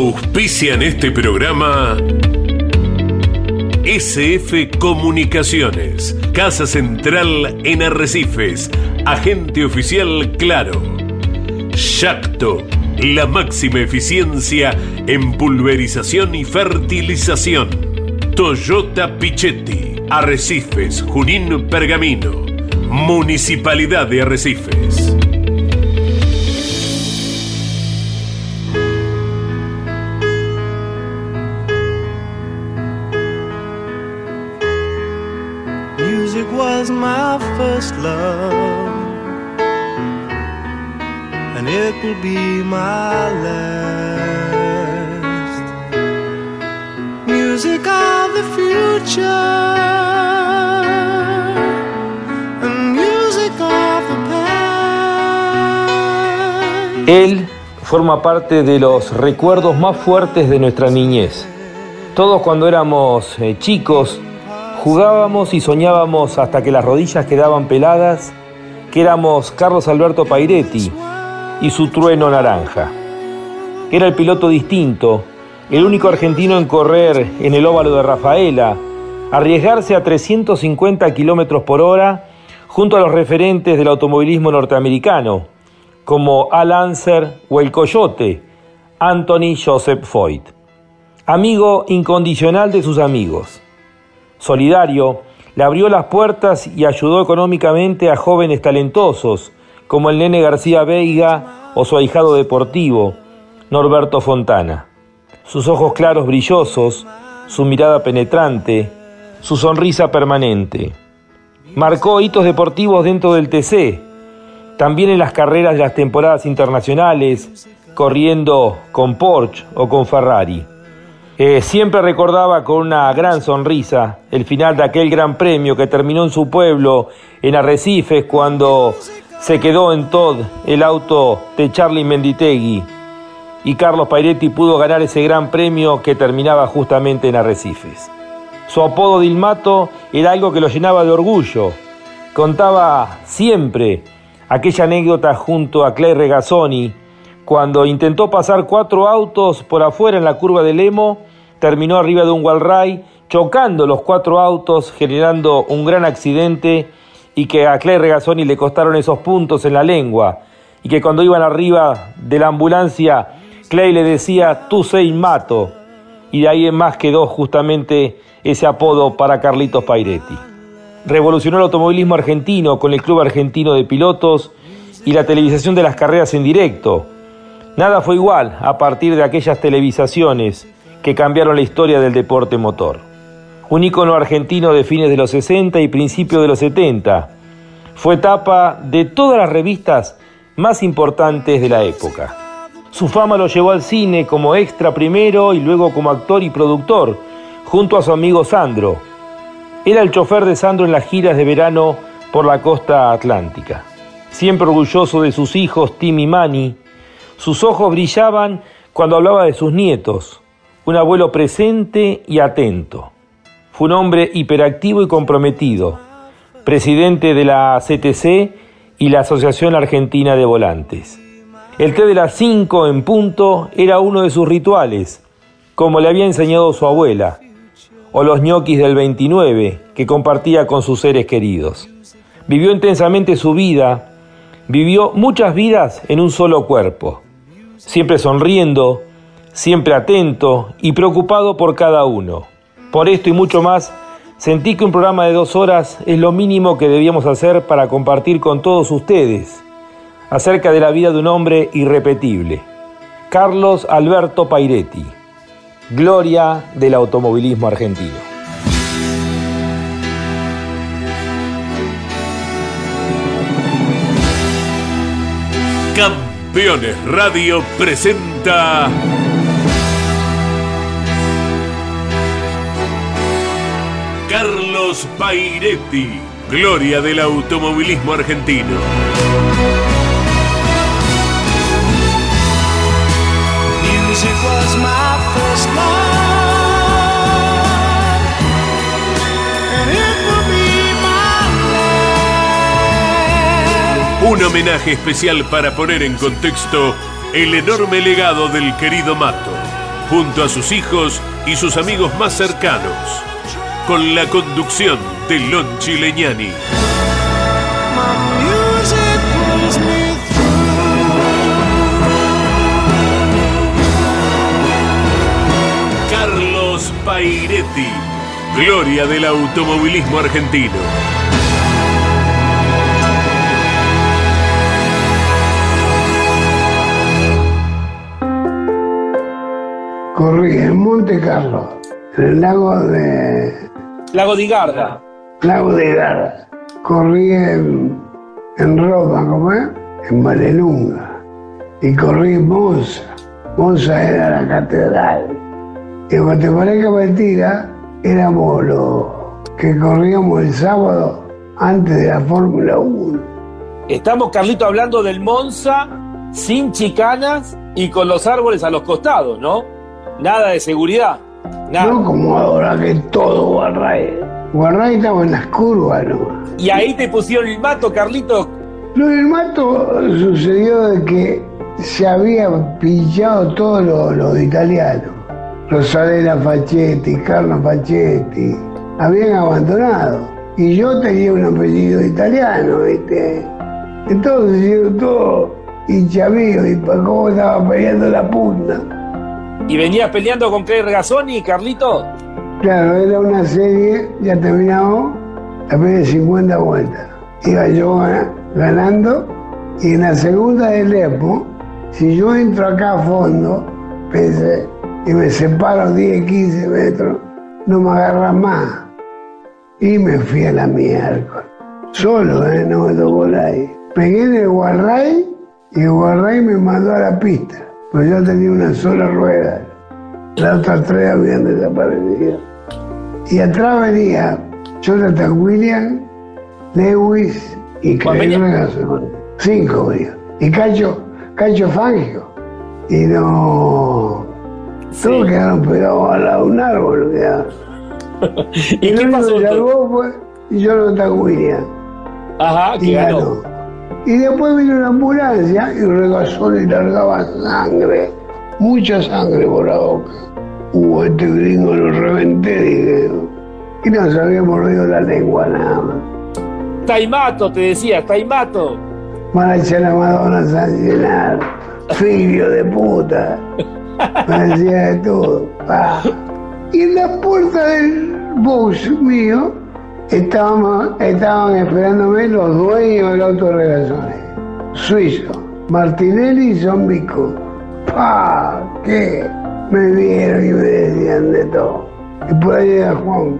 Auspician este programa SF Comunicaciones, Casa Central en Arrecifes, Agente Oficial Claro. Yacto, la máxima eficiencia en pulverización y fertilización. Toyota Pichetti, Arrecifes, Junín Pergamino, Municipalidad de Arrecifes. Music of the future. Él forma parte de los recuerdos más fuertes de nuestra niñez. Todos cuando éramos eh, chicos jugábamos y soñábamos hasta que las rodillas quedaban peladas que éramos Carlos Alberto Pairetti y su trueno naranja. Era el piloto distinto, el único argentino en correr en el óvalo de Rafaela, arriesgarse a 350 kilómetros por hora junto a los referentes del automovilismo norteamericano, como Al Anser o el Coyote, Anthony Joseph Foyt. Amigo incondicional de sus amigos. Solidario, le abrió las puertas y ayudó económicamente a jóvenes talentosos, como el nene García Veiga o su ahijado deportivo, Norberto Fontana. Sus ojos claros brillosos, su mirada penetrante, su sonrisa permanente. Marcó hitos deportivos dentro del TC, también en las carreras de las temporadas internacionales, corriendo con Porsche o con Ferrari. Eh, siempre recordaba con una gran sonrisa el final de aquel gran premio que terminó en su pueblo, en Arrecifes, cuando se quedó en Todd el auto de Charlie Menditegui y Carlos Pairetti pudo ganar ese gran premio que terminaba justamente en Arrecifes. Su apodo Dilmato era algo que lo llenaba de orgullo. Contaba siempre aquella anécdota junto a Clay Regazzoni cuando intentó pasar cuatro autos por afuera en la curva del Lemo, terminó arriba de un Walray chocando los cuatro autos, generando un gran accidente y que a Clay Regazzoni le costaron esos puntos en la lengua y que cuando iban arriba de la ambulancia Clay le decía tú sei mato y de ahí en más quedó justamente ese apodo para Carlitos Pairetti. Revolucionó el automovilismo argentino con el Club Argentino de Pilotos y la televisación de las carreras en directo. Nada fue igual a partir de aquellas televisaciones que cambiaron la historia del deporte motor. Un ícono argentino de fines de los 60 y principios de los 70. Fue etapa de todas las revistas más importantes de la época. Su fama lo llevó al cine como extra primero y luego como actor y productor, junto a su amigo Sandro. Era el chofer de Sandro en las giras de verano por la costa atlántica. Siempre orgulloso de sus hijos Tim y Manny, sus ojos brillaban cuando hablaba de sus nietos, un abuelo presente y atento. Fue un hombre hiperactivo y comprometido, presidente de la CTC y la Asociación Argentina de Volantes. El té de las 5 en punto era uno de sus rituales, como le había enseñado su abuela, o los ñoquis del 29 que compartía con sus seres queridos. Vivió intensamente su vida, vivió muchas vidas en un solo cuerpo, siempre sonriendo, siempre atento y preocupado por cada uno. Por esto y mucho más, sentí que un programa de dos horas es lo mínimo que debíamos hacer para compartir con todos ustedes acerca de la vida de un hombre irrepetible, Carlos Alberto Pairetti, gloria del automovilismo argentino. Campeones Radio presenta Carlos Pairetti, gloria del automovilismo argentino. Music was my first love, and it will be my last. Un homenaje especial para poner en contexto el enorme legado del querido Mato. junto a sus hijos y sus amigos más cercanos, con la conducción de Lonchi Leñani. Carlos Pairetti, gloria del automovilismo argentino. corrí en Monte Carlo, en el lago de... Lago de Garda. Lago de Garda. Corrí en, en Roma, ¿cómo es? En Valelunga. Y corrí en Monza. Monza era la catedral. Y cuando te parezca mentira, éramos los que corríamos el sábado antes de la Fórmula 1. Estamos, Carlito, hablando del Monza sin chicanas y con los árboles a los costados, ¿no? Nada de seguridad. Nada. No como ahora que todo Guarray. Guarray estaba en las curvas ¿no? Y ahí te pusieron el mato, Carlito. Lo del mato sucedió de que se había pinchado todos los, los italianos. Rosalena Fachetti, Carlos Fachetti, habían abandonado. Y yo tenía un apellido italiano, ¿viste? Entonces yo todo hinchavío y para cómo estaba peleando la punta. ¿Y venías peleando con Claire Gazzoni, Carlito? Claro, era una serie, ya terminamos, después de 50 vueltas. Iba yo ganando y en la segunda del EPO, si yo entro acá a fondo, pensé, y me separo 10, 15 metros, no me agarran más. Y me fui a la mierda. Solo, ¿eh? no me tocó nadie. Pegué en el Guarray y el Guarray me mandó a la pista pues yo tenía una sola rueda. Las otras tres habían desaparecido. Y atrás venía Jonathan Williams, Lewis y Claire Cinco, venía. Y Cacho, Cacho Fangio. Y no. Todos quedaron pegados de un árbol. ¿Y, ¿Y qué pasó? Fue, pues, y Jonathan Williams. Ajá, que ganó. Y después vino una ambulancia y regazó y largaba sangre, mucha sangre por la boca. Uh, este gringo lo reventé, dije. Y nos había mordido la lengua nada más. Taimato, te decía, Taimato. Van a echar a Madonna sancionar. Filio de puta. Me decía de todo. Y en la puerta del bus mío Estábamos, estaban esperándome los dueños del auto de Suizo, Martinelli y Zombico. ¡Pah! ¿Qué? Me vieron y me decían de todo. Y por ahí era Juan,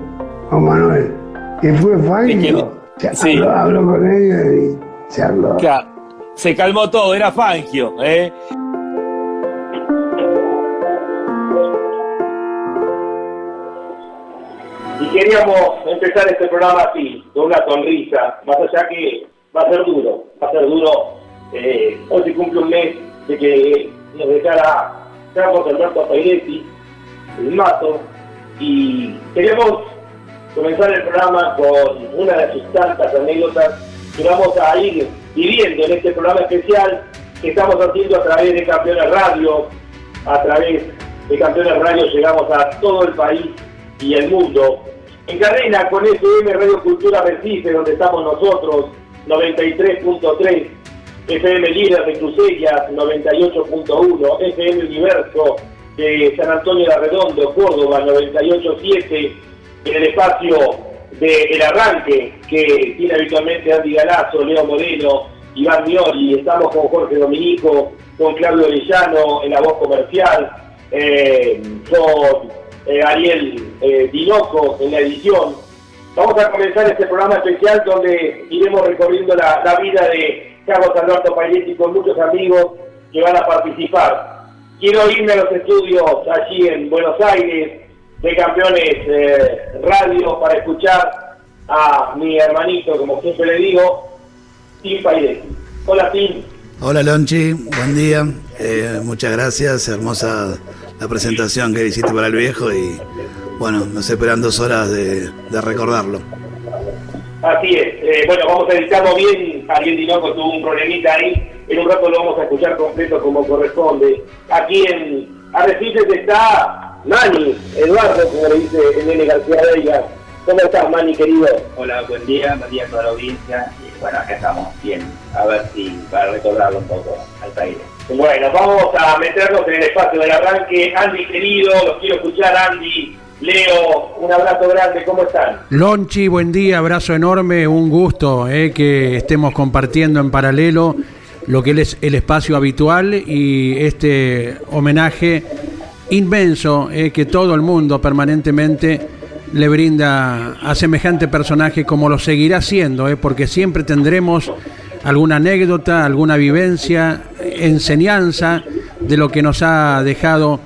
Juan Manuel. Y fue Fangio. Sí. Habló, con ellos y charló. Se calmó todo, era Fangio. ¿eh? queríamos empezar este programa así, con una sonrisa, más allá que va a ser duro, va a ser duro. Eh, hoy se cumple un mes de que nos dejara Carlos Alberto Pairetti, el mato, y queríamos comenzar el programa con una de sus tantas anécdotas que vamos a ir viviendo en este programa especial que estamos haciendo a través de Campeones Radio, a través de Campeones Radio llegamos a todo el país y el mundo en cadena con FM Radio Cultura Recife, donde estamos nosotros, 93.3, FM Líder de Crucellas, 98.1, FM Universo de San Antonio de Arredondo, Córdoba, 98.7, en el espacio de El Arranque, que tiene habitualmente Andy Galazo, Leo Moreno, Iván Miori, estamos con Jorge Dominico, con Claudio Orellano en la voz comercial, eh, con eh, Ariel eh, Dinoco en la edición. Vamos a comenzar este programa especial donde iremos recorriendo la, vida de Carlos Alberto Pailletti con muchos amigos que van a participar. Quiero irme a los estudios allí en Buenos Aires de Campeones eh, Radio para escuchar a mi hermanito, como siempre le digo, Tim Pailletti. Hola Tim. Hola Lonchi, buen día, muchas gracias, hermosa la presentación que hiciste para el viejo y bueno, nos esperan dos horas de, recordarlo. Así es, eh, bueno, vamos a editarlo bien, Ariel Dinoco tuvo un problemita ahí, en un rato lo vamos a escuchar completo como corresponde. Aquí en Arrecifes está Mani, Eduardo, como le dice el nene García Veiga. ¿Cómo estás, Mani, querido? Hola, buen día, buen día a toda la audiencia. Y bueno, acá estamos bien, a ver si para recordarlo un poco al aire. Bueno, vamos a meternos en el espacio del arranque. Andy, querido, los quiero escuchar, Andy. Leo, un abrazo grande, ¿cómo están? Lonchi, buen día, abrazo enorme, un gusto eh, que estemos compartiendo en paralelo lo que es el espacio habitual y este homenaje inmenso eh, que todo el mundo permanentemente le brinda a semejante personaje como lo seguirá haciendo, eh, porque siempre tendremos alguna anécdota, alguna vivencia, enseñanza de lo que nos ha dejado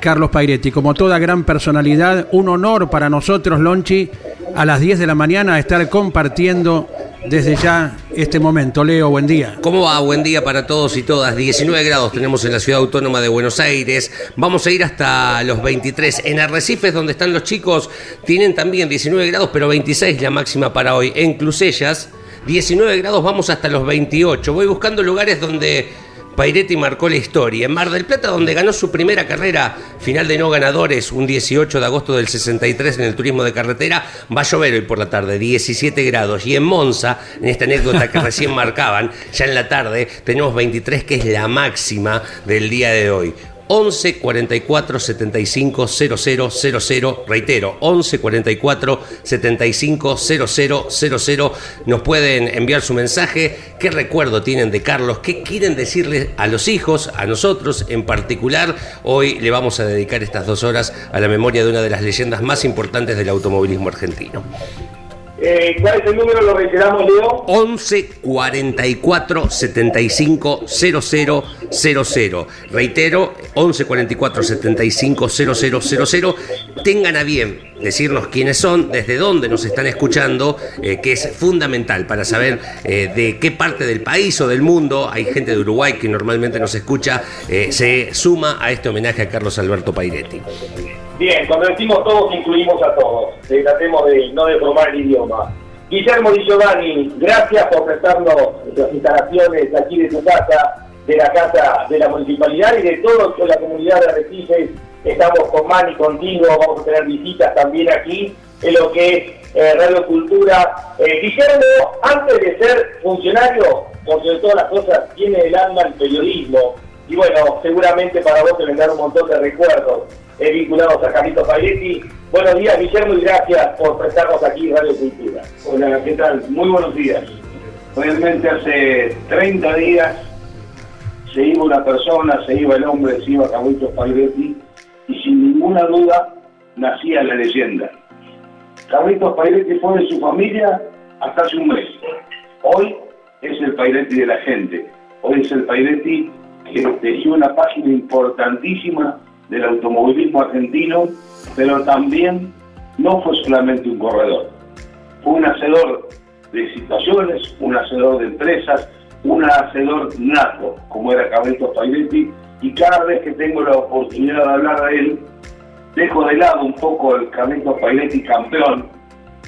Carlos Pairetti. Como toda gran personalidad, un honor para nosotros, Lonchi, a las 10 de la mañana estar compartiendo desde ya este momento. Leo, buen día. ¿Cómo va? Buen día para todos y todas. 19 grados tenemos en la ciudad autónoma de Buenos Aires. Vamos a ir hasta los 23. En Arrecifes, donde están los chicos, tienen también 19 grados, pero 26 la máxima para hoy. En Clusellas, 19 grados, vamos hasta los 28. Voy buscando lugares donde Pairetti marcó la historia. En Mar del Plata, donde ganó su primera carrera final de no ganadores, un 18 de agosto del 63 en el turismo de carretera, va a llover hoy por la tarde, 17 grados. Y en Monza, en esta anécdota que recién marcaban, ya en la tarde tenemos 23, que es la máxima del día de hoy. 11 44 75 00 00. Reitero, 11 44 75 00 00. Nos pueden enviar su mensaje. ¿Qué recuerdo tienen de Carlos? ¿Qué quieren decirle a los hijos, a nosotros en particular? Hoy le vamos a dedicar estas dos horas a la memoria de una de las leyendas más importantes del automovilismo argentino. Eh, ¿Cuál es el número? Lo reiteramos, Leo. 11 44 75 00 00. Reitero, 11 44 75 00 00. Tengan a bien decirnos quiénes son, desde dónde nos están escuchando, eh, que es fundamental para saber eh, de qué parte del país o del mundo, hay gente de Uruguay que normalmente nos escucha, se suma a este homenaje a Carlos Alberto Pairetti. Bien, cuando decimos todos, incluimos a todos. Eh, tratemos de no deformar el idioma. Guillermo Di Giovanni, gracias por prestarnos las instalaciones aquí de tu casa, de la casa de la municipalidad y de toda la comunidad de Arrecifes. Estamos con Mani, contigo, vamos a tener visitas también aquí en lo que es eh, Radio Cultura. Eh, Guillermo, antes de ser funcionario, por sobre todas las cosas, tiene el alma el periodismo. Y bueno, seguramente para vos te vendrán un montón de recuerdos eh, vinculados a Carlitos Pairetti. Buenos días, Guillermo, y gracias por prestarnos aquí Radio Cultura. Hola, ¿qué tal? Muy buenos días. Realmente hace 30 días se iba una persona, se iba el hombre, se iba Carlitos Pairetti, y sin ninguna duda nacía la leyenda. Carlitos Pairetti fue de su familia hasta hace un mes. Hoy es el Pairetti de la gente. Hoy es el Pairetti que tejió una página importantísima del automovilismo argentino, pero también no fue solamente un corredor. Fue un hacedor de situaciones, un hacedor de empresas, un hacedor nato, como era Carlitos Pairetti, y cada vez que tengo la oportunidad de hablar de él, dejo de lado un poco el Carlitos Pairetti campeón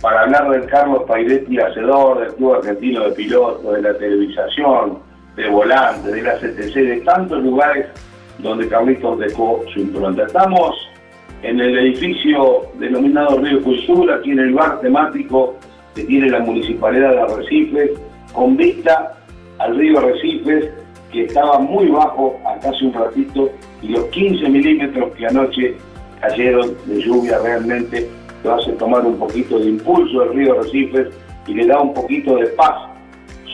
para hablar del Carlos Pairetti hacedor, del Club Argentino de Pilotos, de la televisación, de volante, de la CTC, de tantos lugares donde Carlitos dejó su impronta. Estamos en el edificio denominado Río Cultura, aquí en el bar temático que tiene la Municipalidad de Arrecifes, con vista al río Arrecifes, que estaba muy bajo hasta hace un ratito, y los 15 milímetros que anoche cayeron de lluvia realmente lo hace tomar un poquito de impulso el río Arrecifes y le da un poquito de paz,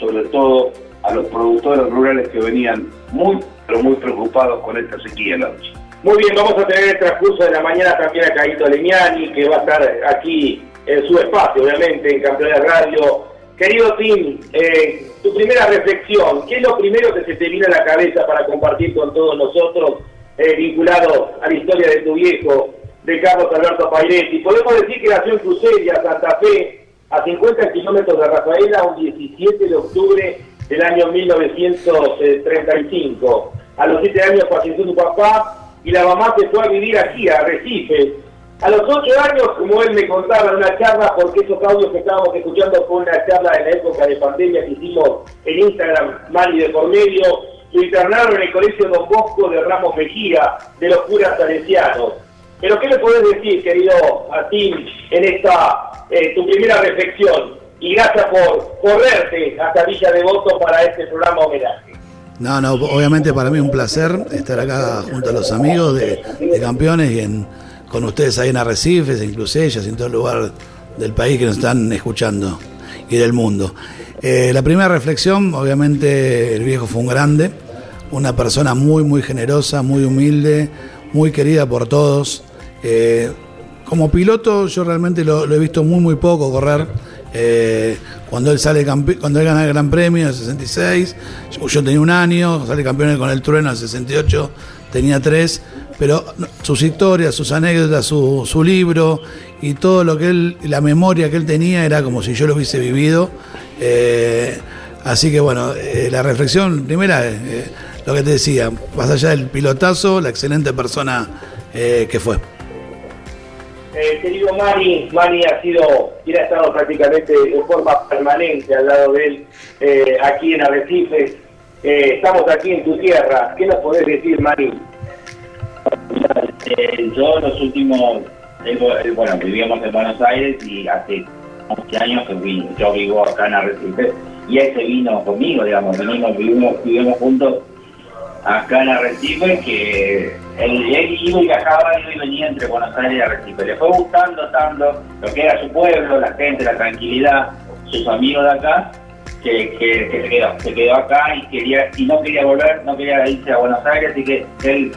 sobre todo a los productores rurales que venían muy, pero muy preocupados con esta sequía noche. Muy bien, vamos a tener el transcurso de la mañana también a Caíto Leñani, que va a estar aquí en su espacio, obviamente, en Campeones Radio. Querido Tim, eh, tu primera reflexión, ¿qué es lo primero que se te viene a la cabeza para compartir con todos nosotros, eh, vinculado a la historia de tu viejo, de Carlos Alberto Pairetti? Podemos decir que nació en Cruceria, Santa Fe, a 50 kilómetros de Rafaela, un 17 de octubre del año 1935. A los 7 años falleció su papá y la mamá se fue a vivir aquí, a Recife. A los 8 años, como él me contaba en una charla, porque esos audios que estábamos escuchando fue una charla en la época de pandemia que hicimos en Instagram, Mari de por medio, lo internaron en el Colegio Don Bosco de Ramos Mejía, de los curas salesianos. Pero ¿qué le podés decir, querido Martín, en esta eh, tu primera reflexión? Y gracias por correrte hasta Villa Devoto para este programa homenaje. No, no, obviamente para mí es un placer estar acá junto a los amigos de, de campeones y con ustedes ahí en Arrecifes, en Clusellas, en todo el lugar del país que nos están escuchando y del mundo. Eh, la primera reflexión, obviamente el viejo fue un grande, una persona muy, muy generosa, muy humilde, muy querida por todos. Eh, como piloto yo realmente lo, he visto muy, muy poco correr. Eh, cuando él sale cuando él gana el Gran Premio en el 66, yo, tenía un año, sale campeón con el trueno en el 68, tenía tres, pero sus historias, sus anécdotas, su, libro y todo lo que él, la memoria que él tenía era como si yo lo hubiese vivido. Eh, así que bueno, eh, la reflexión primera, eh, lo que te decía, más allá del pilotazo, la excelente persona que fue. Eh, querido Mani, Mani ha sido, quien ha estado prácticamente de forma permanente al lado de él eh, aquí en Arrecifes. Eh, estamos aquí en tu tierra. ¿Qué nos podés decir, Mani? yo los últimos, bueno, vivíamos en Buenos Aires y hace 11 años que yo vivo acá en Arrecifes y él se vino conmigo, digamos, venimos, vivimos, vivimos juntos acá en Arrecife, que él, iba y viajaba, y venía entre Buenos Aires y Arrecife. Le fue gustando tanto lo que era su pueblo, la gente, la tranquilidad, sus amigos de acá, que, que, se, quedó, se quedó acá y quería y no quería volver, no quería irse a Buenos Aires, así que él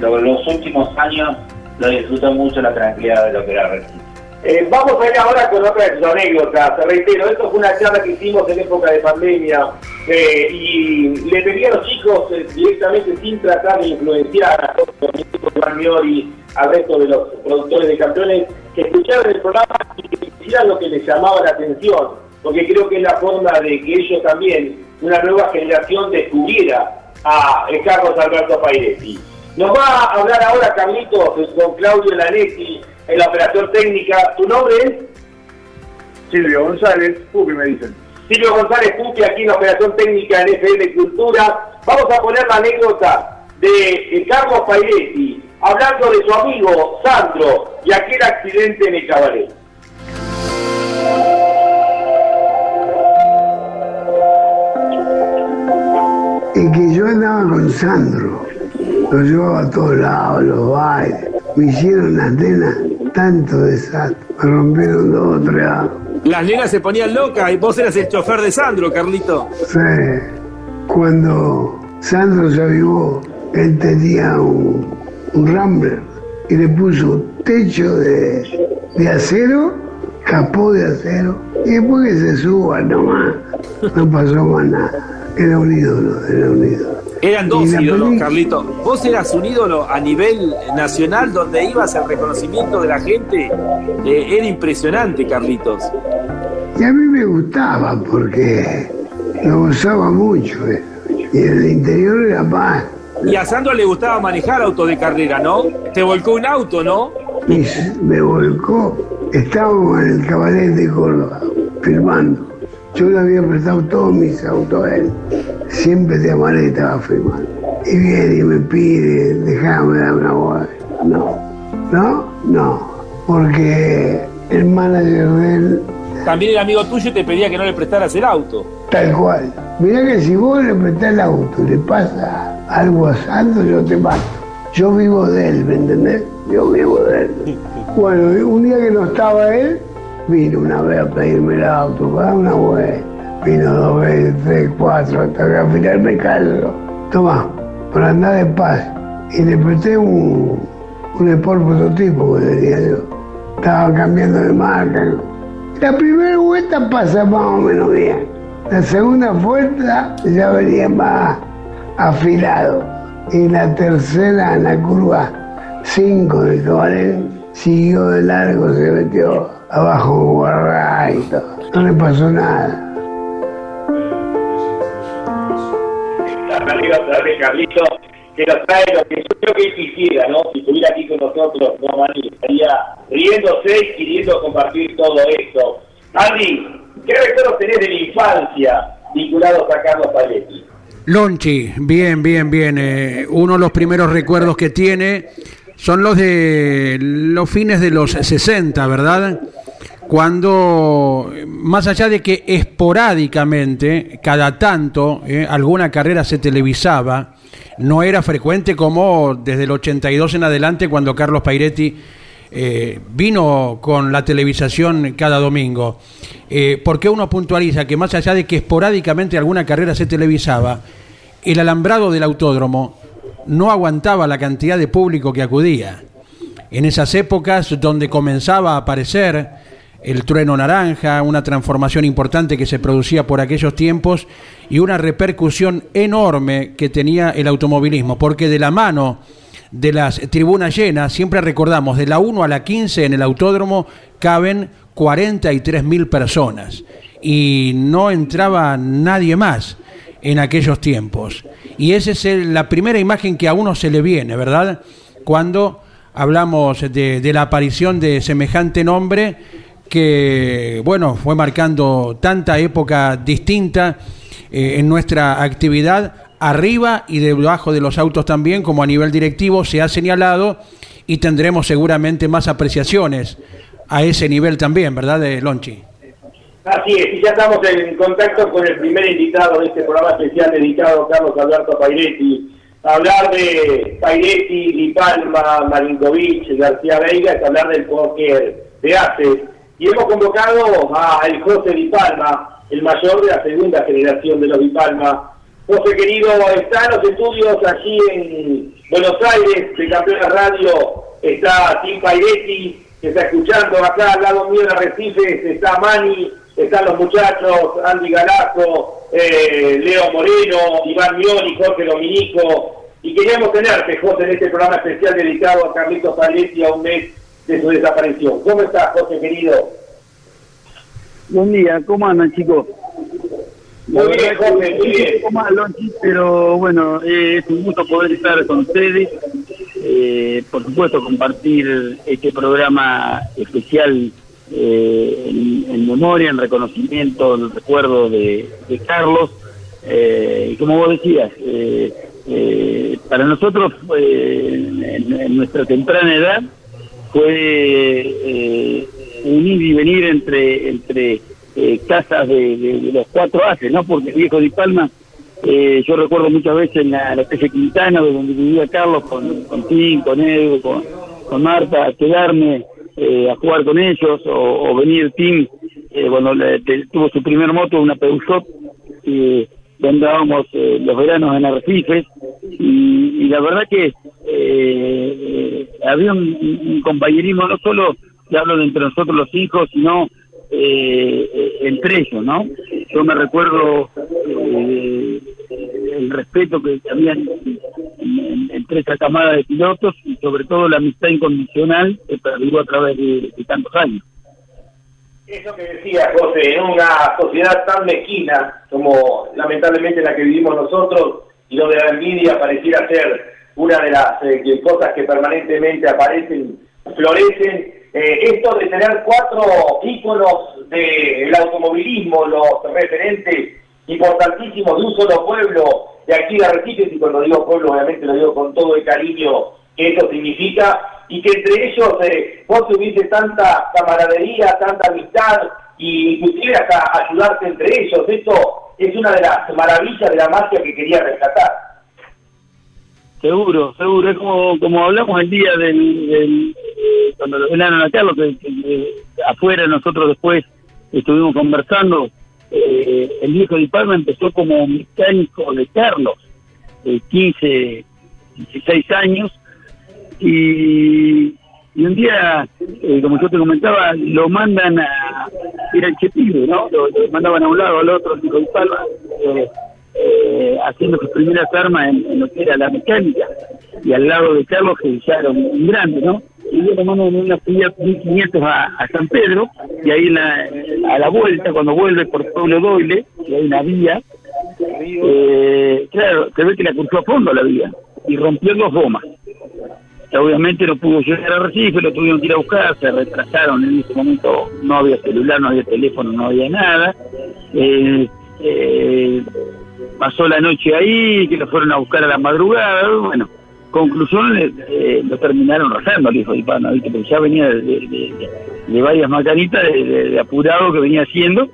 lo, los últimos años lo disfrutó mucho la tranquilidad de lo que era Arrecife. Eh, vamos a ir ahora con otra de tus anécdotas. Reitero, esto fue una charla que hicimos en época de pandemia eh, y le pedí a los chicos eh, directamente sin tratar de influenciar a todos y al resto de los productores de campeones que escucharan el programa y que hicieran lo que les llamaba la atención, porque creo que es la forma de que ellos también, una nueva generación, descubriera a Carlos Alberto Pairetti. Nos va a hablar ahora Carlitos con Claudio Lanetti en la operación técnica. ¿Tu nombre es? Silvio González, Pupi me dicen. Silvio González Pupi aquí en la operación técnica en FM Cultura. Vamos a poner la anécdota de Carlos Pairetti hablando de su amigo Sandro y aquel accidente en el cabaret. Y que yo andaba con Sandro, lo llevaba a todos lados, los bailes, me hicieron las nenas tanto desastre, me rompieron dos o tres Las nenas se ponían locas y vos eras el chofer de Sandro, Carlito. Sí, cuando Sandro se avivó, él tenía un, un Rambler y le puso techo de, de acero, capó de acero, y después que se suba nomás, no pasó más nada. Era un ídolo, era un ídolo. Eran dos ídolos, peli- Carlito. Vos eras un ídolo a nivel nacional donde ibas al reconocimiento de la gente. Eh, era impresionante, Carlitos. Y a mí me gustaba porque lo gozaba mucho. eh. Y en el interior era paz. Y a Sandro le gustaba manejar autos de carrera, ¿no? Te volcó un auto, ¿no? Y me volcó. Estábamos en el cabaret de Córdoba, filmando. Yo le había prestado todos mis autos a él. Siempre de amaré estaba filmando. Y viene y me pide, déjame dar una voz. No, no, no. Porque el manager de él, También el amigo tuyo te pedía que no le prestaras el auto. tal cual. Mirá que si vos le prestás el auto y le pasa algo a Sandro, yo te mato. Yo vivo de él, ¿me entendés? Yo vivo de él. Bueno, un día que no estaba él, vino una vez a pedirme el auto dar una vuelta. Vino dos veces, tres, cuatro, hasta que al final me callo. Toma, para andar de paz. Y le presté un, un Sport prototipo que tenía yo. Estaba cambiando de marca. La primera vuelta pasa más o menos bien. La segunda vuelta ya venía más afilado. Y la tercera, en la curva 5 del cabaret, siguió de largo, se metió abajo todo. No le pasó nada. de Carlito que nos trae lo que yo creo que él quisiera, ¿no? Si estuviera aquí con nosotros, no, Mani, estaría riéndose y queriendo compartir todo esto. Andy, ¿qué recuerdos tenés de la infancia vinculados a Carlos Paletti? Lonchi, bien, bien, bien. Eh, uno de los primeros recuerdos que tiene son los de los fines de los 60, ¿verdad? Cuando, más allá de que esporádicamente, cada tanto, eh, alguna carrera se televisaba, no era frecuente como desde el 82 en adelante, cuando Carlos Pairetti eh, vino con la televisación cada domingo. Eh, ¿Por qué uno puntualiza que más allá de que esporádicamente alguna carrera se televisaba, el alambrado del autódromo no aguantaba la cantidad de público que acudía? En esas épocas donde comenzaba a aparecer el trueno naranja, una transformación importante que se producía por aquellos tiempos y una repercusión enorme que tenía el automovilismo, porque de la mano de las tribunas llenas, siempre recordamos, de la 1 a la 15 en el autódromo caben 43 mil personas y no entraba nadie más en aquellos tiempos. Y esa es la primera imagen que a uno se le viene, ¿verdad? Cuando hablamos de, de la aparición de semejante nombre que, bueno, fue marcando tanta época distinta eh, en nuestra actividad arriba y debajo de los autos también, como a nivel directivo se ha señalado y tendremos seguramente más apreciaciones a ese nivel también, ¿verdad, de Lonchi? Así es, y ya estamos en contacto con el primer invitado de este programa especial dedicado Carlos Alberto Pairetti. Hablar de Pairetti, Di Palma, Marinkovic, García Veiga es hablar del póker de ACE. Y hemos convocado a el José Di Palma, el mayor de la segunda generación de los Di Palma, José querido, está en los estudios aquí en Buenos Aires, de Campeones Radio, está Tim Pairetti, que está escuchando acá al lado mío en Arrecifes, está Mani, están los muchachos, Andy Galazo, eh, Leo Moreno, Iván Mioni, Jorge Dominico, y queríamos tenerte, José, en este programa especial dedicado a Carlitos Pairetti a un mes de su desaparición. ¿Cómo estás, José querido? Buen día, ¿cómo andan, chicos? Muy bien, Jorge, muy bien. Un poco malo, pero bueno, eh, es un gusto poder estar con ustedes. Eh, por supuesto, compartir este programa especial eh, en, memoria, en reconocimiento, en recuerdo de, Carlos. y como vos decías, para nosotros, en, nuestra temprana edad, fue unir y venir entre entre eh, casas de, los cuatro haces, ¿no? Porque viejo Di Palma, eh, yo recuerdo muchas veces en la, la Quintana, donde vivía Carlos, con, con Tim, con Edu, con, Marta, a quedarme eh, a jugar con ellos, o, venir Tim, cuando tuvo su primer moto, una Peugeot, y andábamos los veranos en Arrecifes, y, la verdad que había un, compañerismo, no solo, que hablo de entre nosotros los hijos, sino eh, entre ellos, ¿no? Yo me recuerdo eh, el respeto que había entre esa camada de pilotos y sobre todo la amistad incondicional que perduró a través de, tantos años. Eso que decía José, en una sociedad tan mezquina como lamentablemente la que vivimos nosotros y donde la envidia pareciera ser una de las eh, cosas que permanentemente aparecen, florecen, eh, esto de tener cuatro íconos del automovilismo, los referentes importantísimos de un solo pueblo, de aquí de Arrecifes, y cuando digo pueblo obviamente lo digo con todo el cariño que eso significa, y que entre ellos eh, vos tuviese tanta camaradería, tanta amistad, y inclusive hasta ayudarse entre ellos, esto es una de las maravillas de la magia que quería rescatar. Seguro, seguro, es como, como hablamos el día del cuando lo velaron a Carlos, que, afuera nosotros después estuvimos conversando, eh, el viejo de Palma empezó como mecánico de Carlos, de 15, 16 años, y, un día, eh, como yo te comentaba, lo mandan a, era el Chepillo, ¿no? Lo, mandaban a un lado, al otro, de Palma, eh, haciendo sus primeras armas en, lo que era la mecánica, y al lado de Carlos, que ya un grande, ¿no? y yo tomando una Fiat 1500 a, a, San Pedro, y ahí a la vuelta, cuando vuelve por Pueblo Doyle, que hay una vía, eh, claro, se ve que la cruzó a fondo la vía, y rompió dos gomas. Obviamente no pudo llegar a Recife, lo tuvieron que ir a buscar, se retrasaron en ese momento, no había celular, no había teléfono, no había nada. Eh, eh, pasó la noche ahí, que lo fueron a buscar a la madrugada, bueno, conclusión, eh, lo terminaron rajando al hijo de Ipana, ¿viste? porque ya venía de, varias macanitas de, apurado que venía haciendo,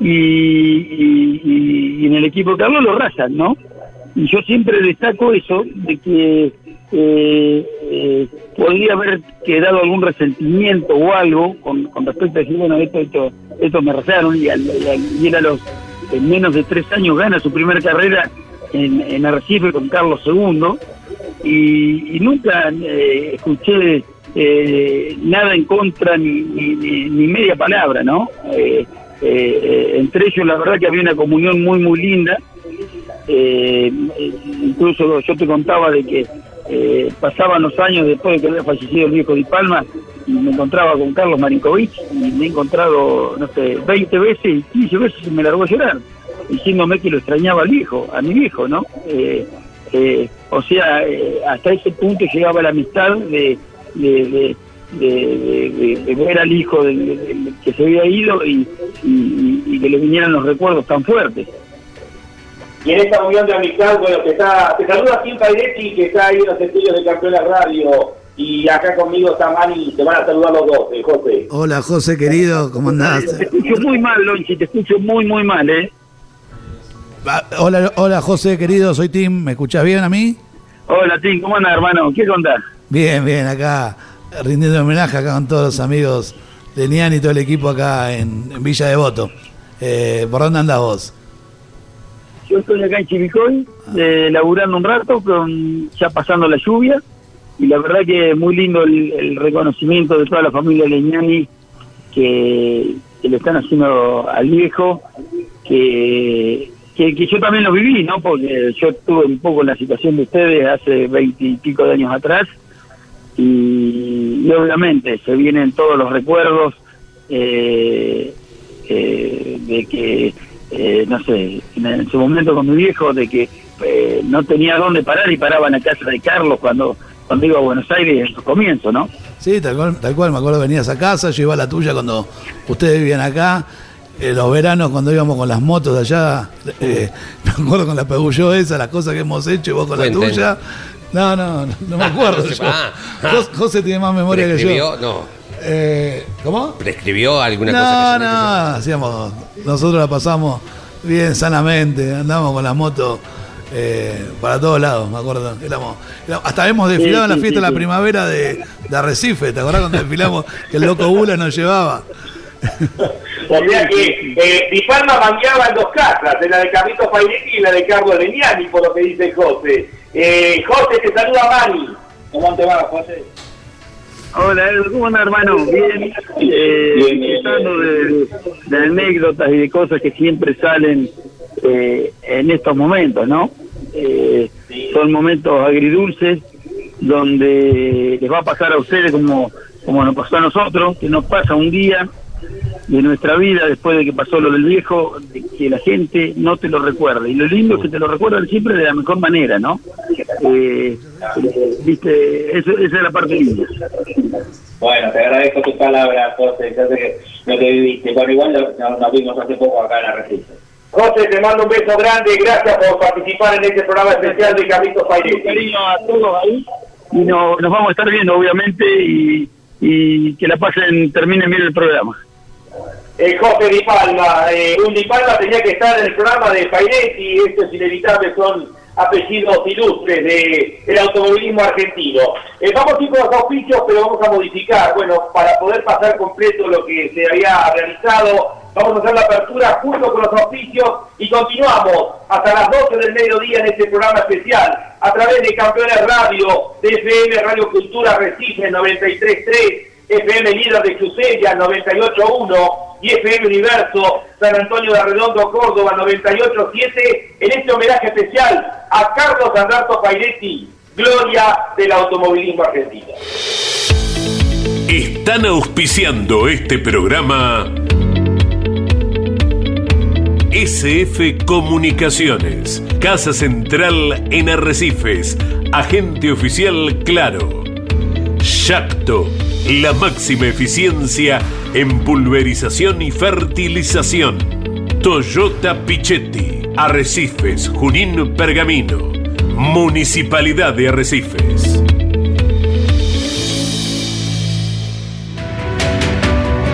y, en el equipo de Carlos lo rajan, ¿no? Y yo siempre destaco eso, de que eh, eh, podría haber quedado algún resentimiento o algo con, respecto a decir, bueno, esto, esto, esto me rajaron, y, y, él a los menos de tres años gana su primera carrera en, en Arrecife con Carlos II, y, nunca eh, escuché eh, nada en contra ni, ni, media palabra, ¿no? Eh, entre ellos la verdad que había una comunión muy muy linda, incluso yo te contaba de que pasaban los años después de que había fallecido el viejo Di Palma y me encontraba con Carlos Marinkovic y me he encontrado, no sé, 20 veces y 15 veces me largó a llorar, diciéndome que lo extrañaba al viejo, a mi viejo, ¿no? Eh, o sea, eh, hasta ese punto llegaba la amistad de, ver al hijo que se había ido y, que le vinieran los recuerdos tan fuertes. Y en esta unión de amistad, bueno, que está, te saluda Kim Pairetti, que está ahí en los estudios de Campeones Radio. Y acá conmigo está Mani, te van a saludar los dos, eh, José. Hola, José, querido, ¿cómo andás? Te escucho muy mal, Lonchi, te escucho muy, muy mal, ¿eh? Hola, hola José, querido, soy Tim. ¿Me escuchás bien a mí? Hola Tim, ¿cómo andas, hermano? ¿Qué contás? Bien, bien, acá rindiendo homenaje acá con todos los amigos de Nian y todo el equipo acá en, Villa Devoto. Eh, ¿Por dónde andás vos? Yo estoy acá en Chivicoy, eh, laburando un rato, con, ya pasando la lluvia, y la verdad que es muy lindo el, reconocimiento de toda la familia Leñani que, que le están haciendo al viejo, que que, yo también lo viví, ¿no? Porque yo estuve un poco en la situación de ustedes hace veintipico de años atrás y, obviamente se vienen todos los recuerdos eh, eh, de que, eh, no sé, en, su momento con mi viejo, de que no tenía dónde parar y paraba en la casa de Carlos cuando cuando iba a Buenos Aires en su comienzo, ¿no? Sí, tal cual, tal cual, me acuerdo venías a casa, yo iba a la tuya cuando ustedes vivían acá eh, los veranos cuando íbamos con las motos de allá, eh, me acuerdo con la Pegulló esa, las cosas que hemos hecho y vos con la tuya. No, no, no, me acuerdo. José, tiene más memoria que yo. No. Eh, ¿Cómo? ¿Prescribió alguna cosa? Que no, hacíamos, nosotros la pasamos bien sanamente, andábamos con la moto eh, para todos lados, me acuerdo. hasta hemos desfilado en la fiesta de la primavera de, de, Arrecife, ¿te acordás cuando desfilamos que el loco Bula nos llevaba? O sea que eh, Di Palma mangueaba en dos casas, en la de Carlitos Pairetti y la de Carlos Leniani, por lo que dice José. Eh, José, te saluda Mani. ¿Cómo te va, José? Hola, ¿cómo andas, hermano? Bien, eh, de, de, anécdotas y de cosas que siempre salen eh, en estos momentos, ¿no? Eh, son momentos agridulces donde les va a pasar a ustedes como, como nos pasó a nosotros, que nos pasa un día de nuestra vida después de que pasó lo del viejo, de que la gente no te lo recuerde. Y lo lindo es que te lo recuerdan siempre de la mejor manera, ¿no? Eh, viste, esa es la parte linda. Bueno, te agradezco tus palabras, José, ya sé que lo que viviste. Bueno, igual nos, vimos hace poco acá en la Resista. José, te mando un beso grande, gracias por participar en este programa especial de Carlitos Un cariño a todos ahí y no, nos vamos a estar viendo, obviamente, y, y que la pasen, terminen bien el programa eh, José Di Palma. Eh, un Di tenía que estar en el programa de Pairetti, esto es inevitable, son apellidos ilustres de, del automovilismo argentino. Eh, vamos a ir con los auspicios, pero vamos a modificar. Bueno, para poder pasar completo lo que se había realizado, vamos a hacer la apertura junto con los auspicios y continuamos hasta las 12 del mediodía en este programa especial a través de Campeones Radio, de Radio Cultura Recife 93.3 FM Líder de Chusella 98.1 y FM Universo San Antonio de Redondo, Córdoba 98.7 en este homenaje especial a Carlos Alberto Pairetti, gloria del automovilismo argentino. Están auspiciando este programa SF Comunicaciones, Casa Central en Arrecifes, Agente Oficial Claro, Yacto la máxima eficiencia en pulverización y fertilización. Toyota Pichetti Arrecifes, Junín, Pergamino. Municipalidad de Arrecifes.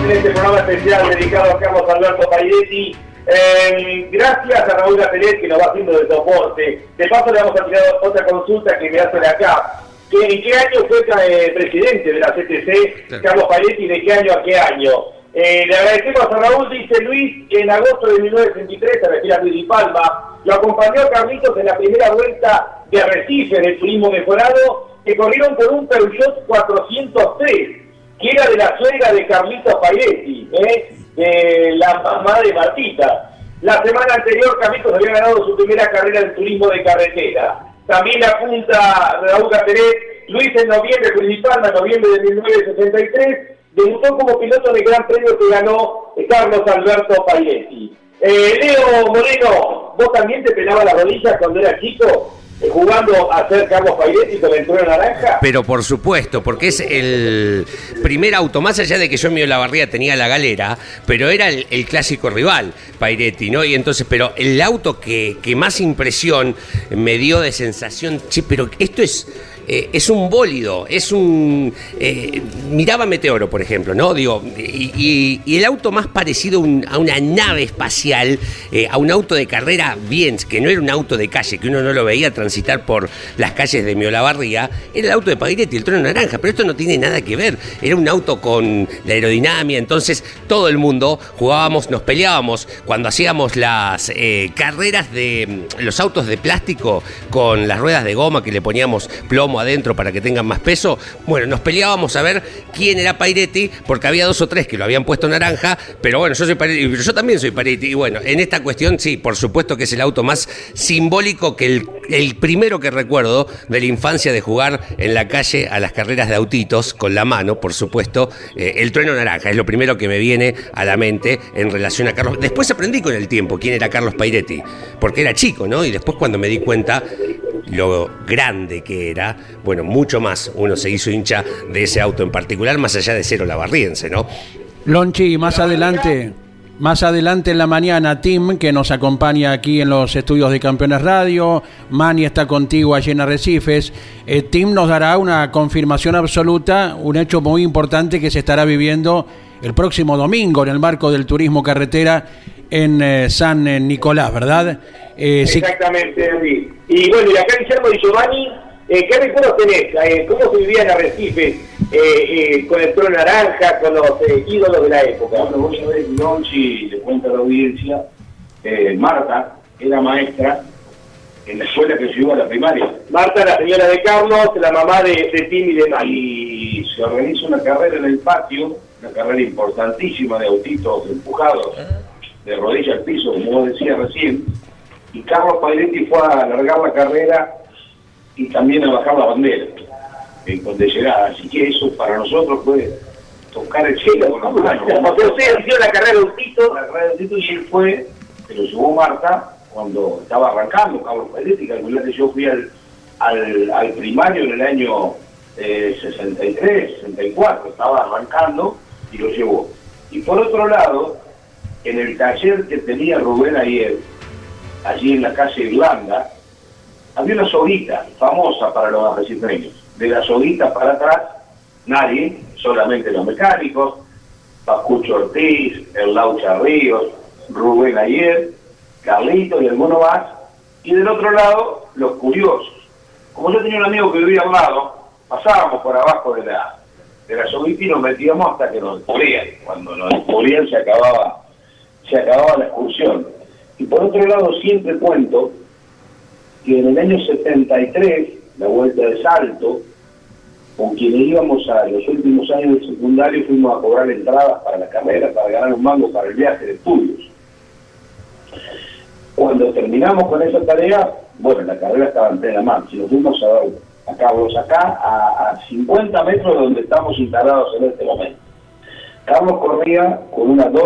En este programa especial dedicado a Carlos Alberto Pairetti, eh, gracias a Raúl Gatelet que nos va haciendo de soporte. De paso le vamos a tirar otra consulta que me hacen acá. ¿Que ¿En qué año fue eh, presidente de la CTC Carlos Pairetti? ¿De qué año a qué año? Eh, le agradecemos a Raúl, dice Luis, que en agosto de 1963, se refiere a Luis Di Palma, lo acompañó a Carlitos en la primera vuelta de Arrecife del turismo mejorado, que corrieron por un Peugeot 403, que era de la suegra de Carlitos Pairetti, ¿eh? de la mamá de Martita. La semana anterior Carlitos había ganado su primera carrera en turismo de carretera. También apunta Raúl Gateret, Luis en noviembre, Palma en noviembre de 1963, debutó como piloto de Gran Premio que ganó Carlos Alberto Pairetti. Eh, Leo Moreno, ¿vos también te pelabas las rodillas cuando eras chico? Jugando a ser Carlos Pairetti con el naranja? Pero por supuesto, porque es el primer auto, más allá de que yo en mi Olavarría tenía la galera, pero era el, el clásico rival, Pairetti, ¿no? Y entonces, pero el auto que, que más impresión me dio de sensación, che, pero esto es eh, es un bólido, es un... eh, miraba Meteoro, por ejemplo, ¿no? Digo, y, el auto más parecido a, un- a una nave espacial, eh, a un auto de carrera bien, que no era un auto de calle, que uno no lo veía transitar por las calles de mi Olavarría, era el auto de Pairetti, el trono naranja, pero esto no tiene nada que ver, era un auto con la aerodinámica, entonces todo el mundo jugábamos, nos peleábamos cuando hacíamos las carreras de los autos de plástico con las ruedas de goma que le poníamos plomo adentro para que tengan más peso. Bueno, nos peleábamos a ver quién era Pairetti, porque había dos o tres que lo habían puesto naranja, pero bueno, yo soy Pairetti, yo también soy Pairetti. Y bueno, en esta cuestión sí, por supuesto que es el auto más simbólico que el, el primero que recuerdo de la infancia de jugar en la calle a las carreras de autitos con la mano, por supuesto, eh, el trueno naranja es lo primero que me viene a la mente en relación a Carlos. Después aprendí con el tiempo quién era Carlos Pairetti, porque era chico, ¿no? Y después cuando me di cuenta lo grande que era, bueno, mucho más uno se hizo hincha de ese auto en particular, más allá de ser olavarriense, ¿no? Lonchi, más adelante, más adelante en la mañana, Tim, que nos acompaña aquí en los estudios de Campeones Radio, Mani está contigo allí en Arrecifes. Eh, Tim nos dará una confirmación absoluta, un hecho muy importante que se estará viviendo el próximo domingo en el marco del turismo carretera en eh, San Nicolás, ¿verdad? Eh, sí- Exactamente, Andy. Y bueno, y acá Guillermo y Giovanni, eh, ¿qué recuerdos tenés? Eh, ¿Cómo se vivía en Arrecife eh, con el trono naranja, con los ídolos de la época? Bueno, vos sabés, Lonchi, le cuento a la audiencia, Marta era maestra en la escuela que llevó a la primaria. Marta, la señora de Carlos, la mamá de, de Tim y de. Y se organiza una carrera en el patio, una carrera importantísima de autitos empujados, de rodilla al piso, como vos decías recién, y Carlos Pairetti fue a alargar la carrera y también a bajar la bandera eh, con de llegada. Así que eso para nosotros fue tocar el cielo con las manos. Ustedes hicieron la carrera de autito. La carrera de autito y él fue, se lo llevó Marta cuando estaba arrancando Carlos calculá que yo fui al, al, al primario en el año eh, 63, 64, estaba arrancando y lo llevó. Y por otro lado, en el taller que tenía Rubén ayer, allí en la calle Irlanda, había una soguita famosa para los arrecifeños. De la soguita para atrás, nadie, solamente los mecánicos, Pascucho Ortiz, el Laucha Ríos, Rubén Ayer, Carlito y alguno más. Y del otro lado, los curiosos. Como yo tenía un amigo que vivía al lado, pasábamos por abajo de la, de la soguita y nos metíamos hasta que nos descubrían. Cuando nos descubrían se acababa, se acababa la excursión. Y por otro lado, siempre cuento que en el año 73, la vuelta de Salto, con quienes íbamos a los últimos años del secundario, fuimos a cobrar entradas para la carrera, para ganar un mango para el viaje de estudios. Cuando terminamos con esa tarea, bueno, la carrera estaba en plena marcha y nos fuimos a dar a Carlos acá, a, a 50 metros de donde estamos instalados en este momento. Carlos corría con una 2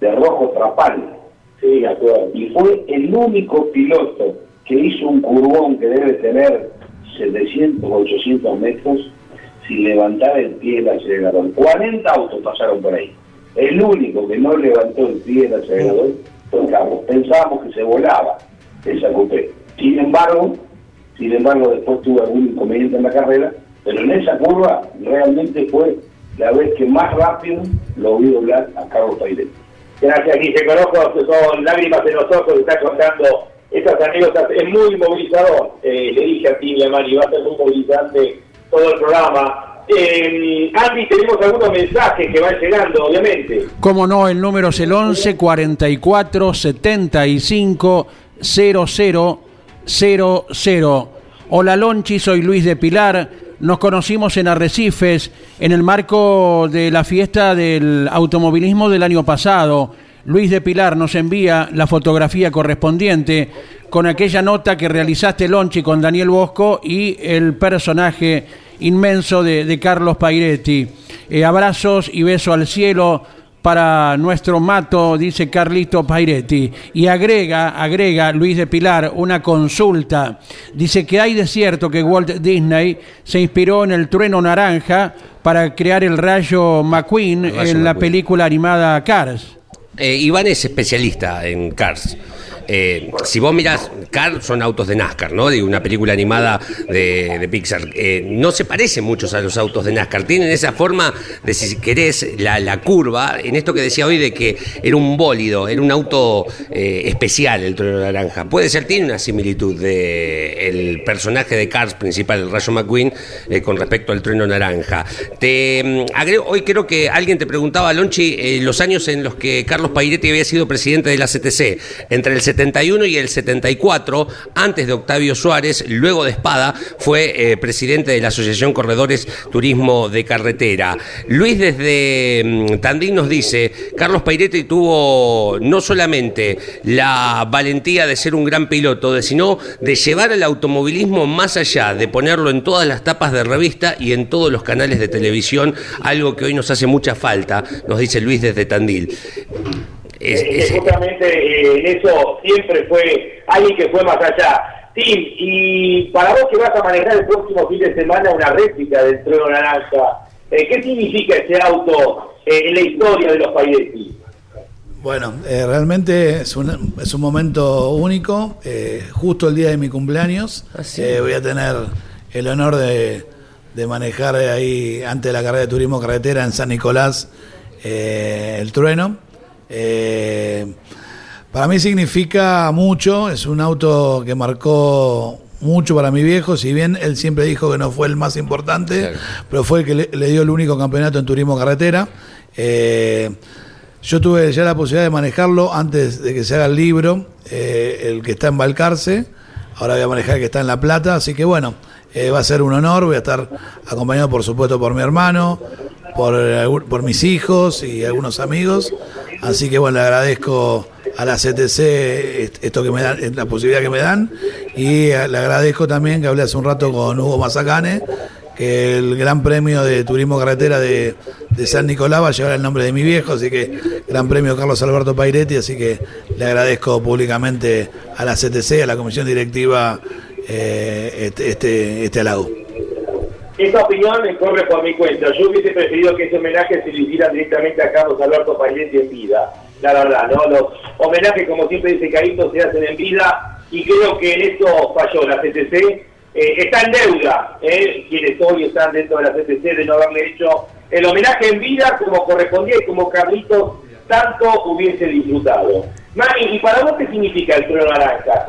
de rojo trapal. Sí, de acuerdo. Y fue el único piloto que hizo un curvón que debe tener 700 o 800 metros sin levantar el pie del acelerador. 40 autos pasaron por ahí. El único que no levantó el pie del acelerador Don Carlos. Pensábamos que se volaba esa coupé. Sin embargo, sin embargo, después tuve algún inconveniente en la carrera, pero en esa curva realmente fue la vez que más rápido lo vi doblar a Carlos Pairet. Gracias, Guille. Que son lágrimas en los ojos, está contando estas anécdotas. Es muy movilizador. Eh, le dije a ti, y va a ser muy movilizante todo el programa. Eh, Andy, tenemos algunos mensajes que van llegando, obviamente. Como no, el número es el 11 44 75 00 00. Hola Lonchi, soy Luis de Pilar. Nos conocimos en Arrecifes en el marco de la fiesta del automovilismo del año pasado. Luis de Pilar nos envía la fotografía correspondiente con aquella nota que realizaste Lonchi con Daniel Bosco y el personaje inmenso de, de Carlos Pairetti. Eh, abrazos y beso al cielo para nuestro mato, dice Carlito Pairetti. Y agrega, agrega Luis de Pilar, una consulta. Dice que hay de cierto que Walt Disney se inspiró en el trueno naranja para crear el rayo McQueen El rayo en la película animada Cars. Eh, Iván es especialista en Cars. Eh, si vos mirás, Cars son autos de NASCAR, ¿no? De una película animada de, Pixar. Eh, no se parecen muchos a los autos de NASCAR. Tienen esa forma de, si querés, la, curva. En esto que decía hoy de que era un bólido, era un auto eh, especial el trueno naranja. Puede ser, tiene una similitud de el personaje de Cars principal, el Rayo McQueen, con respecto al trueno naranja. Mm, hoy creo que alguien te preguntaba, Lonchi, los años en los que Carlos Pairetti había sido presidente de la CTC, entre el 71 y el 74, antes de Octavio Suárez, luego de Espada, fue eh, presidente de la Asociación Corredores Turismo de Carretera. Luis desde mm, Tandil nos dice, Carlos Pairetti tuvo no solamente la valentía de ser un gran piloto, sino de llevar el automovilismo más allá, de ponerlo en todas las tapas de revista y en todos los canales de televisión, algo que hoy nos hace mucha falta, nos dice Luis desde Tandil. Es- es- justamente eh, en eso siempre fue alguien que fue más allá. Tim, y para vos que vas a manejar el próximo fin de semana una réplica del trueno naranja, eh, ¿qué significa ese auto eh, en la historia de los Pairetti? Bueno, eh, realmente es un, es un momento único. eh, justo el día de mi cumpleaños eh, voy a tener el honor de, de manejar ahí antes de la carrera de turismo carretera en San Nicolás eh, el trueno. Eh, para mí significa mucho, es un auto que marcó mucho para mi viejo, si bien él siempre dijo que no fue el más importante, pero fue el que le, le dio el único campeonato en turismo carretera. Eh, yo tuve ya la posibilidad de manejarlo antes de que se haga el libro, eh, el que está en Balcarce, ahora voy a manejar el que está en La Plata, así que bueno, eh, va a ser un honor, voy a estar acompañado por supuesto por mi hermano, por mis hijos y algunos amigos, así que bueno, le agradezco a la CTC est- esto que me dan, la posibilidad que me dan y eh, le agradezco también que hablé hace un rato con Hugo Mazacane, que el Gran Premio de Turismo Carretera de, de San Nicolás va a llevar el nombre de mi viejo, así que Gran Premio Carlos Alberto Pairetti, así que le agradezco públicamente a la CTC, a la Comisión Directiva, eh, este, este, este halago. Esta opinión me corre por mi cuenta. Yo hubiese preferido que ese homenaje se le hiciera directamente a Carlos Alberto Pairetti en vida. La verdad, ¿no? Los homenajes, como siempre dice Carito, se hacen en vida y creo que en esto falló la CTC. Eh, está en deuda, ¿eh? quienes hoy están dentro de la CTC, de no haberle hecho el homenaje en vida como correspondía y como Carlitos tanto hubiese disfrutado. Mani, ¿y para vos qué significa el trono naranja?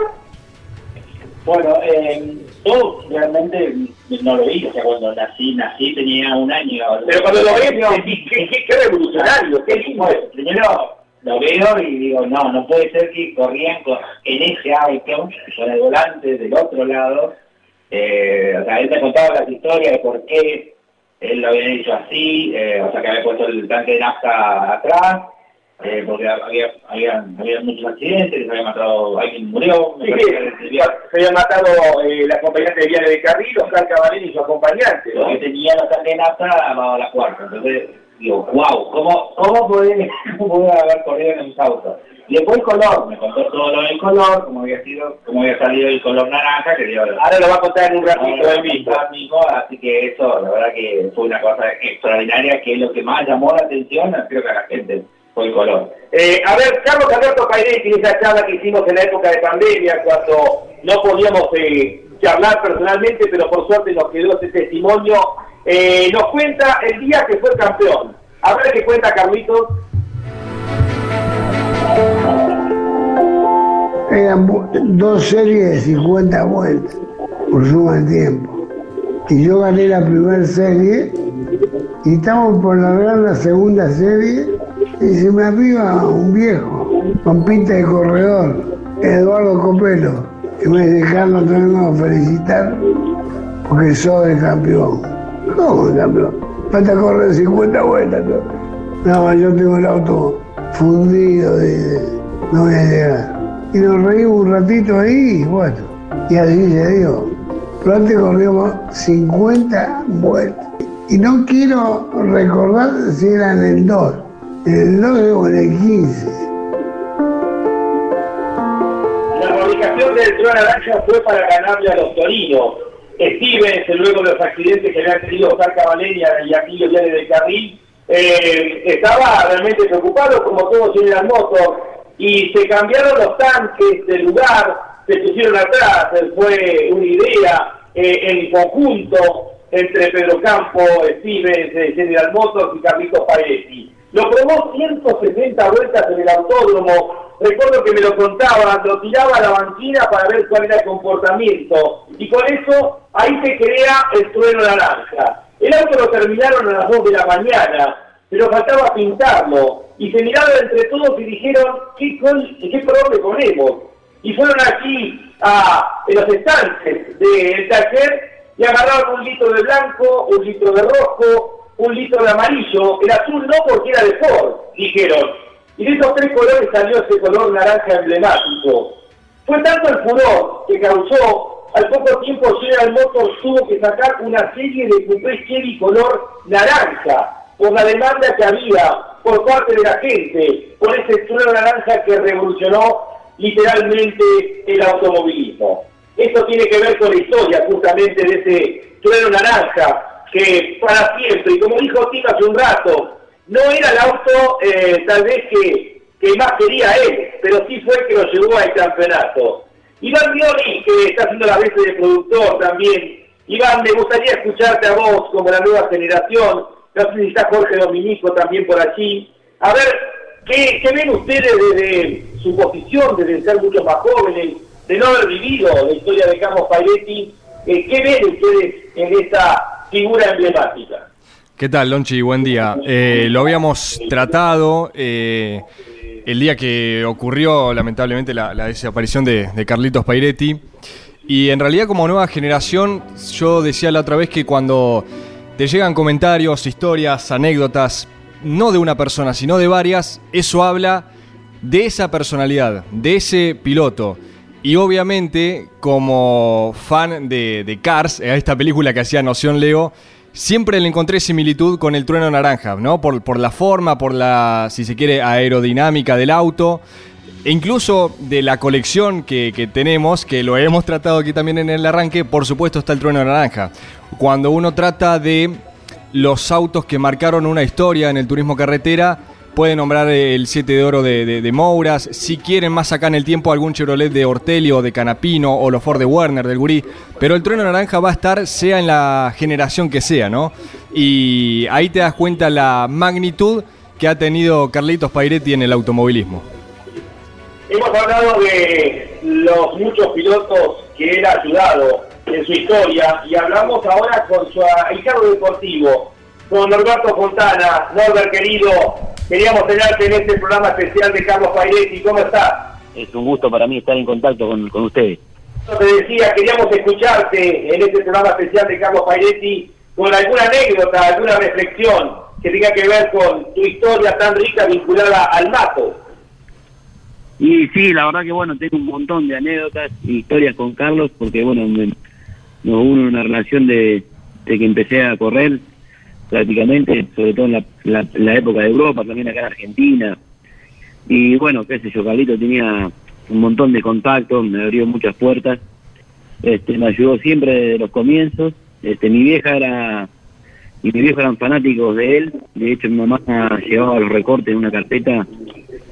Bueno, eh, yo realmente no lo vi, o sea, cuando nací, nací tenía un año. Pero cuando lo ves, decís, qué, qué- qué revolucionario, qué lindo. Bueno, primero lo veo y digo, no, no puede ser que corrían con- en ese auto, con el volante del otro lado. Eh, o sea, él me contaba las historias de por qué él lo había hecho así, eh, o sea, que había puesto el tanque de nafta atrás, eh, porque había, había, había muchos accidentes, se había matado, alguien murió. Sí, sí, se había matado eh, la acompañante de Viale de Carril, Oscar Cabalén y su acompañante. ¿no? que tenía la sangre abajo de la cuarta. Entonces, digo, wow, ¿cómo, cómo puede, cómo haber corrido en esos autos? Y después el color, me contó todo lo del color, cómo había sido, cómo había salido el color naranja, que dio Ahora lo va a contar en un ratito en vivo. Así que eso, la verdad que fue una cosa extraordinaria, que es lo que más llamó la atención, creo que a la gente. Fue Colón. Eh, a ver, Carlos Alberto Pairetti, esa charla que hicimos en la época de pandemia, cuando no podíamos eh, charlar personalmente, pero por suerte nos quedó ese testimonio, eh, nos cuenta el día que fue campeón. A ver qué cuenta Carlitos. Eran dos series de 50 vueltas por suma de tiempo. Y yo gané la primera serie y estamos por largar la segunda serie y se me arriba un viejo con pinta de corredor, Eduardo Copelo, y me dice, Carlos, a felicitar porque sos el campeón. ¿Cómo el campeón? Falta correr 50 vueltas. ¿no? Yo tengo el auto fundido, no voy a llegar. Y nos reímos un ratito ahí y bueno, y así se dio. Pero antes corríamos 50 vueltas. Y no quiero recordar si era en el 2, en el 12 o en el 15. La fabricación del Tron Naranja fue para ganarle a los torinos. Stevens, luego de los accidentes que le han tenido Zarca Valeria y Aquillo Viale del Carril, eh, estaba realmente preocupado, como todos General Motors, y se cambiaron los tanques del lugar, se pusieron atrás, eh, fue una idea eh, en conjunto entre Pedro Campo, Stevens, General Motors y Carlitos Paeretti. Lo probó 160 vueltas en el autódromo. Recuerdo que me lo contaban, lo tiraba a la banquina para ver cuál era el comportamiento. Y con eso, ahí se crea el trueno naranja. El auto lo terminaron a las 2 de la mañana, pero faltaba pintarlo. Y se miraron entre todos y dijeron, ¿qué, col- qué color le ponemos? Y fueron aquí a en los estantes del taller y agarraron un litro de blanco, un litro de rojo, un litro de amarillo, el azul no porque era de Ford, dijeron. Y de esos tres colores salió ese color naranja emblemático. Fue tanto el furor que causó, al poco tiempo General Motors tuvo que sacar una serie de coupés Chevy color naranja, por la demanda que había por parte de la gente, por ese trueno naranja que revolucionó literalmente el automovilismo. Esto tiene que ver con la historia justamente de ese trueno naranja, que para siempre, y como dijo Tito hace un rato, no era el auto eh, tal vez que, que más quería él, pero sí fue el que lo llevó al campeonato. Iván Bioni, que está haciendo la veces de productor también. Iván, me gustaría escucharte a vos como la nueva generación. No sé si está Jorge Dominico también por allí. A ver, ¿qué, qué ven ustedes desde su posición, desde ser mucho más jóvenes, de no haber vivido la historia de Carlos Pairetti? Eh, ¿Qué ven ustedes en esta figura emblemática? ¿Qué tal, Lonchi? Buen día. Eh, lo habíamos tratado eh, el día que ocurrió, lamentablemente, la, desaparición de, de Carlitos Pairetti. Y en realidad, como nueva generación, yo decía la otra vez que cuando te llegan comentarios, historias, anécdotas, no de una persona, sino de varias, eso habla de esa personalidad, de ese piloto. Y obviamente, como fan de, de Cars, a esta película que hacía Noción Leo, siempre le encontré similitud con el trueno naranja, ¿no? Por, por la forma, por la, si se quiere, aerodinámica del auto. E incluso de la colección que, que tenemos, que lo hemos tratado aquí también en el arranque, por supuesto está el trueno naranja. Cuando uno trata de los autos que marcaron una historia en el turismo carretera, puede nombrar el 7 de oro de, de, Mouras. Si quieren más acá en el tiempo, algún Chevrolet de Ortelio de Canapino o los Ford de Werner, del Gurí. Pero el trueno naranja va a estar, sea en la generación que sea, ¿no? Y ahí te das cuenta la magnitud que ha tenido Carlitos Pairetti en el automovilismo. Hemos hablado de los muchos pilotos que él ha ayudado en su historia y hablamos ahora con su cargo deportivo, con Norberto Fontana. Norbert, querido, queríamos tenerte en este programa especial de Carlos Pairetti. ¿Cómo estás? Es un gusto para mí estar en contacto con, con ustedes. Yo te decía, queríamos escucharte en este programa especial de Carlos Pairetti con alguna anécdota, alguna reflexión que tenga que ver con tu historia tan rica vinculada al mato. Y sí, la verdad que bueno, tengo un montón de anécdotas y historias con Carlos, porque bueno, me- nos une una relación de, de que empecé a correr prácticamente, sobre todo en la, la- época de Europa, también acá en Argentina. Y bueno, qué sé yo, Carlito tenía un montón de contactos, me abrió muchas puertas, este, me ayudó siempre desde los comienzos. Este, mi vieja era y mi viejo eran fanáticos de él. De hecho, mi mamá llevaba los recortes en una carpeta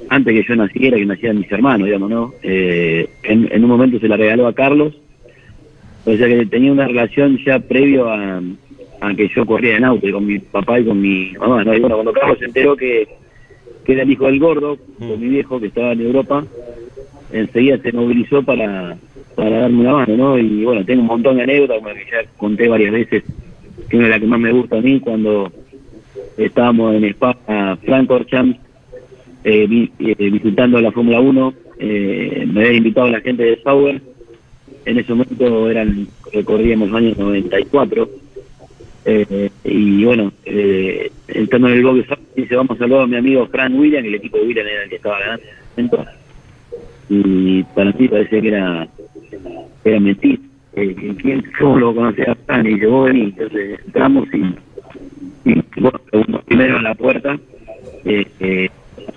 antes que yo naciera, que nacían mis hermanos, digamos, ¿no? Eh, en un momento se la regaló a Carlos, o sea que tenía una relación ya previo a, a que yo corría en auto y con mi papá y con mi mamá, ¿no? Y bueno, cuando Carlos se enteró que, que era el hijo del gordo, con mi viejo que estaba en Europa, enseguida se movilizó para, para darme una mano, ¿no? Y bueno, tengo un montón de anécdotas, como que ya conté varias veces, que una de las que más me gusta a mí, cuando estábamos en Spa, Francorchamps, eh, eh, visitando la Fórmula 1, eh, me había invitado la gente de Sauber, en ese momento eran, recorríamos años 94, eh, y bueno, eh, entrando en el box, dice, vamos a saludar a mi amigo Frank William, el equipo de William era el que estaba ganando en ese momento, y para mí parecía que era, era mentira. Eh, ¿quién, ¿Cómo conocía a Fran? Y yo, vení, entonces entramos y, y bueno, primero en la puerta, eh, eh,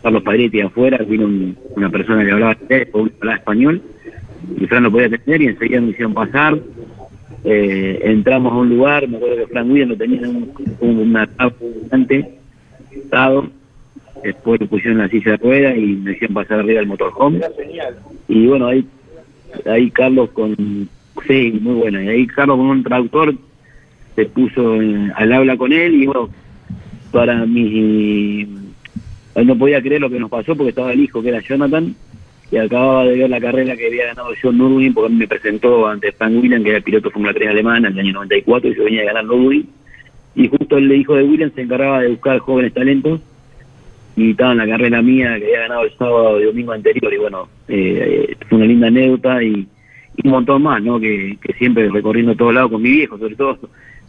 Carlos Padretti afuera, vino un- una persona que hablaba inglés, hablaba español, y Fran lo podía atender y enseguida me hicieron pasar. Eh, entramos a un lugar, me acuerdo que Frank Williams lo tenía en un, un- una gigante, sentado, después lo pusieron en la silla de ruedas y me hicieron pasar arriba del motorhome. Y bueno, ahí, ahí Carlos con, sí, muy buena, y ahí Carlos con un traductor se puso al habla con él y bueno, para mi él no podía creer lo que nos pasó porque estaba el hijo que era Jonathan y acababa de ver la carrera que había ganado John Nürburgring porque me presentó ante Frank Williams que era el piloto de Fórmula 3 alemana en el año 94 y yo venía a ganar Nürburgring y justo el hijo de Williams se encargaba de buscar jóvenes talentos y estaba en la carrera mía que había ganado el sábado y domingo anterior y bueno, eh, fue una linda anécdota y, un montón más, ¿no? Que, que siempre recorriendo todos lados con mi viejo, sobre todo,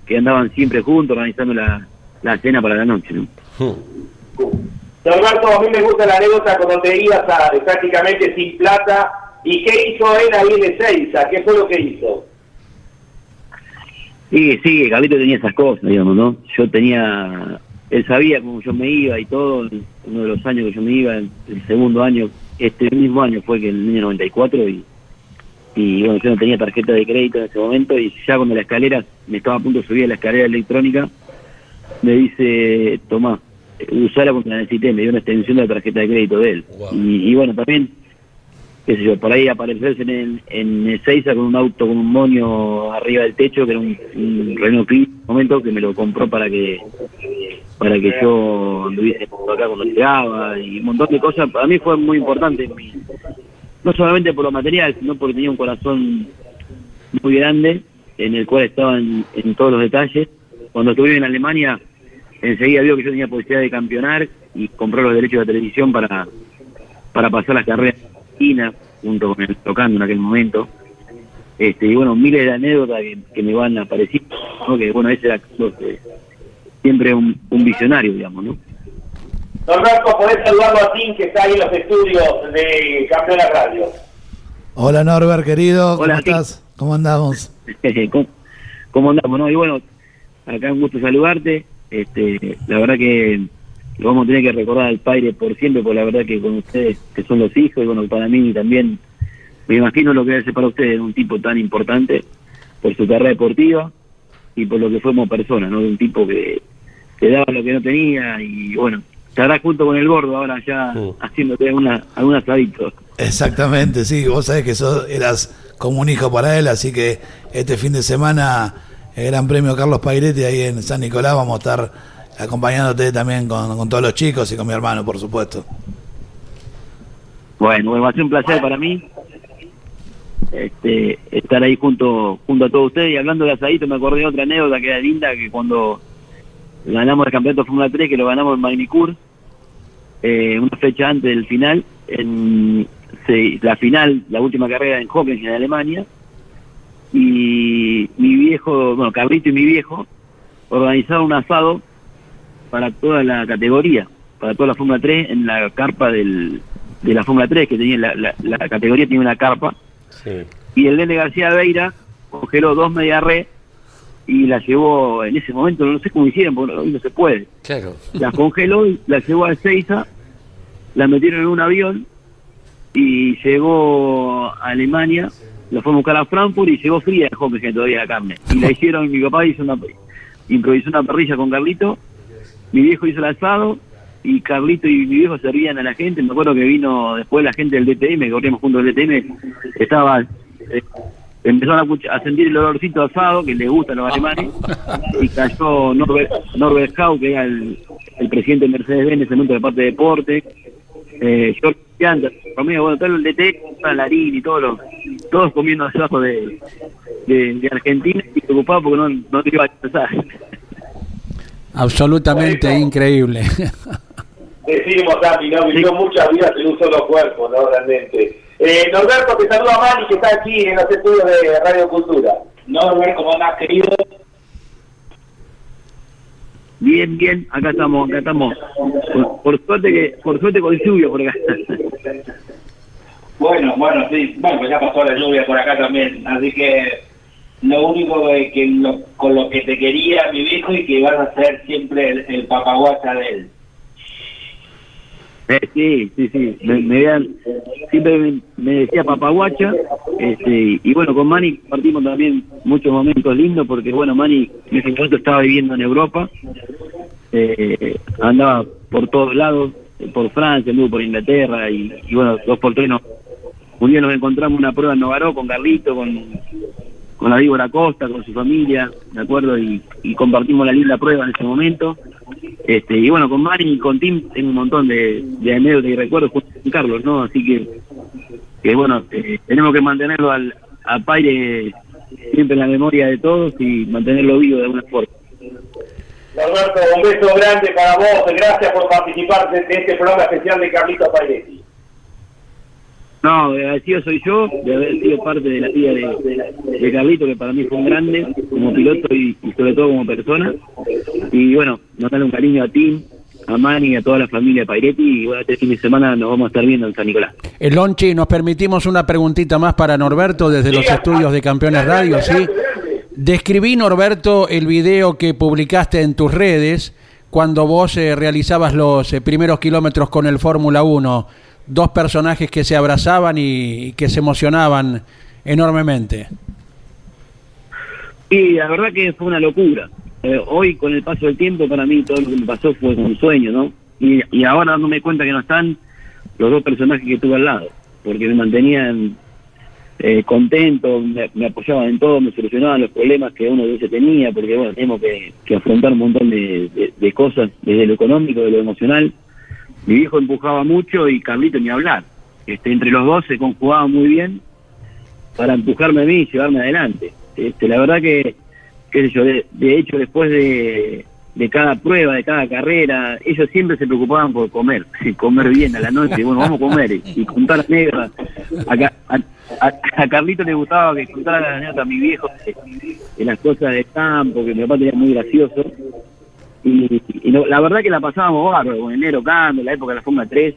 que andaban siempre juntos organizando la, la cena para la noche, ¿no? Don Alberto, a mí me gusta la anécdota cuando te ibas a, prácticamente sin plata. ¿Y qué hizo él ahí en Ezeiza? ¿Qué fue lo que hizo? Sí, sí, Gablito tenía esas cosas, digamos, ¿no? Yo tenía, él sabía cómo yo me iba y todo, uno de los años que yo me iba, el, el segundo año, este mismo año fue que el año 94 y, y bueno, yo no tenía tarjeta de crédito en ese momento y ya cuando la escalera, me estaba a punto de subir a la escalera electrónica, me dice, Tomás, usala cuando la necesité, me dio una extensión de la tarjeta de crédito de él. Y, y bueno, también, qué sé yo, por ahí aparecerse en, el, en Ezeiza con un auto con un moño arriba del techo, que era un, un Renault Clio, en momento que me lo compró para que para que yo anduviese acá cuando llegaba y un montón de cosas. Para mí fue muy importante, no solamente por lo material, sino porque tenía un corazón muy grande en el cual estaba en, en todos los detalles. Cuando estuve en Alemania, enseguida vio que yo tenía posibilidad de campeonar y compró los derechos de televisión para, para pasar las carreras en Argentina, junto con el tocando en aquel momento. Este, y bueno, miles de anécdotas que, que me van apareciendo, ¿no? que bueno, ese era siempre un, un visionario, digamos, ¿no? Don Alberto, podés saludarlo a Tim, que está ahí en los estudios de Campeona Radio. Hola Norbert, querido, ¿cómo Hola, estás? ¿Cómo andamos? ¿Cómo, cómo andamos? No? Y bueno, acá un gusto saludarte. Este, la verdad que lo vamos a tener que recordar al padre por siempre, porque la verdad que con ustedes, que son los hijos, y bueno, para mí también, me imagino lo que ser para ustedes un tipo tan importante por su carrera deportiva y por lo que fue como persona, ¿no? Un tipo que, que daba lo que no tenía y bueno, estará junto con el gordo ahora ya haciéndote alguna, algún asadito. Exactamente, sí, vos sabés que sos, eras como un hijo para él, así que este fin de semana el Gran Premio Carlos Pairetti ahí en San Nicolás vamos a estar acompañándote también con, con todos los chicos y con mi hermano, por supuesto. Bueno, bueno, va a ser un placer para mí este, estar ahí junto junto a todos ustedes. Y hablando de asadito, me acordé de otra anécdota que era linda, que cuando ganamos el campeonato Fórmula 3, que lo ganamos en Magnicur, eh, una fecha antes del final, en se- la final, la última carrera en Hockenheim, en Alemania, y mi viejo, bueno, Carlito y mi viejo, organizaron un asado para toda la categoría, para toda la Fórmula 3 en la carpa del, de la Fórmula 3, que tenía la, la, la categoría tiene una carpa, y el nene García Veira congeló dos media red y la llevó en ese momento, no sé cómo hicieron, porque hoy no se puede. Claro. La congeló y la llevó a Ezeiza, la metieron en un avión y llegó a Alemania, la fue a buscar a Frankfurt y llegó fría de Hockenheim todavía la carne. Y la hicieron, mi papá hizo una, improvisó una parrilla con Carlito, mi viejo hizo el asado y Carlito y mi viejo servían a la gente. Me acuerdo que vino después la gente del DTM, que corríamos juntos del DTM, estaba, eh, empezaron a, a sentir el olorcito asado que les gustan los alemanes y cayó Norbert, Norbert Hau, que era el, el presidente de Mercedes-Benz en ese momento de parte de deporte, eh, George Pianta, Romeo, bueno, todo el DT, Larín y todos los, todos comiendo asado de, de, de Argentina y preocupados porque no, no te iba a empezar. Absolutamente increíble. Decimos, Andy, ¿no? Vivió muchas vidas en un solo cuerpo, ¿no? Realmente. Eh, Norberto, te saluda Mani, que está aquí en los estudios de Radio Cultura. Norbert, como más querido, Bien, bien, acá estamos, acá estamos. Por, por suerte que, por suerte con lluvia por acá. Bueno, bueno, sí. Bueno, pues ya pasó la lluvia por acá también. Así que lo único que, lo- con lo que te quería mi viejo y que vas a ser siempre el, el papaguacha de él. Eh, sí, sí, sí. Me, me vean- siempre me, decía papaguacha. Este, y bueno, con Manny compartimos también muchos momentos lindos porque, bueno, Manny en ese momento estaba viviendo en Europa. Eh, andaba por todos lados, por Francia, anduvo por Inglaterra y, bueno, dos por tres un día nos encontramos en una prueba en Novaró con Carlito, con, con la Víbora Costa, con su familia, ¿de acuerdo? Y, y compartimos la linda prueba en ese momento. Este, y bueno, con Mari y con Tim tengo un montón de, de anécdotas y recuerdos con Carlos, ¿no? Así que, que bueno, eh, tenemos que mantenerlo al, a Paire siempre en la memoria de todos y mantenerlo vivo de alguna forma. Un beso grande para vos. Gracias por participar de, de este programa especial de Carlitos Pairetti. No, agradecido soy yo de haber sido parte de la vida de, de Carlito, que para mí fue un grande como piloto y, y sobre todo como persona. Y bueno, nos darle un cariño a Tim, a Manny y a toda la familia Pairetti. Y bueno, este fin de semana nos vamos a estar viendo en San Nicolás. El Lonchi, nos permitimos una preguntita más para Norberto desde los estudios de Campeones Radio, ¿sí? Describí, Norberto, el video que publicaste en tus redes cuando vos eh, realizabas los eh, primeros kilómetros con el Fórmula 1. Dos personajes que se abrazaban y, que se emocionaban enormemente. Y la verdad que fue una locura. Eh, hoy, con el paso del tiempo, para mí todo lo que me pasó fue un sueño, ¿no? Y, y ahora dándome cuenta que no están los dos personajes que tuve al lado, porque me mantenían eh, contento, me, apoyaban en todo, me solucionaban los problemas que uno de ellos tenía, porque bueno, tenemos que, que afrontar un montón de- de cosas, desde lo económico, de lo emocional. Mi viejo empujaba mucho y Carlito ni hablar. Este, entre los dos se conjugaban muy bien para empujarme a mí y llevarme adelante. Este, la verdad que, qué sé yo, de, de hecho después de, de cada prueba, de cada carrera, ellos siempre se preocupaban por comer, comer bien a la noche, bueno, vamos a comer y, y las negras. A, a, a- Carlito le gustaba que contara las anécdotas a mi viejo de, las cosas de campo, que mi papá tenía muy gracioso. Y, y no- la verdad que la pasábamos bárbaro, con enero Cando, la época de la Fórmula 3.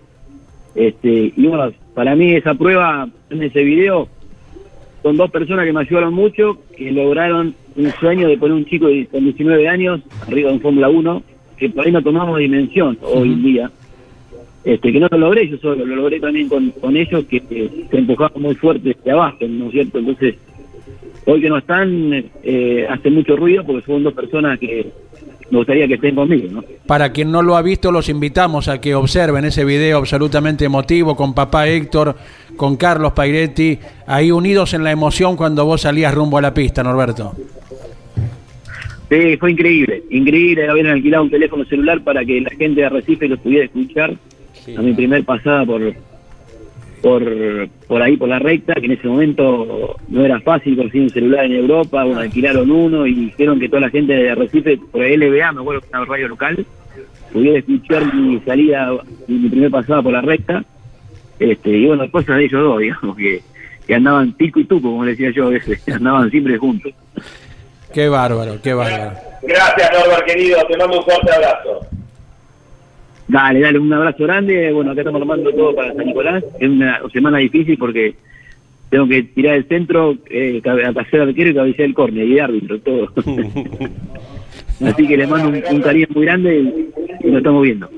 Este, y bueno, para mí esa prueba en ese video son dos personas que me ayudaron mucho, que lograron un sueño de poner un chico de, con 19 años arriba de un Fórmula 1, que por ahí no tomamos dimensión hoy en día. Este, que no lo logré yo solo, lo logré también con, con ellos que, que se empujaban muy fuerte desde abajo, ¿no es cierto? Entonces, hoy que no están, eh, hace mucho ruido porque son dos personas que me gustaría que estén conmigo, ¿no? Para quien no lo ha visto, los invitamos a que observen ese video absolutamente emotivo con papá Héctor, con Carlos Pairetti, ahí unidos en la emoción cuando vos salías rumbo a la pista, Norberto. Sí, fue increíble, increíble haber alquilado un teléfono celular para que la gente de Arrecife los pudiera escuchar. A mi primer pasada por, por por ahí, por la recta, que en ese momento no era fácil conseguir un celular en Europa, bueno, alquilaron uno y hicieron que toda la gente de Arrecife, por LBA, me acuerdo que era radio local, pudiera escuchar mi salida, mi primer pasada por la recta. Este, y bueno, cosas de ellos dos, digamos, que, que andaban pico y tuco, como le decía yo a veces, andaban siempre juntos. Qué bárbaro, qué bárbaro. Gracias, Norbert, querido. Te mando un fuerte abrazo. Dale, dale, un abrazo grande. Bueno, acá estamos armando todo para San Nicolás. Es una semana difícil porque tengo que tirar el centro, eh, cabe- a hacer arquero y cabecear el córner y árbitro, todo. Así que les mando un, un cariño muy grande y, y nos estamos viendo.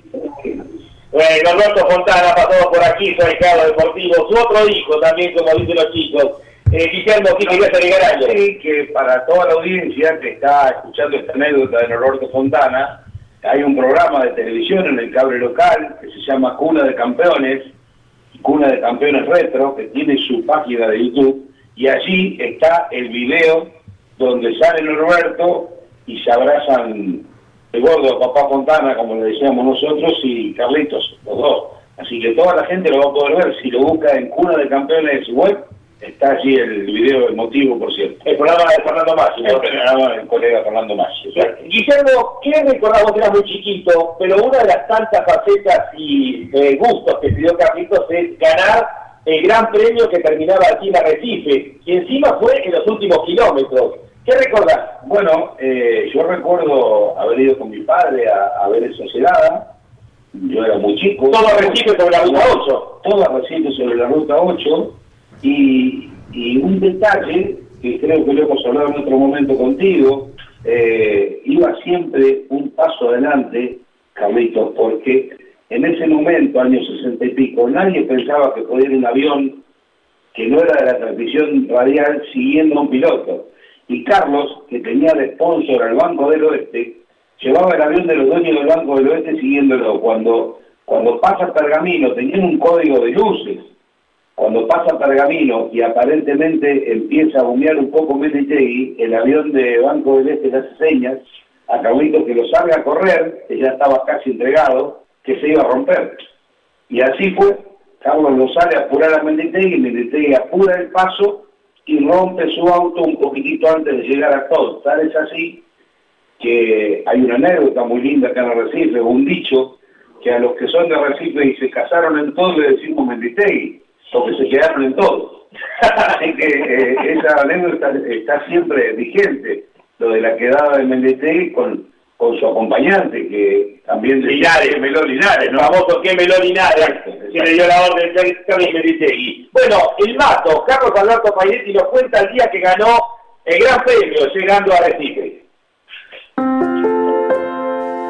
Bueno, Norberto Fontana pasó por aquí, su ahijado deportivo, su otro hijo también, como dicen los chicos. Eh, Guillermo, ¿qué querías agregar algo? Sí, que para toda la audiencia que está escuchando esta anécdota de Norberto Fontana, hay un programa de televisión en el cable local que se llama Cuna de Campeones, Cuna de Campeones Retro, que tiene su página de YouTube, y allí está el video donde sale Norberto y se abrazan el gordo papá Fontana, como le decíamos nosotros, y Carlitos, los dos. Así que toda la gente lo va a poder ver. Si lo busca en Cuna de Campeones web, está allí el video emotivo, por cierto. El programa de Fernando Massi. El programa del colega Fernando Massi. Guillermo, ¿qué recordamos? Eras muy chiquito, pero una de las tantas facetas y eh, gustos que pidió Carlitos es ganar el gran premio que terminaba aquí en Arrecife, y encima fue en los últimos kilómetros. ¿Qué recordás? Bueno, eh, yo recuerdo haber ido con mi padre a, a ver esa llegada. Yo era muy chico. Todo Arrecife sobre la ruta 8. Todo Arrecife sobre la ruta 8. Y, un detalle que creo que lo hemos hablado en otro momento contigo, eh, iba siempre un paso adelante, Carlitos, porque en ese momento, años 60 y pico, nadie pensaba que podía ir un avión que no era de la transmisión radial siguiendo a un piloto. Y Carlos, que tenía de sponsor al Banco del Oeste, llevaba el avión de los dueños del Banco del Oeste siguiéndolo. Cuando, cuando pasa Pergamino, tenían un código de luces. Cuando pasa Pergamino y aparentemente empieza a humear un poco Melitegui, el avión de Banco del Este le hace señas a Carlitos que lo salga a correr, que ya estaba casi entregado, que se iba a romper. Y así fue. Carlos lo sale a apurar a Menditegui, Menditegui apura el paso y rompe su auto un poquitito antes de llegar a todo. Tal es así que hay una anécdota muy linda acá en Arrecife, un dicho, que a los que son de Arrecife y se casaron en todo le decimos Menditegui, porque se quedaron en todo. así que eh, esa anécdota está siempre vigente, lo de la quedada de Menditegui con, con su acompañante, que también decía Linares. que Meló Linares, famoso que Melón Linares, que le dio la orden de Carlos Meritegui. Bueno, el mato, Carlos Alberto Pairetti nos cuenta el día que ganó el Gran Premio llegando a Recife.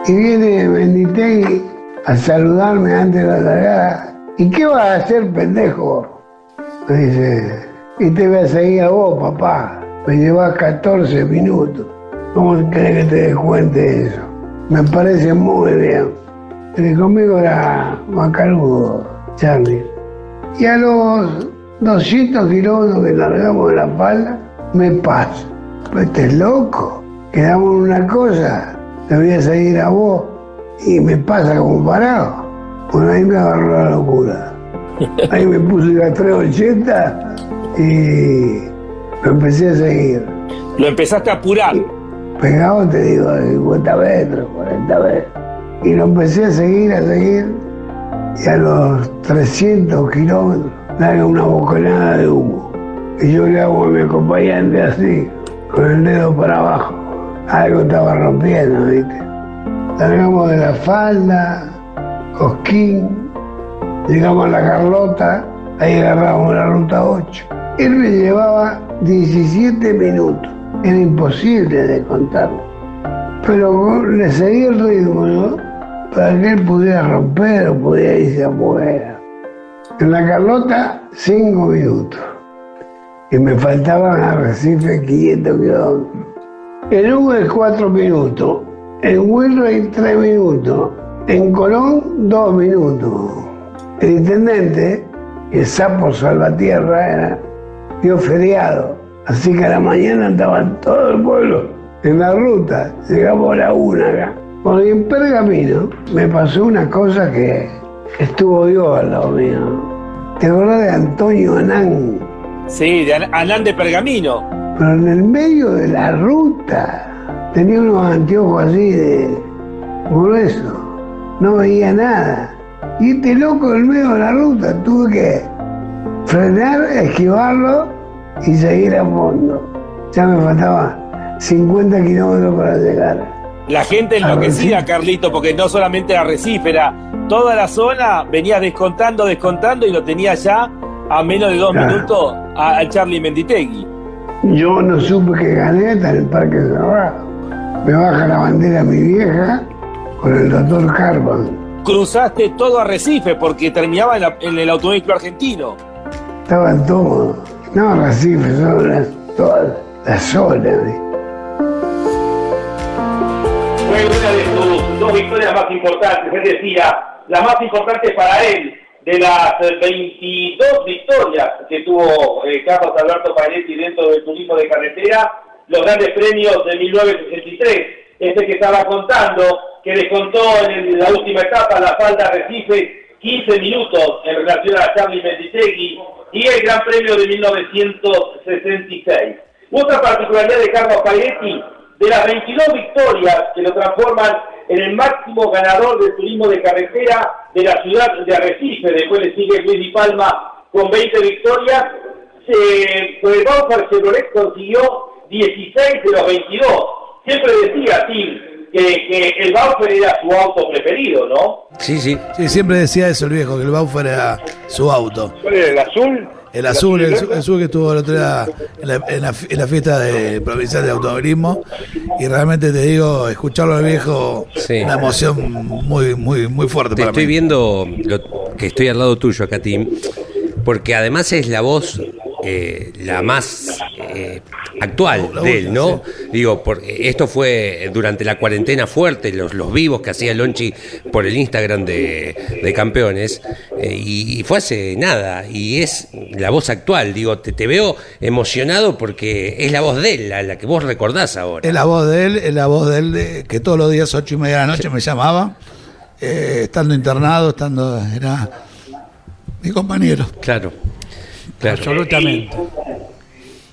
Y viene Benditegui a saludarme antes de la largada. ¿Y qué vas a hacer, pendejo? Me dice, y te voy a seguir a vos, papá. Me llevas 14 minutos. ¿Cómo crees que te descuente eso? Me parece muy bien. El que conmigo era Macaludo, Charlie. Y a los 200 kilómetros que largamos de la pala, me pasa. Pues este es loco. Quedamos en una cosa, te voy a seguir a vos. Y me pasa como parado. Bueno, ahí me agarró la locura. Ahí me puse la 380 y lo empecé a seguir. Lo empezaste a apurar. Pegado te digo, de 50 metros, 40 metros. Y lo empecé a seguir, a seguir. Y a los 300 kilómetros, larga una bocanada de humo. Y yo le hago a mi acompañante así, con el dedo para abajo. Algo estaba rompiendo, ¿viste? Largamos de la falda, Cosquín, llegamos a la Carlota, ahí agarramos la ruta 8. Él me llevaba 17 minutos, era imposible de contarlo. Pero le seguí el ritmo, ¿no? Para que él pudiera romper o pudiera irse afuera. En la Carlota, 5 minutos. Y me faltaban a Recife 500 kilómetros. En Uber 4 minutos. En Wilray 3 minutos. En Colón 2 minutos. El intendente, el sapo Salvatierra, era, dio feriado. Así que a la mañana estaban todo el pueblo en la ruta. Llegamos a la una acá. Bueno, y en Pergamino me pasó una cosa que estuvo Dios al lado mío. ¿Te acordás de Antonio Anán? Sí, de An- Anán de Pergamino. Pero en el medio de la ruta tenía unos anteojos así de grueso. No veía nada. Y este loco en medio de la ruta tuve que frenar, esquivarlo y seguir a fondo. Ya me faltaba 50 kilómetros para llegar. La gente enloquecía, Carlito, porque no solamente Recife, era toda la zona, venía descontando, descontando y lo tenía ya a menos de dos Claro. minutos a, a Charlie Menditegui. Yo no supe que gané hasta en el Parque Cerrado. Me baja la bandera mi vieja con el doctor Carvan. Cruzaste todo a Recife porque terminaba en, la- en el Automóvil Argentino. Estaban todos. No, Recife, son las, todas las zonas. Fue una de sus dos victorias más importantes, es decir, la más importante para él de las 22 victorias que tuvo eh, Carlos Alberto Painetti dentro del turismo de carretera, los grandes premios de 1963, este que estaba contando, que les contó en la última etapa la falda Recife 15 minutos en relación a Charlie Menditegui y el Gran Premio de 1966. Otra particularidad de Carlos Painetti, de las 22 victorias que lo transforman en el máximo ganador del turismo de carretera de la ciudad de Arrecife, después le sigue Luis Palma con 20 victorias, se, pues Chevrolet consiguió 16 de los 22. Siempre decía Tim que, que el Bauer era su auto preferido, ¿no? Sí, sí. Sí, siempre decía eso el viejo, que el Bauer era su auto. ¿Cuál era el azul? El azul, el, el azul que estuvo el otro día en la, en la, en la fiesta de provincial de automovilismo y realmente te digo, escucharlo al viejo, Sí. una emoción muy, muy, muy fuerte Te para estoy mí. viendo lo- que estoy al lado tuyo acá, Tim, porque además es la voz eh, la más eh, actual de él, ¿no? Digo, porque esto fue durante la cuarentena fuerte, los, los vivos que hacía Lonchi por el Instagram de, de campeones, eh, y, y fue hace nada, y es la voz actual, digo, te, te veo emocionado porque es la voz de él, la, la que vos recordás ahora. Es la voz de él, es la voz de él de- que todos los días, ocho y media de la noche, me llamaba, eh, estando internado, estando, era mi compañero. Claro, claro. Absolutamente.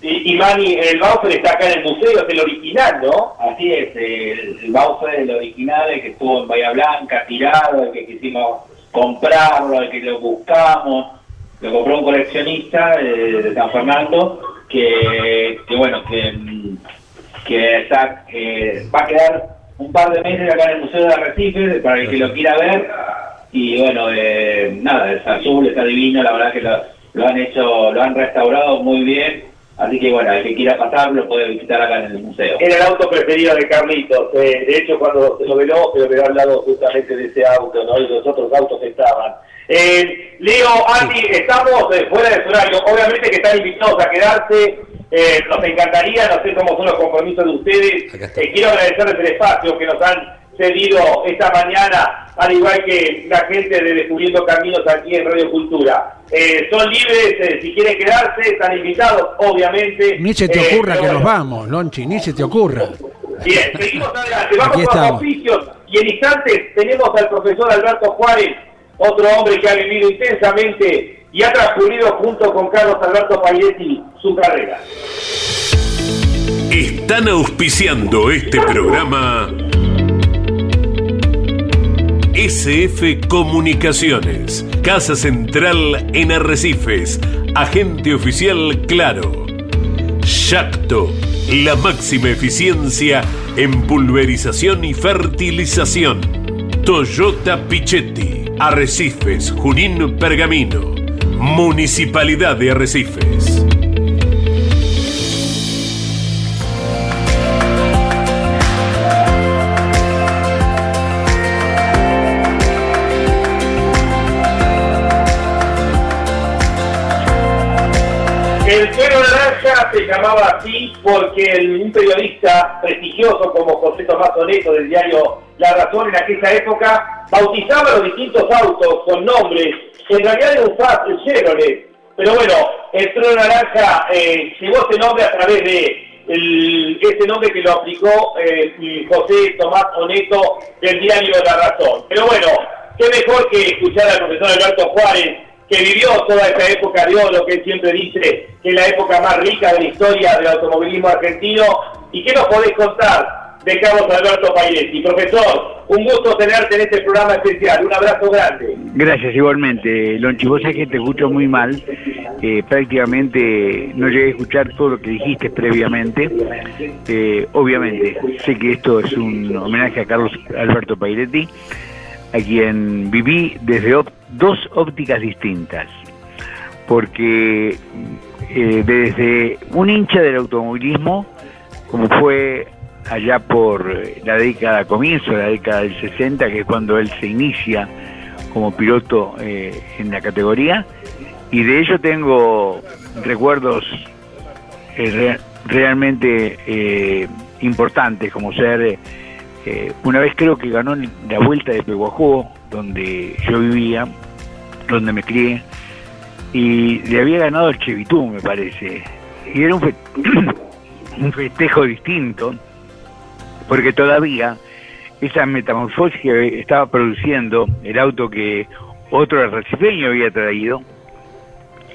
Y, y Manny, el Bauer está acá en el museo, es el original, ¿no? Así es, el, el Bowser, el original, el que estuvo en Bahía Blanca, tirado, el que quisimos comprarlo, el que lo buscamos, lo compró un coleccionista eh, de San Fernando, que, que bueno, que, que está, eh, va a quedar un par de meses acá en el Museo de Arrecife, para el que lo quiera ver, y bueno, eh, nada, es azul, está divino, la verdad que lo, lo han hecho, lo han restaurado muy bien, así que bueno, el que quiera pasar lo puede visitar acá en el museo. Era el auto preferido de Carlitos. eh, de hecho, cuando se lo veló, se lo veló al lado justamente de ese auto, ¿no? Y los otros autos que estaban. Eh, Leo, Andy, estamos eh, fuera de su horario. Obviamente que están invitados a quedarse. eh, nos encantaría, no sé cómo son los compromisos de ustedes. Eh, quiero agradecerles el espacio que nos han cedido esta mañana, al igual que la gente de Descubriendo Caminos aquí en Radio Cultura. Eh, son libres, eh, si quieren quedarse, están invitados, obviamente. Ni se te Eh, ocurra que nos bueno, vamos, Lonchi, ni se te ocurra. Bien, seguimos adelante. Vamos Aquí con los auspicios y en instantes tenemos al profesor Alberto Juárez, otro hombre que ha vivido intensamente y ha transcurrido junto con Carlos Alberto Pairetti su carrera. Están auspiciando este programa SF Comunicaciones, Casa Central en Arrecifes, Agente Oficial Claro. Yacto, la máxima eficiencia en pulverización y fertilización. Toyota Pichetti, Arrecifes, Junín Pergamino, Municipalidad de Arrecifes. Así porque un periodista prestigioso como José Tomás Oneto del diario La Razón en aquella época bautizaba los distintos autos con nombres. En realidad era un Fast. Pero bueno, el suelo naranja eh, llevó ese nombre a través de ese nombre que lo aplicó eh, José Tomás Oneto del diario La Razón. Pero bueno, qué mejor que escuchar al profesor Alberto Juárez que vivió toda esta época de oro, que él siempre dice que es la época más rica de la historia del automovilismo argentino. ¿Y qué nos podés contar de Carlos Alberto Pairetti? Profesor, un gusto tenerte en este programa especial. Un abrazo grande. Gracias, igualmente. Lonchi, vos sabés que te escucho muy mal. Eh, prácticamente no llegué a escuchar todo lo que dijiste previamente. Eh, obviamente, sé que esto es un homenaje a Carlos Alberto Pairetti, a quien viví desde dos ópticas distintas. Porque eh, desde un hincha del automovilismo, como fue allá por la década, comienzo la década del 60, que es cuando él se inicia como piloto eh, en la categoría, y de ello tengo recuerdos eh, re- realmente importantes, como ser, eh, una vez creo que ganó la vuelta de Pehuajó, donde yo vivía, donde me crié, y le había ganado el Chevitú, me parece. Y era un, un festejo distinto, porque todavía esa metamorfosis que estaba produciendo el auto que otro arrecifeño había traído,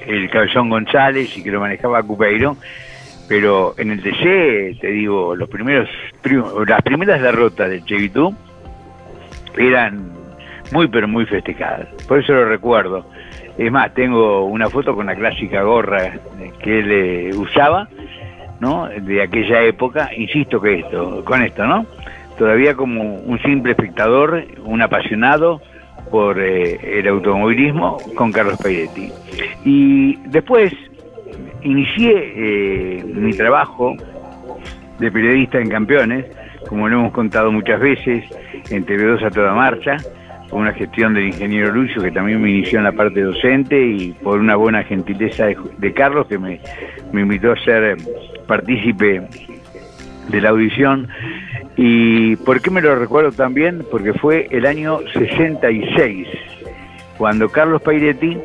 el Cabezón González, y que lo manejaba Cupeiro, pero en el TC, te digo, los primeros, prim- las primeras derrotas del Chevitú eran muy pero muy festejadas, por eso lo recuerdo. Es más, tengo una foto con la clásica gorra que él eh, usaba, ¿no? De aquella época, insisto que esto, con esto, ¿no? Todavía como un simple espectador, un apasionado por eh, el automovilismo con Carlos Pairetti. Y después inicié eh, mi trabajo de periodista en Campeones, como lo hemos contado muchas veces, en TV2 a toda marcha, con una gestión del ingeniero Lucio que también me inició en la parte docente y por una buena gentileza de, Carlos que me, invitó a ser partícipe de la audición. ¿Y por qué me lo recuerdo también? Porque fue el año 66, cuando Carlos Pairetti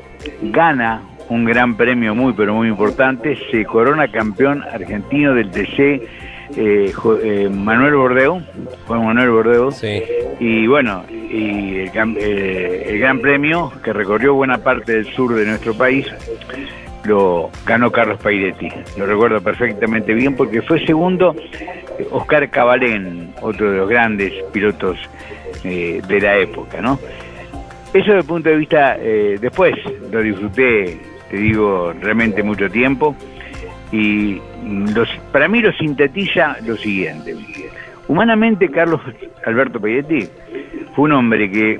gana un gran premio muy pero muy importante, se corona campeón argentino del TC eh, eh, Manuel Bordeo, Juan Manuel Bordeo, y bueno, y el, eh, el gran premio que recorrió buena parte del sur de nuestro país lo ganó Carlos Pairetti, lo recuerdo perfectamente bien porque fue segundo eh, Oscar Cabalén, otro de los grandes pilotos eh, de la época, ¿no? Eso desde el punto de vista, después lo disfruté, digo, realmente mucho tiempo y los, para mí lo sintetiza lo siguiente. Humanamente Carlos Alberto Payetti fue un hombre que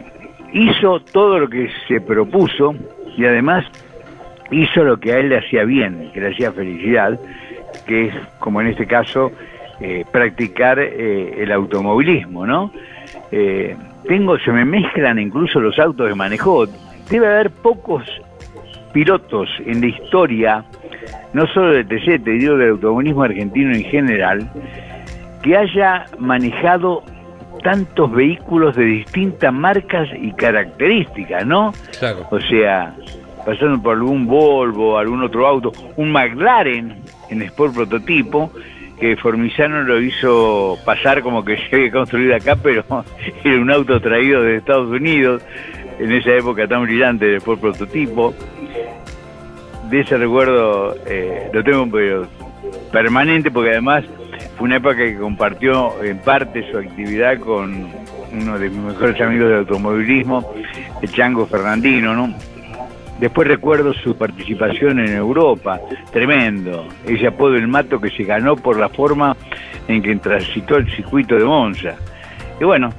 hizo todo lo que se propuso y además hizo lo que a él le hacía bien, que le hacía felicidad, que es, como en este caso, eh, practicar eh, el automovilismo, ¿no? Eh, tengo, se me mezclan incluso los autos que manejó. Debe haber pocos pilotos en la historia, no solo del TC, te digo del automovilismo argentino en general, que haya manejado tantos vehículos de distintas marcas y características, ¿no? Claro. O sea, pasando por algún Volvo, algún otro auto, un McLaren en Sport Prototipo, que Formizano lo hizo pasar como que se había construido acá, pero era un auto traído de Estados Unidos, en esa época tan brillante del Sport Prototipo. De ese recuerdo eh, lo tengo pero permanente porque además fue una época que compartió en parte su actividad con uno de mis mejores amigos del automovilismo, el Chango Fernandino, ¿no? Después recuerdo su participación en Europa, tremendo, ese apodo El Mato que se ganó por la forma en que transitó el circuito de Monza. Y bueno,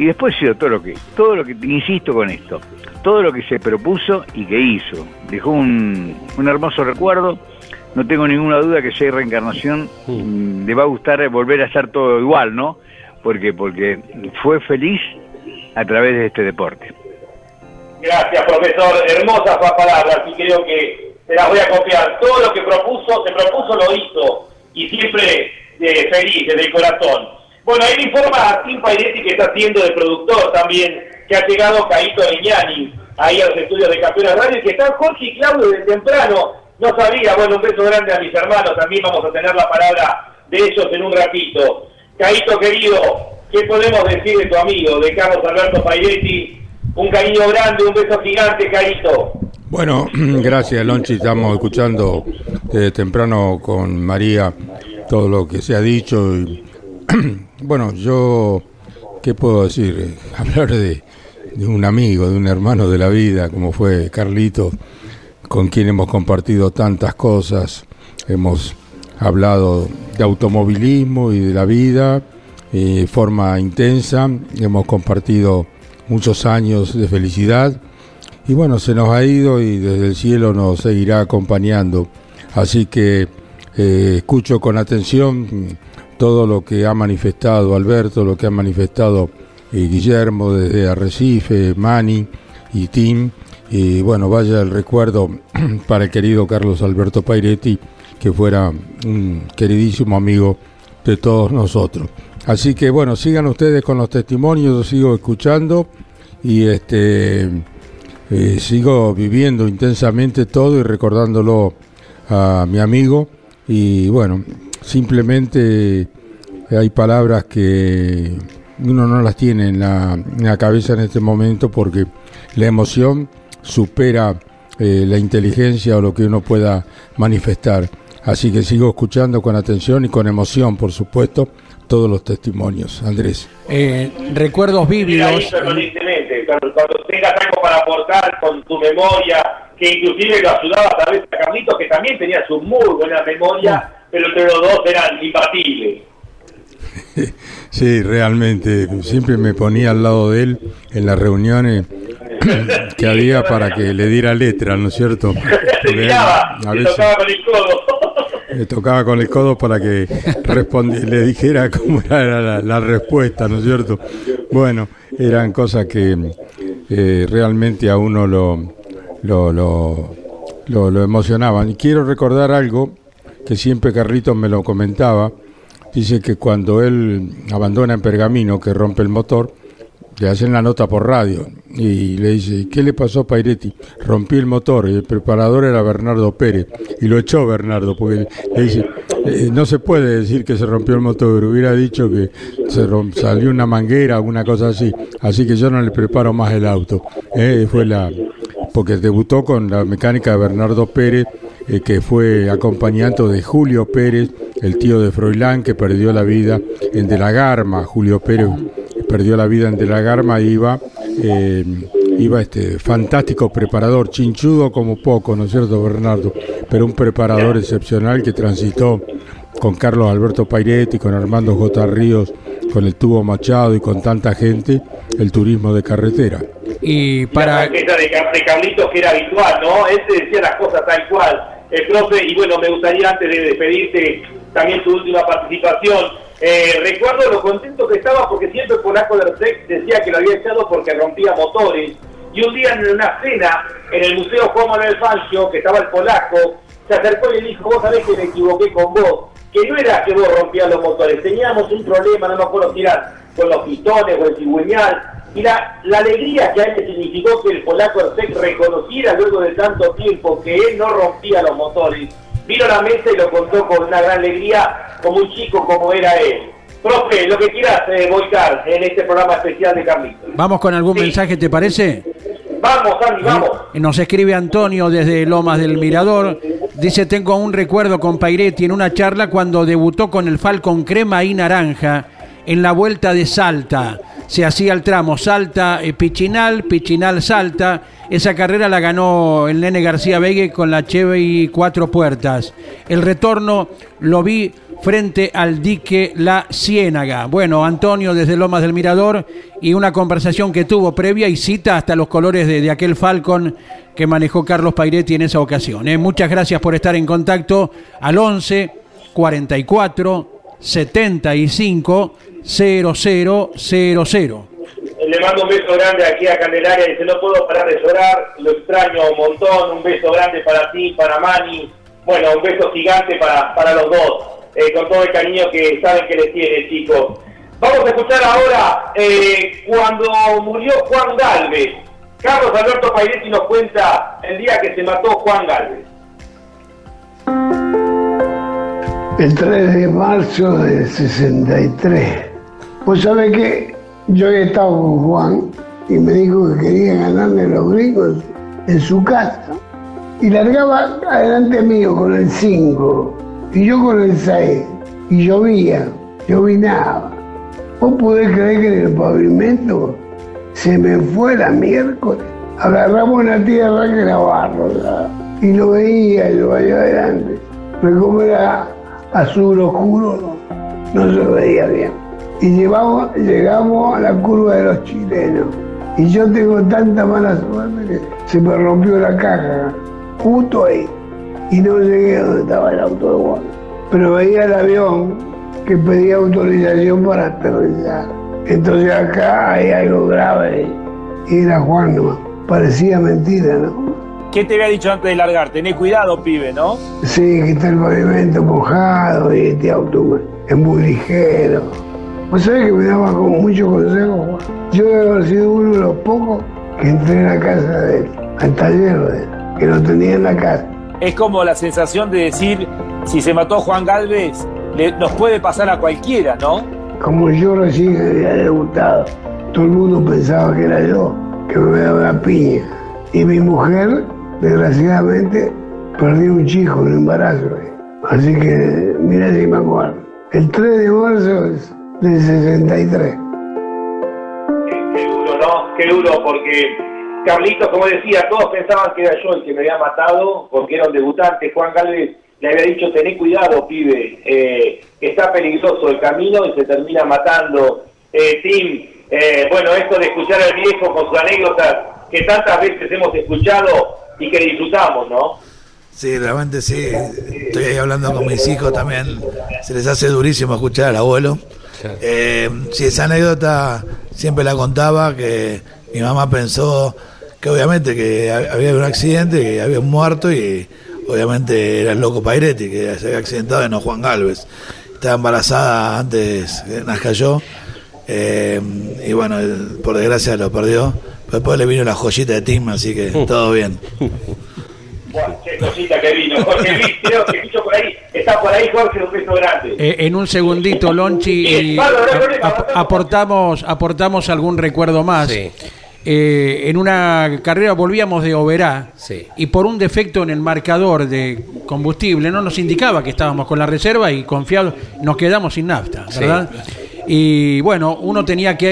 y después ha sido todo lo que, todo lo que, insisto con esto, todo lo que se propuso y que hizo. Dejó un, un hermoso recuerdo, no tengo ninguna duda que si hay reencarnación mm, le va a gustar volver a hacer todo igual, ¿no? Porque, porque fue feliz a través de este deporte. Gracias, profesor. Hermosas pa- palabras y creo que se las voy a copiar. Todo lo que propuso, se propuso, lo hizo. Y siempre eh, feliz, desde el corazón. Bueno, ahí informa a Tim Pairetti que está haciendo de productor también, que ha llegado Caito Leñani ahí a los estudios de Campeones Radio y que están Jorge y Claudio desde temprano. No sabía, bueno, un beso grande a mis hermanos. También vamos a tener la palabra de ellos en un ratito. Caito querido, ¿qué podemos decir de tu amigo, de Carlos Alberto Pairetti? Un cariño grande, un beso gigante, Caito. Bueno, gracias Lonchi, estamos escuchando desde temprano con María todo lo que se ha dicho. Y, bueno, yo, ¿qué puedo decir? Hablar de, un amigo, de un hermano de la vida, como fue Carlito, con quien hemos compartido tantas cosas, hemos hablado de automovilismo y de la vida eh, de forma intensa, hemos compartido muchos años de felicidad y bueno, se nos ha ido y desde el cielo nos seguirá acompañando. Así que eh, escucho con atención todo lo que ha manifestado Alberto, lo que ha manifestado eh, Guillermo desde Arrecife, Mani y Tim. Y bueno, vaya el recuerdo para el querido Carlos Alberto Pairetti, que fuera un queridísimo amigo de todos nosotros. Así que bueno, sigan ustedes con los testimonios, yo sigo escuchando y este eh, sigo viviendo intensamente todo y recordándolo a mi amigo y bueno, simplemente hay palabras que uno no las tiene en la, en la cabeza en este momento porque la emoción supera eh, la inteligencia o lo que uno pueda manifestar. Así que sigo escuchando con atención y con emoción, por supuesto, todos los testimonios. Andrés. Eh, recuerdos permanentemente, cuando, cuando tengas algo para aportar con tu memoria, que inclusive lo ayudaba tal vez a Carlitos, que también tenía su muy buena memoria, pero entre los dos eran imbatibles. Sí, realmente. Siempre me ponía al lado de él en las reuniones que había para que le diera letra, ¿no es cierto? Él a veces tocaba con el codo. le tocaba con el codo para que le dijera cómo era la, la respuesta, ¿no es cierto? Bueno, eran cosas que eh, realmente a uno lo, lo, lo, lo- lo emocionaban. Y quiero recordar algo que siempre Carlitos me lo comentaba. Dice que cuando él abandona en Pergamino, que rompe el motor, le hacen la nota por radio y le dice, ¿qué le pasó a Pairetti? Rompí el motor y el preparador era Bernardo Pérez y lo echó Bernardo porque le dice, "Eh, no se puede decir que se rompió el motor, hubiera dicho que se salió una manguera, alguna cosa así, así que yo no le preparo más el auto. Eh, fue la porque debutó con la mecánica de Bernardo Pérez, eh, que fue acompañante de Julio Pérez, el tío de Froilán, que perdió la vida en De la Garma. Julio Pérez perdió la vida en De la Garma, iba, eh, iba este fantástico preparador, chinchudo como poco, ¿no es cierto, Bernardo? Pero un preparador excepcional que transitó con Carlos Alberto Pairetti, con Armando J. Ríos, con el Tubo Machado y con tanta gente, el turismo de carretera. Y para... Esa de, de Carlitos que era habitual, ¿no? Él te decía las cosas tal cual. El profe, y bueno, me gustaría antes de despedirte también tu última participación. Eh, recuerdo lo contento que estaba porque siempre el polaco de Erceg decía que lo había echado porque rompía motores. Y un día en una cena en el Museo Juan Manuel Fangio, que estaba el polaco, se acercó y le dijo, vos sabés que me equivoqué con vos, que no era que vos rompías los motores, teníamos un problema, no me acuerdo si con los pistones o el cigüeñal, y la, la alegría que a él le significó que el polaco Erceg reconociera luego de tanto tiempo que él no rompía los motores, vino a la mesa y lo contó con una gran alegría, como un chico como era él. Profe, lo que quieras eh, volcar en este programa especial de Carlitos. Vamos con algún mensaje, ¿te parece? Vamos, Andy, vamos. Nos escribe Antonio desde Lomas del Mirador. Dice, tengo un recuerdo con Pairetti en una charla cuando debutó con el Falcon crema y naranja en la vuelta de Salta. Se hacía el tramo Salta, eh, Pichinal, Pichinal, Salta. Esa carrera la ganó el nene García Vegue con la Chevy cuatro puertas. El retorno lo vi frente al dique La Ciénaga. Bueno, Antonio desde Lomas del Mirador y una conversación que tuvo previa y cita hasta los colores de, de aquel Falcon que manejó Carlos Pairetti en esa ocasión. ¿eh? Muchas gracias por estar en contacto al 11 44 75 0000. Le mando un beso grande aquí a Candelaria. Dice, no puedo parar de llorar, lo extraño un montón. Un beso grande para ti, para Mani. Bueno, un beso gigante para, para los dos. eh, con todo el cariño que saben que les tiene, chicos. Vamos a escuchar ahora eh, cuando murió Juan Galvez. Carlos Alberto Pairetti nos cuenta el día que se mató Juan Galvez. El 3 de marzo del 63. Pues sabe que yo he estado con Juan y me dijo que quería ganarle los gringos en su casa. Y largaba adelante mío con el 5 y yo con el 6. Y llovía, llovinaba. ¿Vos podés creer que en el pavimento se me fue la miércoles? Agarramos una tierra que era barro y lo veía yo allá adelante. Pero como era azul oscuro, no, se veía bien. Y llevamos, llegamos a la curva de los chilenos. Y yo tengo tanta mala suerte que se me rompió la caja, justo ahí. Y no llegué donde estaba el auto de Juan. Pero veía el avión que pedía autorización para aterrizar. Entonces acá hay algo grave y era Juan parecía mentira, ¿no? ¿Qué te había dicho antes de largar? Tené cuidado, pibe, ¿no? Sí, que está el pavimento mojado y este auto es muy ligero. Vos sabés que me daba como mucho consejo, Juan. Yo debo haber sido uno de los pocos que entré en la casa de él, al taller de él, que lo tenía en la casa. Es como la sensación de decir, si se mató Juan Galvez, le- nos puede pasar a cualquiera, ¿no? Como yo recién había debutado, todo el mundo pensaba que era yo, que me dado la piña. Y mi mujer, desgraciadamente, perdió un chico, un embarazo. eh. Así que, mira si me acuerdo. El 3 de marzo del 63. Qué duro, ¿no? Qué duro, porque Carlitos, como decía, todos pensaban que era yo el que me había matado, porque era un debutante. Juan Galvez le había dicho, tené cuidado, pibe, eh, está peligroso el camino y se termina matando. Eh, Tim, eh, bueno, esto de escuchar al viejo con sus anécdotas que tantas veces hemos escuchado y que disfrutamos, ¿no? Sí, realmente sí. Estoy ahí hablando con mis hijos también. Se les hace durísimo escuchar al abuelo. Eh, sí, esa anécdota siempre la contaba que mi mamá pensó que obviamente que ha- había un accidente, que había un muerto y obviamente era el loco Pairetti que se había accidentado y no Juan Galvez. Estaba embarazada antes que nazca yo eh, y bueno, por desgracia lo perdió. Después le vino la joyita de Tim, así que todo bien. Bueno, qué cosita que vino. Jorge Luis, creo que escucho por ahí. Está por ahí, Jorge, un beso grande. Eh, en un segundito, Lonchi, y ap- aportamos, aportamos algún recuerdo más. Eh, en una carrera volvíamos de Oberá y por un defecto en el marcador de combustible no nos indicaba que estábamos con la reserva y confiados nos quedamos sin nafta, Sí. ¿verdad? Y bueno, uno tenía que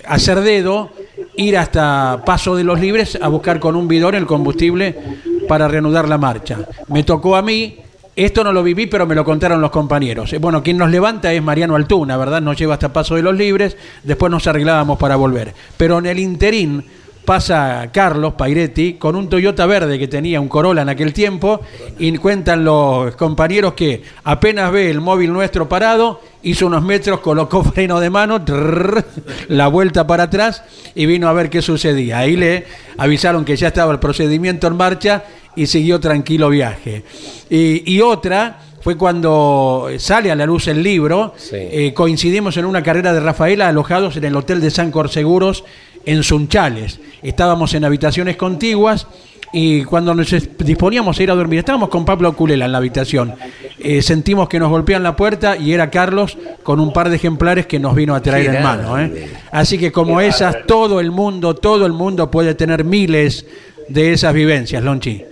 eh, hacer dedo, ir hasta Paso de los Libres a buscar con un bidón el combustible para reanudar la marcha. Me tocó a mí, esto no lo viví, pero me lo contaron los compañeros. Eh, Bueno, quien nos levanta es Mariano Altuna, ¿verdad? Nos lleva hasta Paso de los Libres, después nos arreglábamos para volver. Pero en el interín pasa Carlos Pairetti con un Toyota verde que tenía un Corolla en aquel tiempo y cuentan los compañeros que apenas ve el móvil nuestro parado, hizo unos metros, colocó freno de mano, trrr, la vuelta para atrás y vino a ver qué sucedía. Ahí le avisaron que ya estaba el procedimiento en marcha y siguió tranquilo viaje. Y, y otra fue cuando sale a la luz el libro, eh, coincidimos en una carrera de Rafaela alojados en el Hotel de San Corseguros en Sunchales. Estábamos en habitaciones contiguas y cuando nos disponíamos a ir a dormir, estábamos con Pablo Culela en la habitación. Eh, sentimos que nos golpean la puerta y era Carlos con un par de ejemplares que nos vino a traer en mano. ¿eh? Así que como esas, todo el mundo, todo el mundo puede tener miles de esas vivencias, Lonchi.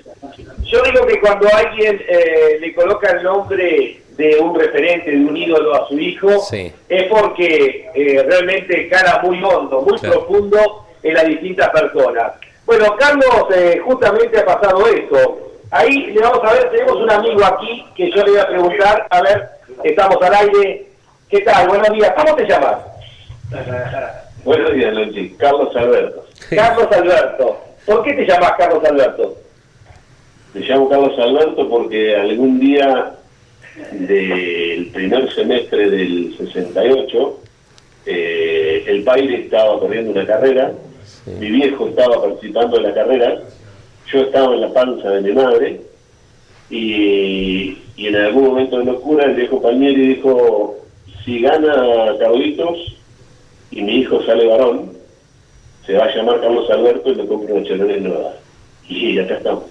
Yo digo que cuando alguien eh, le coloca el nombre de un referente, de un ídolo a su hijo, es porque eh, realmente cara muy hondo, muy Claro. profundo en las distintas personas. Bueno, Carlos, eh, justamente ha pasado esto. Ahí le vamos a ver, tenemos un amigo aquí que yo le voy a preguntar, a ver, estamos al aire. ¿Qué tal? Buenos días, ¿cómo te llamas? Buenos días, Lonchi. Carlos Alberto. Carlos Alberto. ¿Por qué te llamas Carlos Alberto? Me llamo Carlos Alberto porque algún día del primer semestre del 68, eh, el Paire estaba corriendo una carrera, mi viejo estaba participando en la carrera, yo estaba en la panza de mi madre y, y en algún momento de locura el viejo Palmieri dijo, si gana Carlitos y mi hijo sale varón, se va a llamar Carlos Alberto y le compro una Chevrolet nueva. Y acá estamos.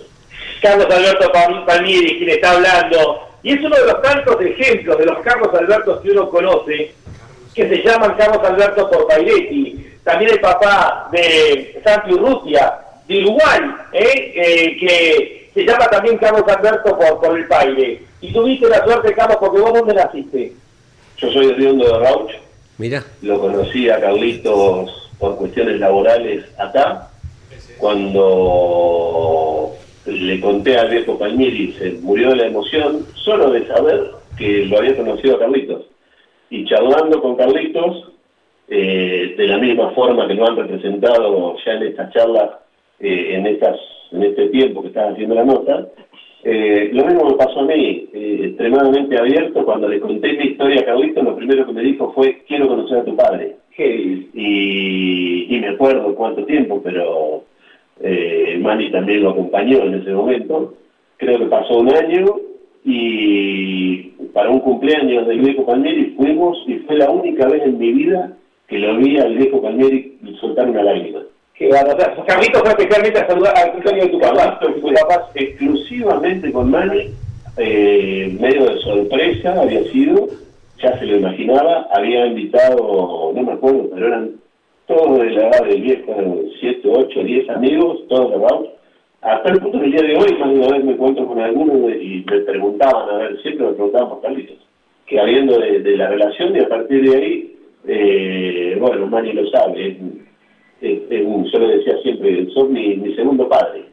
Carlos Alberto Pal- Palmieri, quien está hablando. Y es uno de los tantos ejemplos de los Carlos Albertos que uno conoce, que se llaman Carlos Alberto por Pairetti. También el papá de Santi Urrutia, de Uruguay, ¿eh? Eh, que se llama también Carlos Alberto por, por el Paire. Y tuviste la suerte, Carlos, porque vos dónde naciste. Yo soy de Riondo de Rauch, Mira. lo conocí a Carlitos por cuestiones laborales acá. Cuando le conté al viejo Palmieri, se murió de la emoción, solo de saber que lo había conocido a Carlitos. Y charlando con Carlitos, eh, de la misma forma que lo han representado ya en estas charlas, eh, en, estas, en este tiempo que estás haciendo la nota, eh, lo mismo me pasó a mí, eh, extremadamente abierto, cuando le conté mi historia a Carlitos, lo primero que me dijo fue, quiero conocer a tu padre. Y, y me acuerdo cuánto tiempo, pero eh, Manny también lo acompañó en ese momento. Creo que pasó un año y para un cumpleaños del viejo Palmieri fuimos y fue la única vez en mi vida que lo vi al viejo Palmieri soltar una lágrima. Que bueno, o sea, Carlitos fue especialmente a saludar al cumpleaños de tu papá. Fue papá exclusivamente con Manny, eh, medio de sorpresa había sido, ya se lo imaginaba, había invitado, no me acuerdo, pero eran todos de la edad del viejo, 7, 8, 10 amigos, todos cerrados. Hasta el punto del día de hoy, más de una vez me encuentro con algunos y me preguntaban, a ver, siempre me preguntaban por Carlitos, que habiendo de, de la relación y a partir de ahí, eh, bueno, Manny lo sabe, yo le decía siempre, sos mi, mi segundo padre.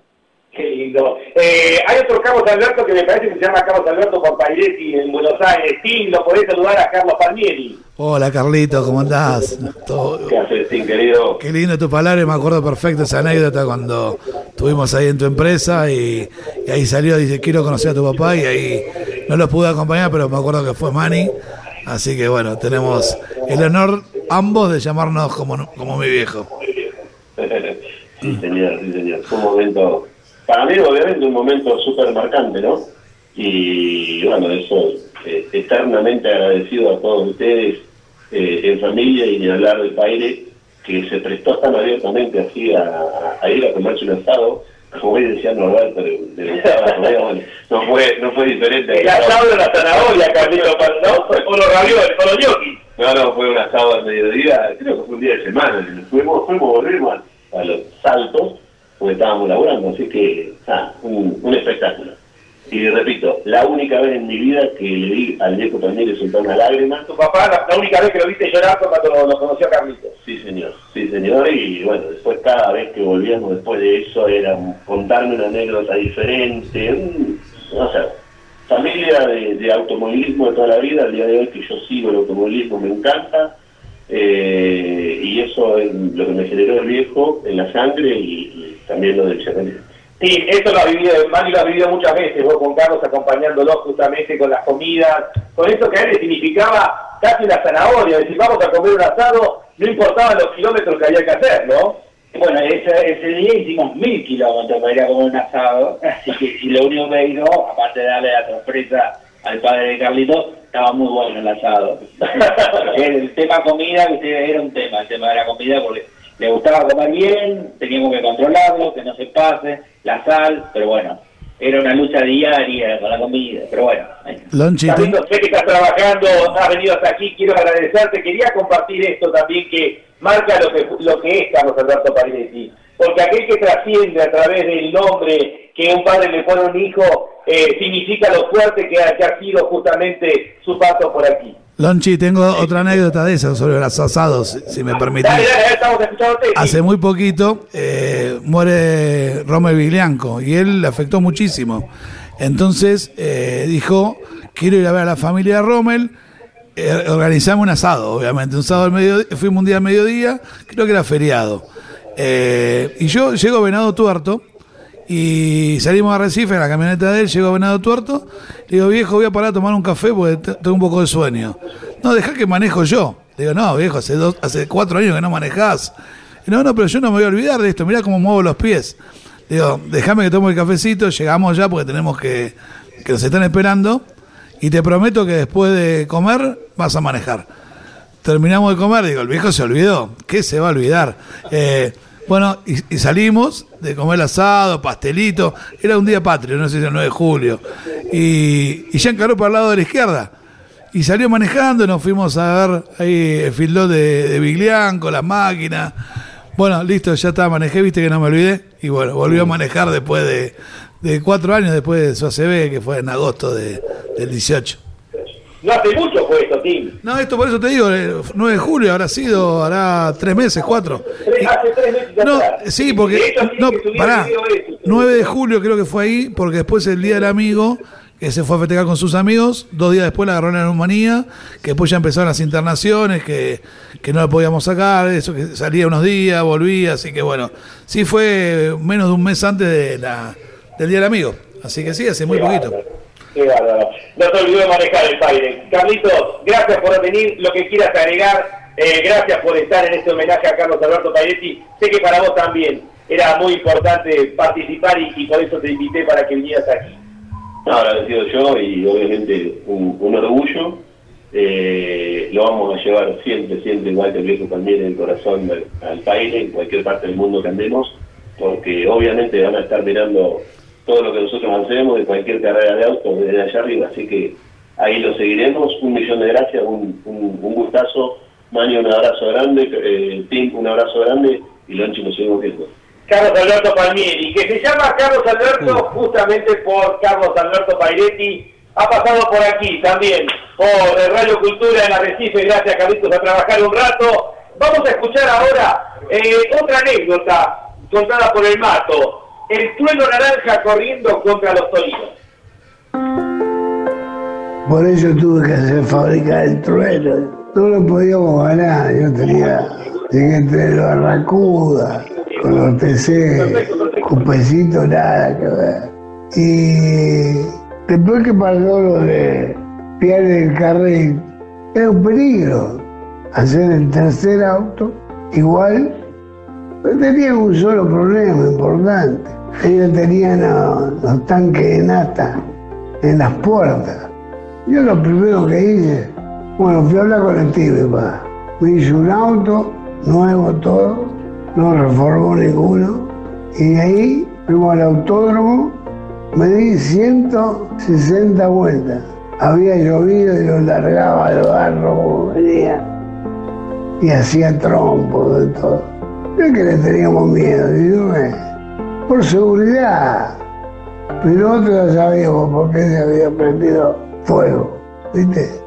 Qué lindo. Eh, hay otro Carlos Alberto que me parece que se llama Carlos Alberto Compairetti en Buenos Aires. Sí, lo podés saludar a Carlos Palmieri. Hola Carlito, ¿cómo andás? Todo- ¿Qué haces, Tim, querido? Qué lindo tu palabra, me acuerdo perfecto esa anécdota cuando estuvimos ahí en tu empresa y, y ahí salió, dice, quiero conocer a tu papá y ahí no los pude acompañar, pero me acuerdo que fue Manny, así que bueno, tenemos el honor ambos de llamarnos como, como mi viejo. sí, señor, sí, señor. Fue un momento, para mí obviamente un momento súper marcante, ¿no? Y bueno, eso, eh, eternamente agradecido a todos ustedes eh, en familia y ni hablar del Paire, que se prestó tan abiertamente así a, a- ir a comerse un asado, como hoy decía Norberto, de, de bueno, no fue, no fue diferente. El asado de la zanahoria, Carlitos, ¿no? O los ravioles, o los ñoquis. No, no, fue un asado al mediodía, creo que fue un día de semana. Fuimos, fuimos, volvimos a, a los saltos, porque estábamos laburando, así que, ah, un, un espectáculo. Y repito, la única vez en mi vida que le vi al viejo Palmieri soltar una lágrima. Tu papá, la, la única vez que lo viste llorar fue cuando lo, lo conoció a Carlitos. Sí, señor, sí, señor. Y bueno, después cada vez que volvíamos después de eso era contarme una anécdota diferente. un- no sé, familia de, de automovilismo de toda la vida. Al día de hoy que yo sigo el automovilismo me encanta. eh, y eso es lo que me generó el viejo en la sangre y también lo del Chevrolet. Sí, eso lo ha vivido, Mani lo ha vivido muchas veces, vos con Carlos acompañándolo justamente con las comidas, con eso que a él le significaba casi una zanahoria, decir vamos a comer un asado, no importaban los kilómetros que había que hacer, ¿no? Bueno, ese, ese día hicimos mil kilómetros para ir a comer un asado, así que y lo único que hizo, aparte de darle la sorpresa al padre de Carlitos, estaba muy bueno el asado. el tema comida, viste, era un tema, el tema de la comida, porque le gustaba comer bien, teníamos que controlarlo, que no se pase, la sal, pero bueno, era una lucha diaria con la comida, pero bueno. Lonchi, te- Carlitos, sé que estás trabajando, has venido hasta aquí, quiero agradecerte. Quería compartir esto también que marca lo que, lo que es Carlos Alberto Parinetti. Porque aquel que trasciende a través del nombre que un padre le pone a un hijo, eh, significa lo fuerte que ha, que ha sido justamente su paso por aquí. Lonchi, tengo otra anécdota de esa sobre los asados, si me permitís. Hace muy poquito eh, muere Rommel Viglianco y él le afectó muchísimo. Entonces eh, dijo, quiero ir a ver a la familia de Rommel, eh, organizamos un asado, obviamente, un sábado al mediodía, fuimos un día al mediodía, creo que era feriado. Y yo llego a Venado Tuerto y salimos a Recife en la camioneta de él, llego a Venado Tuerto, le digo, viejo, voy a parar a tomar un café porque te- tengo un poco de sueño. No, deja que manejo yo. Digo, no, viejo, hace, dos, hace cuatro años que no manejás. No, no, pero yo no me voy a olvidar de esto, mirá cómo muevo los pies. Digo, déjame que tome el cafecito, llegamos ya porque tenemos que, que nos están esperando y te prometo que después de comer vas a manejar. Terminamos de comer, digo, el viejo se olvidó. ¿Qué se va a olvidar? Eh, bueno, y, y salimos de comer asado, pastelito. Era un día patrio, no sé si el 9 de julio. Y, ya encaró para el lado de la izquierda. Y salió manejando, nos fuimos a ver ahí el fildón de, de Biglianco, las máquinas. Bueno, listo, ya está, manejé, viste que no me olvidé. Y bueno, volvió a manejar después de, de cuatro años, después de su ACB, que fue en agosto de- del 18. No hace mucho fue esto, Tim. No, esto por eso te digo, el 9 de julio habrá sido, hará tres meses, cuatro. Hace tres meses No, atrás. sí, De porque, hecho, no, pará, el video ese. 9 de julio creo que fue ahí, porque después el Día del Amigo, que se fue a festejar con sus amigos, dos días después la agarró la neumonía, que después ya empezaron las internaciones, que, que no la podíamos sacar, eso que salía unos días, volvía, así que bueno, sí fue menos de un mes antes de la, del Día del Amigo, así que sí, hace muy poquito. No te olvides de manejar el aire. Carlitos, gracias por venir. Lo que quieras agregar, eh, gracias por estar en este homenaje a Carlos Alberto Pairetti. Sé que para vos también era muy importante participar y, por eso te invité para que vinieras aquí. No, agradecido yo y obviamente un, orgullo. Eh, lo vamos a llevar siempre, siempre, igual que el viejo también, en el corazón al, al país, en cualquier parte del mundo que andemos, porque obviamente van a estar mirando todo lo que nosotros hacemos de cualquier carrera de auto desde allá arriba, así que ahí lo seguiremos. Un millón de gracias, un, un, un gustazo. Mani, un abrazo grande, eh, Tim, un abrazo grande y Lonchi nos seguimos viendo. Carlos Alberto Palmieri, que se llama Carlos Alberto justamente por Carlos Alberto Pairetti, ha pasado por aquí también, por Radio Cultura en Arrecife, gracias Carlitos a trabajar un rato. Vamos a escuchar ahora eh, otra anécdota contada por el Mato, el trueno naranja corriendo contra los torinos. Por eso tuve que hacer fabricar el trueno. No lo podíamos ganar. Yo tenía, entre los Barracuda, con los TC, con pesito nada que ver. Y después que pasó lo de pierde el carril, era un peligro. Hacer el tercer auto, igual, tenía un solo problema importante. Ellos tenían los, tanques de nata en las puertas. Yo lo primero que hice, bueno, fui a hablar con el Tibe, pa. Me hice un auto, nuevo todo, no reformó ninguno. Y de ahí fuimos al autódromo, me di 160 vueltas. Había llovido y lo largaba al barro como venía. Y hacía trompo de todo. No es que le teníamos miedo, que por seguridad. Pero otros ya sabíamos por qué se había prendido fuego, ¿viste?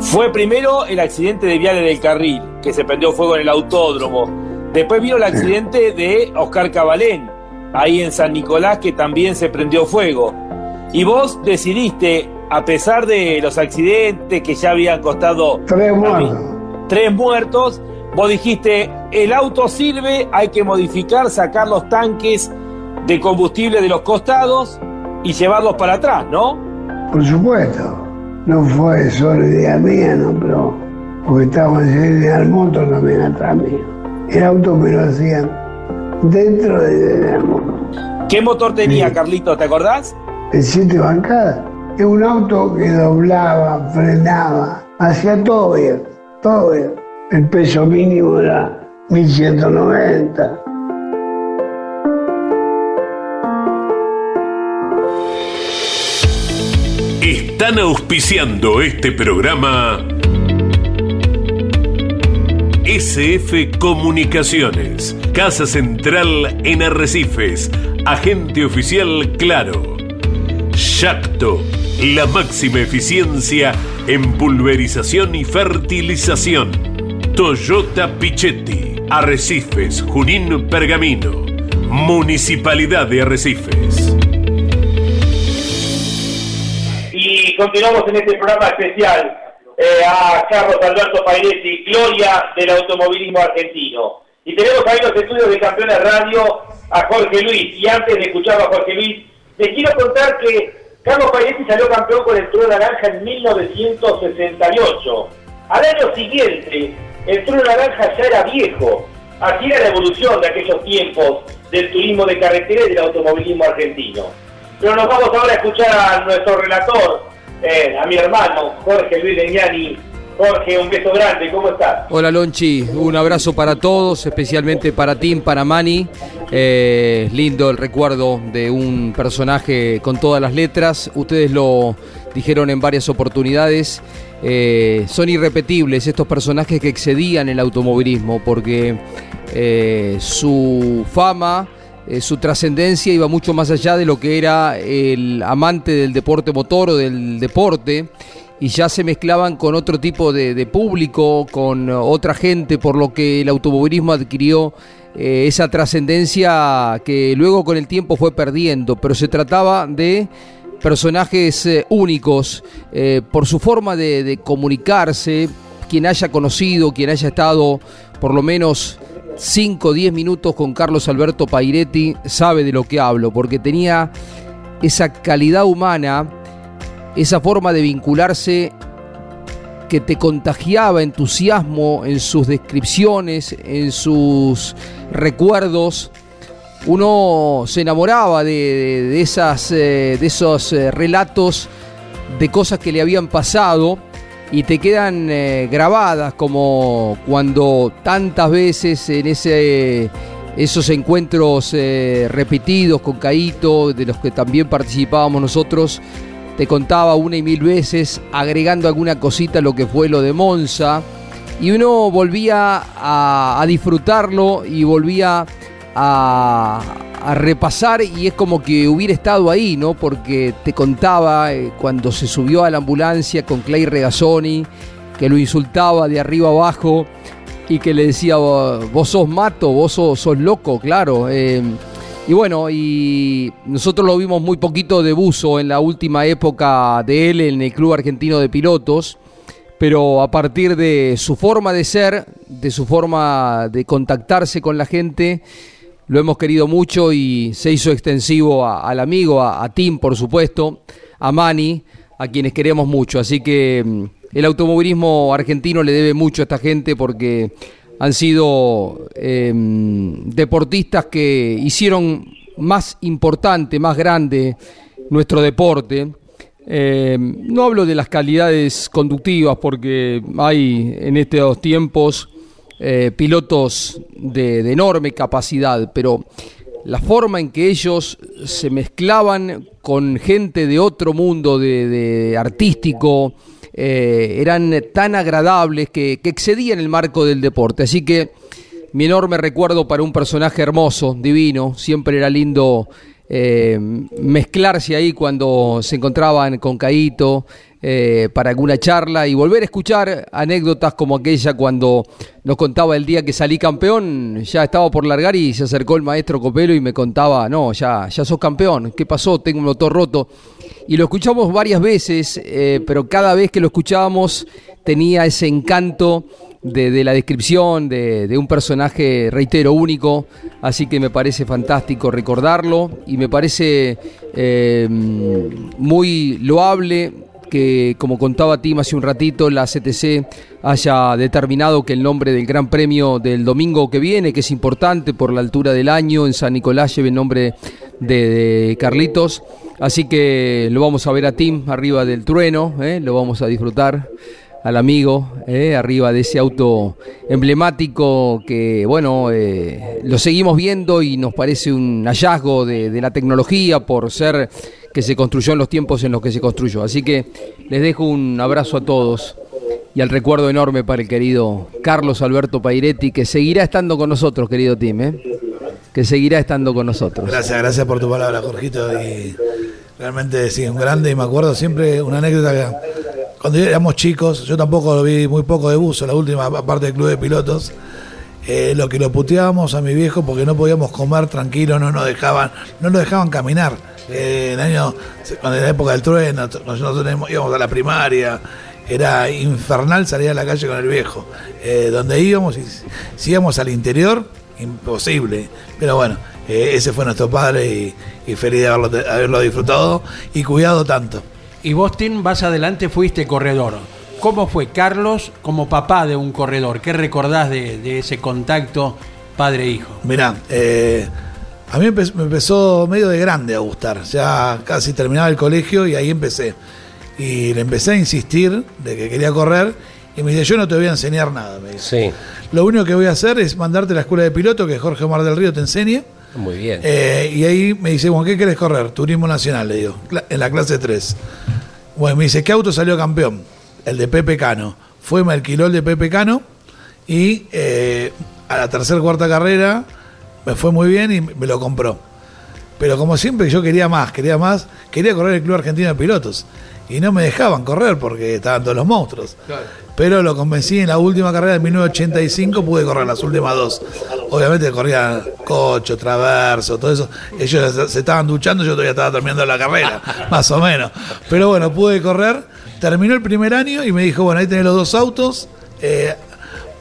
Fue primero el accidente de Viale del Carril, que se prendió fuego en el autódromo. Después vino el accidente de Oscar Cabalén, ahí en San Nicolás, que también se prendió fuego. Y vos decidiste, a pesar de los accidentes que ya habían costado tres muertos, tres muertos vos dijiste, el auto sirve, hay que modificar, sacar los tanques de combustible de los costados y llevarlos para atrás, ¿no? Por supuesto. No fue solo idea mía, ¿no? Pero porque estábamos en General Motors también atrás mío. El auto me lo hacían dentro de General Motors. ¿Qué motor tenía, Carlito? ¿Te acordás? El siete bancadas. Es un auto que doblaba, frenaba, hacía todo bien, todo bien. El peso mínimo era 1190. Están auspiciando este programa SF Comunicaciones, Casa Central en Arrecifes, Agente Oficial Claro, Yacto, la máxima eficiencia en pulverización y fertilización, Toyota Pichetti, Arrecifes, Junín Pergamino, Municipalidad de Arrecifes. Y continuamos en este programa especial eh, a Carlos Alberto Pairetti, gloria del automovilismo argentino. Y tenemos ahí los estudios de Campeones Radio a Jorge Luis. Y antes de escuchar a Jorge Luis, les quiero contar que Carlos Pairetti salió campeón con el Toro Naranja en 1968. Al año siguiente, el Toro Naranja ya era viejo. Así era la evolución de aquellos tiempos del turismo de carretera y del automovilismo argentino. Pero nos vamos ahora a escuchar a nuestro relator, eh, a mi hermano Jorge Luis Leñani. Jorge, un beso grande, ¿cómo estás? Hola Lonchi, un abrazo para todos, especialmente para Tim, para Mani. Eh, lindo el recuerdo de un personaje con todas las letras. Ustedes lo dijeron en varias oportunidades. Eh, son irrepetibles estos personajes que excedían el automovilismo porque eh, su fama, eh, su trascendencia iba mucho más allá de lo que era el amante del deporte motor o del deporte y ya se mezclaban con otro tipo de, público, con otra gente, por lo que el automovilismo adquirió esa trascendencia que luego con el tiempo fue perdiendo, pero se trataba de personajes eh, únicos eh, por su forma de, de comunicarse, quien haya conocido, quien haya estado por lo menos 5 o 10 minutos con Carlos Alberto Pairetti sabe de lo que hablo, porque tenía esa calidad humana, esa forma de vincularse que te contagiaba entusiasmo en sus descripciones, en sus recuerdos. Uno se enamoraba de, de- esas, eh, de esos eh, relatos de cosas que le habían pasado y te quedan eh, grabadas como cuando tantas veces en ese esos encuentros repetidos con Caito, de los que también participábamos nosotros, te contaba una y mil veces, agregando alguna cosita a lo que fue lo de Monza, y uno volvía a, a disfrutarlo y volvía a, a repasar y es como que hubiera estado ahí, ¿no? Porque te contaba eh, cuando se subió a la ambulancia con Clay Regazzoni, que lo insultaba de arriba abajo y que le decía, vos sos mato, vos sos, loco, claro. eh, y bueno, y nosotros lo vimos muy poquito de buzo en la última época de él en el Club Argentino de Pilotos, pero a partir de su forma de ser, de su forma de contactarse con la gente, lo hemos querido mucho y se hizo extensivo al amigo, a, a Tim, por supuesto, a Mani, a quienes queremos mucho. Así que mm, el automovilismo argentino le debe mucho a esta gente porque han sido eh, deportistas que hicieron más importante, más grande nuestro deporte. Eh, no hablo de las calidades conductivas porque hay en estos tiempos eh, pilotos de, enorme capacidad, pero la forma en que ellos se mezclaban con gente de otro mundo, de, artístico, eh, eran tan agradables que excedían el marco del deporte. Así que mi enorme recuerdo para un personaje hermoso, divino, siempre era lindo eh, mezclarse ahí cuando se encontraban con Caito eh, para alguna charla y volver a escuchar anécdotas como aquella cuando nos contaba el día que salí campeón, ya estaba por largar y se acercó el maestro Copelo y me contaba, no, ya, ya sos campeón, ¿qué pasó? Tengo un motor roto. Y lo escuchamos varias veces, eh, pero cada vez que lo escuchábamos tenía ese encanto de, la descripción de, un personaje, reitero, único, así que me parece fantástico recordarlo y me parece eh, muy loable que, como contaba Tim hace un ratito, la CTC haya determinado que el nombre del Gran Premio del domingo que viene, que es importante por la altura del año, en San Nicolás lleve el nombre de, de Carlitos. Así que lo vamos a ver a Tim arriba del trueno, ¿eh? lo vamos a disfrutar al amigo, eh, arriba de ese auto emblemático que, bueno, eh, lo seguimos viendo y nos parece un hallazgo de, de la tecnología por ser que se construyó en los tiempos en los que se construyó. Así que les dejo un abrazo a todos y al recuerdo enorme para el querido Carlos Alberto Pairetti, que seguirá estando con nosotros, querido Tim, eh, que seguirá estando con nosotros. Gracias, gracias por tu palabra, Jorgito. Y realmente sí, un grande. Y me acuerdo siempre una anécdota que cuando éramos chicos, yo tampoco lo vi muy poco de buzo, la última parte del club de pilotos. eh, lo que lo puteábamos a mi viejo porque no podíamos comer tranquilo, no nos dejaban, no nos dejaban caminar. Eh, en año, cuando en la época del trueno, nosotros íbamos a la primaria, era infernal salir a la calle con el viejo. Eh, donde íbamos, y si íbamos al interior, imposible. Pero bueno, eh, ese fue nuestro padre y, y feliz de haberlo, de haberlo disfrutado y cuidado tanto. Y vos, Tim, vas adelante, fuiste corredor. ¿Cómo fue Carlos como papá de un corredor? ¿Qué recordás de, de ese contacto padre-hijo? Mirá, eh, a mí me empezó medio de grande a gustar. Ya casi terminaba el colegio y ahí empecé. Y le empecé a insistir de que quería correr y me dice, yo no te voy a enseñar nada. Me dice. Lo único que voy a hacer es mandarte a la escuela de piloto que Jorge Omar del Río te enseñe. Muy bien. Eh, y ahí me dice, bueno, ¿qué querés correr? Turismo Nacional, le digo, en la clase 3. Bueno, me dice, ¿qué auto salió campeón? El de Pepe Cano. Fue, me alquiló el de Pepe Cano y eh, a la tercera cuarta carrera me fue muy bien y me lo compró. Pero como siempre yo quería más, quería más, quería correr el Club Argentino de Pilotos. Y no me dejaban correr porque estaban todos los monstruos. Pero lo convencí en la última carrera de 1985, pude correr las últimas dos. Obviamente corría cocho, traverso, todo eso. Ellos se- estaban duchando, yo todavía estaba terminando la carrera, más o menos. Pero bueno, pude correr. Terminó el primer año y me dijo, bueno, ahí tenés los dos autos, eh,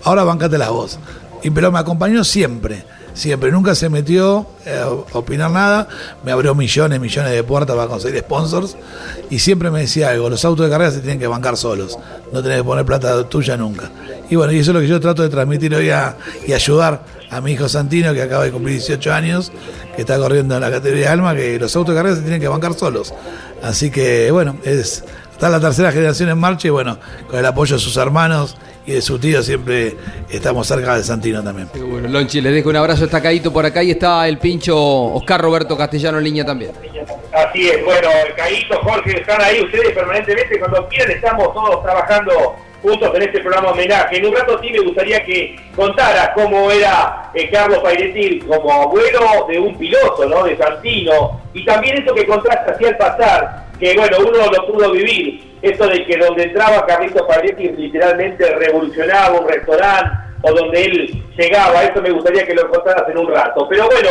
ahora bancate la voz. Y pero me acompañó siempre. Siempre, nunca se metió a opinar nada, me abrió millones, millones de puertas para conseguir sponsors y siempre me decía algo, los autos de carrera se tienen que bancar solos, no tenés que poner plata tuya nunca. Y bueno, y eso es lo que yo trato de transmitir hoy a- y ayudar a mi hijo Santino, que acaba de cumplir 18 años, que está corriendo en la categoría de Alma, que los autos de carrera se tienen que bancar solos. Así que bueno, es está la tercera generación en marcha y bueno, con el apoyo de sus hermanos y de su tío siempre estamos cerca de Santino también. Bueno, Lonchi, les dejo un abrazo, está Caíto por acá y está el pincho Oscar Roberto Castellano en línea también. Así es, bueno, Caíto, Jorge, están ahí ustedes permanentemente. Cuando quieran, estamos todos trabajando juntos en este programa homenaje. En un rato sí me gustaría que contara cómo era eh, Carlos Pairetti como abuelo de un piloto, ¿no? De Santino. Y también eso que contaste hacia el pasar, que bueno, uno lo pudo vivir. Esto de que donde entraba Carlitos Pairetti literalmente revolucionaba un restaurante o donde él llegaba. Eso me gustaría que lo contaras en un rato. Pero bueno,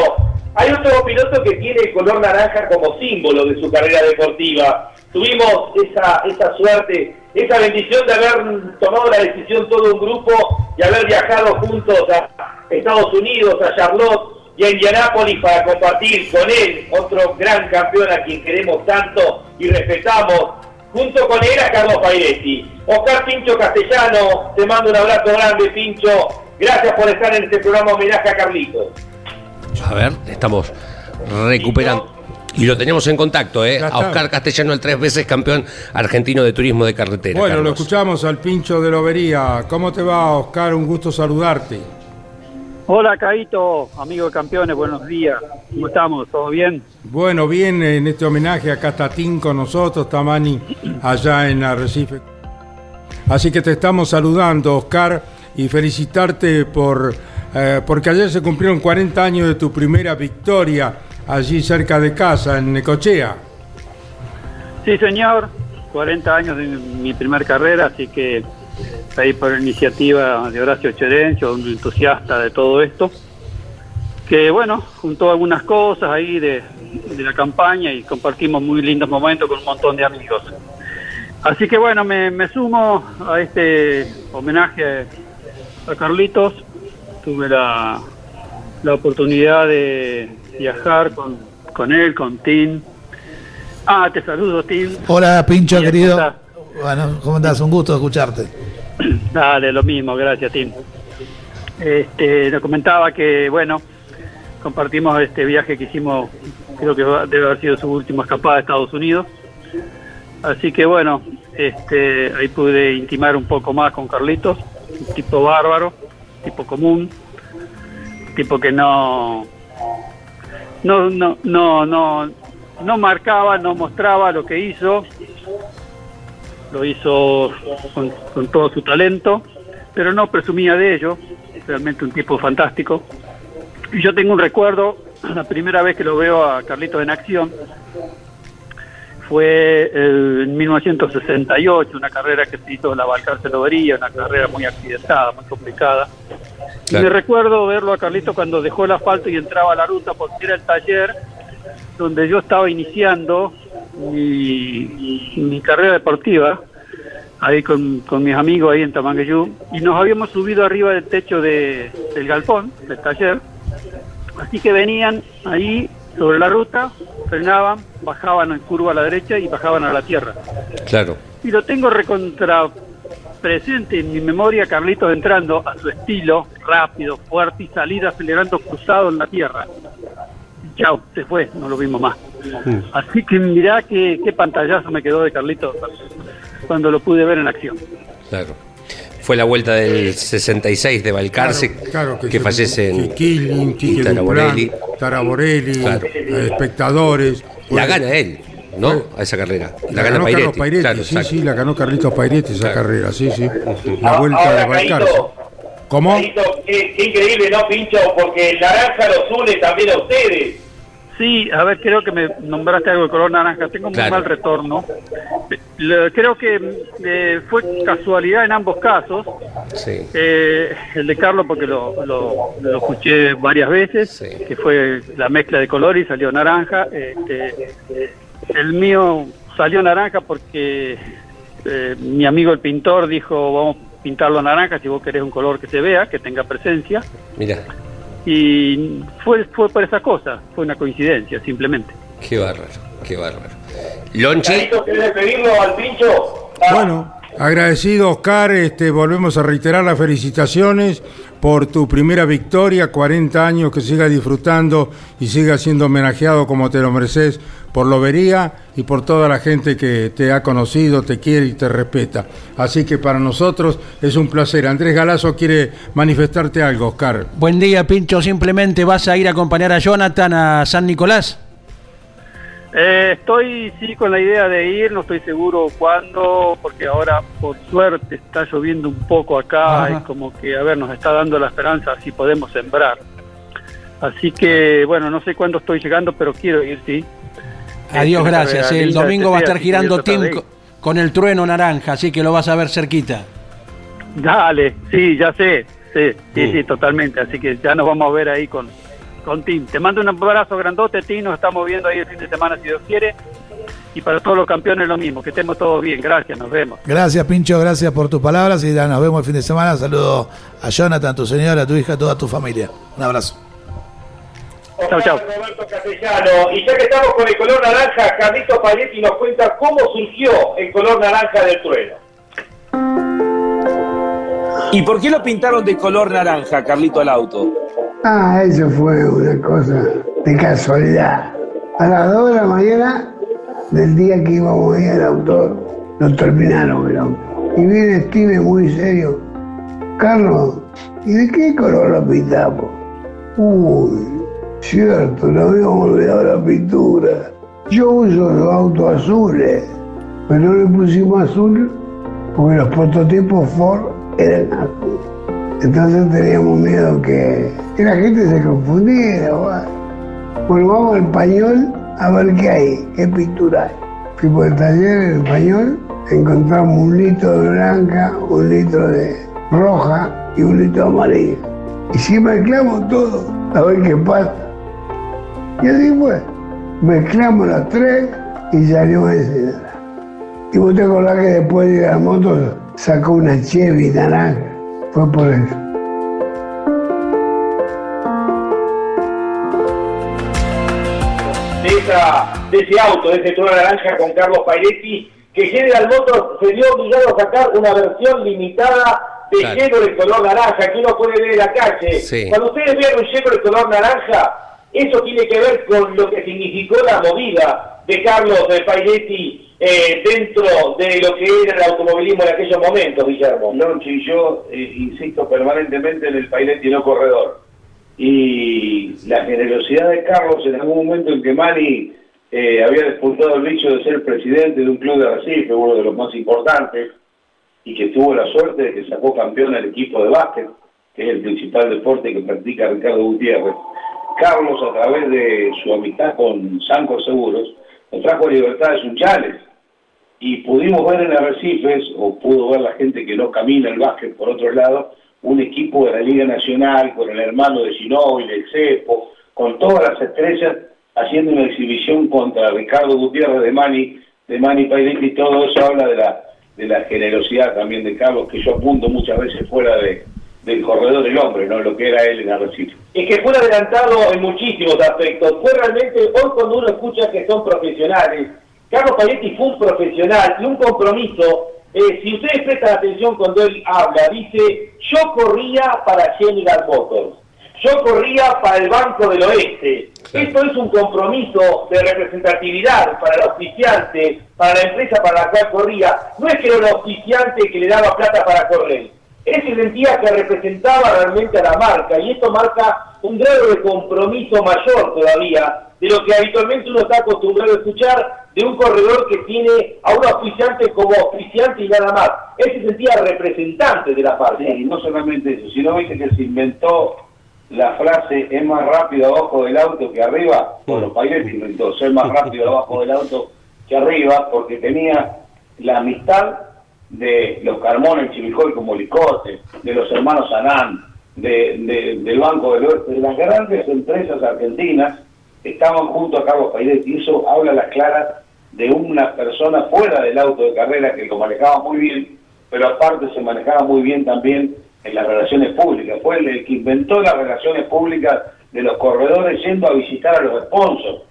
hay otro piloto que tiene el color naranja como símbolo de su carrera deportiva. Tuvimos esa, esa suerte, esa bendición de haber tomado la decisión todo un grupo y haber viajado juntos a Estados Unidos, a Charlotte y a Indianápolis para compartir con él, otro gran campeón a quien queremos tanto y respetamos. Junto con él a Carlos Pairetti. Oscar Pincho Castellano, te mando un abrazo grande, Pincho. Gracias por estar en este programa homenaje a Carlitos. A ver, estamos recuperando. Y lo tenemos en contacto, ¿eh? A. Oscar Castellano, el tres veces campeón argentino de turismo de carretera. Bueno, lo escuchamos al pincho de Lobería. ¿Cómo te va, Oscar? Un gusto saludarte. Hola, Caito, amigo de campeones, buenos días. ¿Cómo estamos? ¿Todo bien? Bueno, bien, en este homenaje acá está Tim con nosotros, Tamani allá en Arrecife. Así que te estamos saludando, Oscar, y felicitarte por eh, porque ayer se cumplieron 40 años de tu primera victoria allí cerca de casa, en Necochea. Sí, señor. 40 años de mi primer carrera, así que ahí por iniciativa de Horacio Cherencho, un entusiasta de todo esto, que bueno, juntó algunas cosas ahí de, de la campaña y compartimos muy lindos momentos con un montón de amigos. Así que bueno, me, me sumo a este homenaje a Carlitos. Tuve la, la oportunidad de viajar con, con él, con Tim. Ah, te saludo, Tim. Hola, Pincho, querido. Bueno, ¿cómo estás? Un gusto escucharte. Dale, lo mismo, gracias, Tim. Este, le comentaba que, bueno, compartimos este viaje que hicimos, creo que debe haber sido su última escapada a Estados Unidos. Así que, bueno, este, ahí pude intimar un poco más con Carlitos, un tipo bárbaro, tipo común, tipo que no, no, no, no, no marcaba, no mostraba lo que hizo, lo hizo con, con todo su talento, pero no presumía de ello, realmente un tipo fantástico. Y yo tengo un recuerdo, la primera vez que lo veo a Carlitos en acción, fue en 1968, una carrera que se hizo en la Balcarce Lobería, una carrera muy accidentada, muy complicada. Y me recuerdo verlo a Carlitos cuando dejó el asfalto y entraba a la ruta porque era el taller donde yo estaba iniciando mi, mi carrera deportiva, ahí con, con mis amigos ahí en Tamangueyú, y nos habíamos subido arriba del techo de, del galpón, del taller, así que venían ahí sobre la ruta, frenaban, bajaban en curva a la derecha y bajaban a la tierra. Claro. Y lo tengo recontra presente en mi memoria, Carlitos entrando a su estilo, rápido, fuerte y salir acelerando cruzado en la tierra. Chao, se fue, no lo vimos más. Así que mirá qué, qué pantallazo me quedó de Carlitos cuando lo pude ver en acción. Claro. Fue la vuelta del 66 de Balcarce, Claro, que, se- fallece en, Taraborelli. Taraborelli, Claro. eh, espectadores. La gana él, ¿no? A esa carrera. La, La, gana ganó Pairetti. Carlos Pairetti, Claro, sí, exacto. sí, la ganó Carlitos Pairetti esa Claro. carrera, sí, sí. La vuelta ahora, de Balcarce. ¿Cómo? Qué, qué increíble, ¿no, Pincho? Porque el naranja los une también a ustedes. Sí, a ver, creo que me nombraste algo de color naranja. Tengo muy Claro. mal retorno. Creo que eh, fue casualidad en ambos casos. Sí. Eh, el de Carlos porque lo, lo, lo escuché varias veces, que fue la mezcla de colores y salió naranja. Este, el mío salió naranja porque eh, mi amigo el pintor dijo vamos a pintarlo naranja si vos querés un color que se vea, que tenga presencia. Mira. Y fue, fue por esa cosa, fue una coincidencia simplemente. Qué bárbaro, qué bárbaro. Lonchi. ¿Querés pedirlo al pincho? Bueno, agradecido Oscar, este, volvemos a reiterar las felicitaciones por tu primera victoria, 40 años que sigas disfrutando y sigas siendo homenajeado como te lo mereces por Lobería y por toda la gente que te ha conocido, te quiere y te respeta. Así que para nosotros es un placer. Andrés Galazo quiere manifestarte algo, Oscar. Buen día, Pincho. Simplemente vas a ir a acompañar a Jonathan a San Nicolás. Eh, estoy sí con la idea de ir, no estoy seguro cuándo, porque ahora por suerte está lloviendo un poco acá Ajá. y como que, a ver, nos está dando la esperanza si podemos sembrar. Así que, bueno, no sé cuándo estoy llegando, pero quiero ir, sí. Adiós, Este, gracias. una El linda domingo va a estar girando Tim con el trueno naranja, así que lo vas a ver cerquita. Dale, sí, ya sé, sí, sí, Mm. sí, totalmente. Así que ya nos vamos a ver ahí con, con Tim. Te mando un abrazo grandote, Tim. Nos estamos viendo ahí el fin de semana, si Dios quiere. Y para todos los campeones lo mismo, que estemos todos bien. Gracias, nos vemos. Gracias, Pincho, gracias por tus palabras y ya nos vemos el fin de semana. Saludo a Jonathan, tu señora, a tu hija, a toda tu familia. Un abrazo. Chao, chao. Roberto Castellano. Y ya que estamos con el color naranja, Carlitos Paletti nos cuenta cómo surgió el color naranja del trueno. ¿Y por qué lo pintaron de color naranja, Carlito, al auto? Ah, eso fue una cosa de casualidad. A las 2 de la mañana del día que íbamos a ir al autor, lo terminaron el auto. Y viene Steve muy serio. Carlos, ¿y de qué color lo pintamos? Uy, cierto, no habíamos olvidado la pintura. Yo uso los autos azules, pero no le pusimos azul porque los prototipos Ford eran azul. Entonces teníamos miedo que, la gente se confundiera. Bueno, Bueno, vamos al pañol a ver qué hay, qué pintura hay. Fuimos al taller, en el pañol, encontramos un litro de blanca, un litro de roja y un litro de amarilla. Y si mezclamos todo, a ver qué pasa. Y así fue. Mezclamos las tres y salió ese. Y vos te acordás que después de la moto sacó una Chevy naranja. Fue por eso. de, esa, de ese auto, de ese tono naranja con Carlos Pairetti, que General Motors se vio obligado a sacar una versión limitada de Claro. de color naranja, que uno puede ver en la calle. Sí. Cuando ustedes vean un de color naranja, eso tiene que ver con lo que significó la movida de Carlos de Pairetti eh, dentro de lo que era el automovilismo en aquellos momentos, Guillermo. Lonchi, yo eh, insisto permanentemente en el Pairetti no corredor. Y la generosidad de Carlos en algún momento en que Mani eh, había disputado el bicho de ser presidente de un club de Recife, uno de los más importantes, y que tuvo la suerte de que sacó campeón al equipo de básquet, que es el principal deporte que practica Ricardo Gutiérrez. Carlos, a través de su amistad con Sanco Seguros, nos trajo a Libertad de Sunchales, y pudimos ver en Arrecifes, o pudo ver la gente que no camina el básquet por otro lado, un equipo de la Liga Nacional con el hermano de Ginóbili, el Cepo, con todas las estrellas haciendo una exhibición contra Ricardo Gutiérrez de Mani, de Mani Pairetti, y todo eso habla de la, de la generosidad también de Carlos, que yo apunto muchas veces fuera de, del corredor del hombre, ¿no? Lo que era él en Arrecife. Es que fue adelantado en muchísimos aspectos. Fue realmente, hoy cuando uno escucha que son profesionales, Carlos Paletti fue un profesional y un compromiso. Eh, si ustedes prestan atención cuando él habla, dice, yo corría para General Motors, yo corría para el Banco del Oeste. Esto es un compromiso de representatividad para el auspiciante, para la empresa para la cual corría. No es que era un auspiciante que le daba plata para correr. Se sentía que representaba realmente a la marca y esto marca un grado de compromiso mayor todavía de lo que habitualmente uno está acostumbrado a escuchar de un corredor que tiene a un auspiciante como auspiciante y nada más. Él se sentía representante de la marca. Sí, y no solamente eso, sino viste que se inventó la frase es más rápido abajo del auto que arriba, bueno, Pairetti inventó ser más rápido abajo del auto que arriba, porque tenía la amistad de los Carmona y Chivicoy como Licote, de los hermanos Anán, de, de- del Banco del Oeste, de las grandes empresas argentinas estaban junto a Carlos Pairetti, y eso habla a las claras de una persona fuera del auto de carrera que lo manejaba muy bien, pero aparte se manejaba muy bien también en las relaciones públicas, fue el que inventó las relaciones públicas de los corredores yendo a visitar a los sponsors.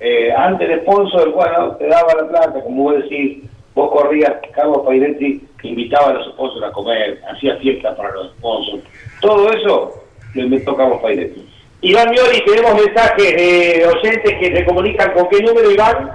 Eh, antes el sponsor, bueno, te daba la plata, como vos decís, vos corrías, Carlos Pairetti invitaba a los sponsors a comer, hacía fiestas para los sponsors. Todo eso lo inventó Carlos Pairetti. Iván Miori, tenemos mensajes de oyentes que se comunican con qué número, Iván.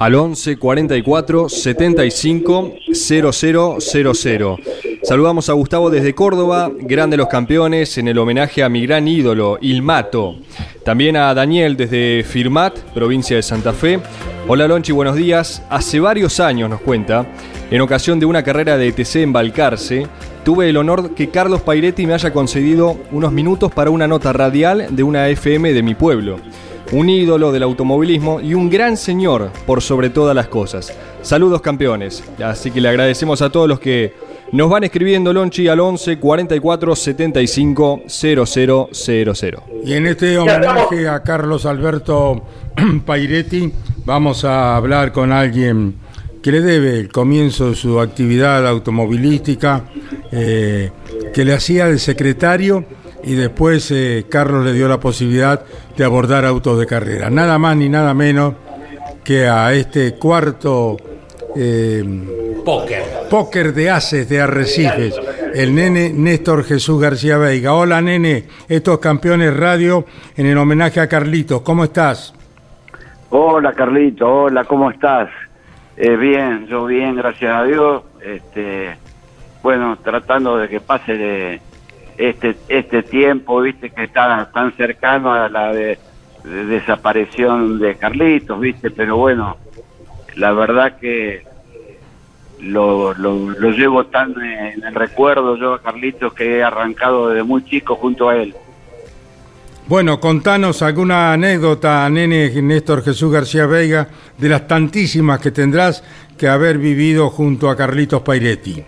Al 11 44 75 0000. Saludamos a Gustavo desde Córdoba, grande los campeones, en el homenaje a mi gran ídolo, Ilmato. También a Daniel desde Firmat, provincia de Santa Fe. Hola Lonchi, buenos días. Hace varios años, nos cuenta, en ocasión de una carrera de ETC en Balcarce, tuve el honor que Carlos Pairetti me haya concedido unos minutos para una nota radial de una FM de mi pueblo. Un ídolo del automovilismo y un gran señor por sobre todas las cosas. Saludos campeones. Así que le agradecemos a todos los que nos van escribiendo Lonchi al 11 44 75 0000. Y en este homenaje a Carlos Alberto Pairetti vamos a hablar con alguien que le debe el comienzo de su actividad automovilística, eh, que le hacía de secretario y después eh, Carlos le dio la posibilidad de abordar autos de carrera. Nada más ni nada menos que a este cuarto eh, Póker. póker de haces de Arrecifes, el nene Néstor Jesús García Veiga. Hola nene, estos campeones radio en el homenaje a Carlitos, ¿cómo estás? Hola Carlito, hola, ¿cómo estás? Eh, bien, yo bien, gracias a Dios. Este, bueno, tratando de que pase de este este tiempo, viste, que está tan cercano a la de, de desaparición de Carlitos, viste, pero bueno, la verdad que lo, lo, lo llevo tan en el recuerdo yo a Carlitos que he arrancado desde muy chico junto a él. Bueno, contanos alguna anécdota, nene Néstor Jesús García Veiga, de las tantísimas que tendrás que haber vivido junto a Carlitos Pairetti.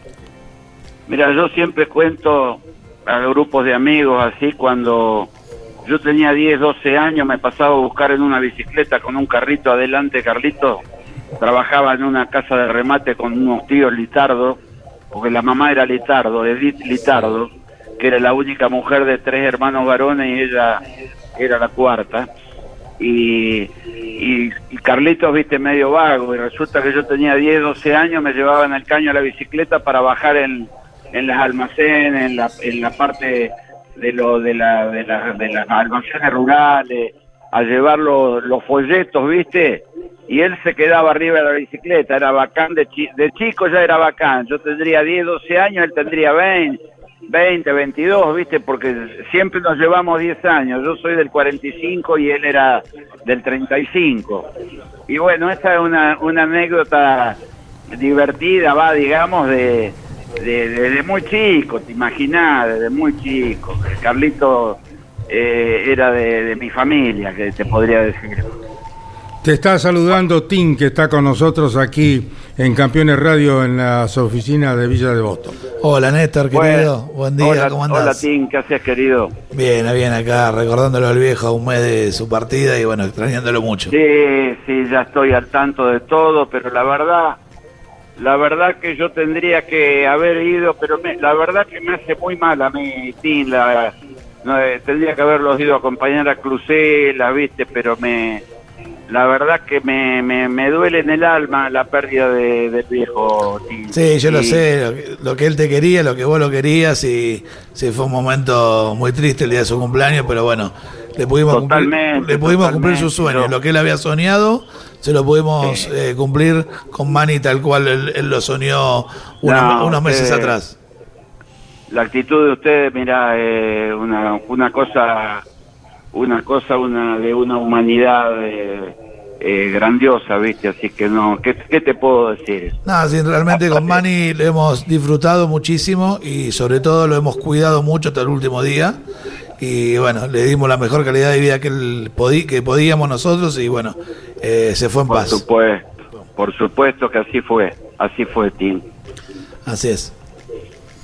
Mira, yo siempre cuento a grupos de amigos así cuando yo tenía 10, 12 años, me pasaba a buscar en una bicicleta con un carrito adelante, Carlito. Trabajaba en una casa de remate con unos tíos Litardo, porque la mamá era Litardo, Edith Litardo, que era la única mujer de tres hermanos varones y ella era la cuarta. Y, y, Carlitos, viste, medio vago, y resulta que yo tenía 10, 12 años, me llevaba en el caño a la bicicleta para bajar en, en las almacenes, en la, en la parte de lo de la de, la, de las almacenes rurales, a llevar los, folletos, ¿viste? Y él se quedaba arriba de la bicicleta, era bacán, de, chi- de chico ya era bacán, yo tendría 10, 12 años, él tendría 20, 20, 22, ¿viste? Porque siempre nos llevamos 10 años, yo soy del 45 y él era del 35. Y bueno, esta es una, una anécdota divertida, va, digamos, de, de- desde muy chico, te imaginás, desde muy chico. Carlito eh, era de, de mi familia, que te podría decir. Te está saludando Tim, que está con nosotros aquí en Campeones Radio en las oficinas de Villa de Boston. Hola Néstor, querido. Bueno, Buen día, hola, ¿cómo Hola, andás? Tim, ¿qué haces, querido? Bien, bien acá, recordándolo al viejo a un mes de su partida y bueno, extrañándolo mucho. Sí, sí, ya estoy al tanto de todo, pero la verdad, la verdad que yo tendría que haber ido, pero me- la verdad que me hace muy mal a mí, Tim, la, no, eh, tendría que haberlos ido a acompañar a Crucela, viste, pero me, la verdad que me, me, me duele en el alma la pérdida de, del viejo Tim. Sí, yo lo sé, lo que, lo que él te quería, lo que vos lo querías y sí, fue un momento muy triste el día de su cumpleaños, pero bueno, le pudimos cumplir, le pudimos cumplir sueños, pero- lo que él había soñado, se lo pudimos eh, cumplir con Manny tal cual él, él lo soñó unos, No, unos meses usted- atrás. la actitud de ustedes, mira, eh, una, una cosa, una cosa, una de una humanidad eh, eh, grandiosa, viste, así que no, ¿qué, qué te puedo decir? Nada, sí, realmente con Manny lo hemos disfrutado muchísimo y sobre todo lo hemos cuidado mucho hasta el último día. Y bueno, le dimos la mejor calidad de vida que, él podí- que podíamos nosotros y bueno, eh, se fue en Por paz. supuesto, por supuesto que así fue, así fue, Tim. Así es.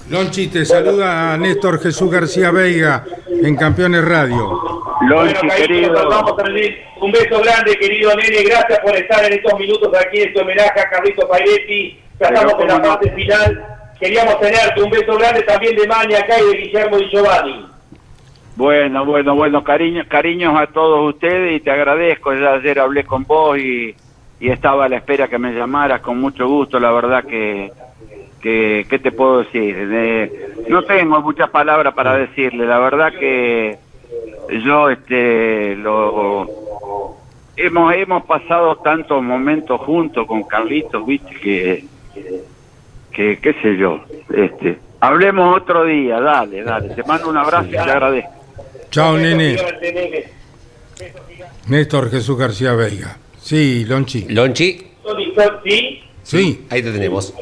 Lonchi, te saluda a Néstor Jesús García Veiga en Campeones Radio. Lonchi, Bueno, nos vamos a. Un beso grande, querido nene. Gracias por estar en estos minutos aquí en este homenaje a Carlito Pairetti. Ya estamos en la parte final. queríamos tenerte. Un beso grande también de Mani acá y de Guillermo y Giovanni. Bueno, bueno, bueno, cariño, cariños a todos ustedes y te agradezco. Ya ayer hablé con vos y, y estaba a la espera que me llamaras con mucho gusto. La verdad que, que ¿qué te puedo decir? De- no tengo muchas palabras para decirle. La verdad que yo, este, lo hemos hemos pasado tantos momentos juntos con Carlitos, viste que, que qué sé yo, este. Hablemos otro día, dale, dale. Te mando un abrazo y te agradezco. Chao, nene. Néstor Jesús García Veiga. Sí, Lonchi. Lonchi. ¿Sí? Sí. Ahí te tenemos.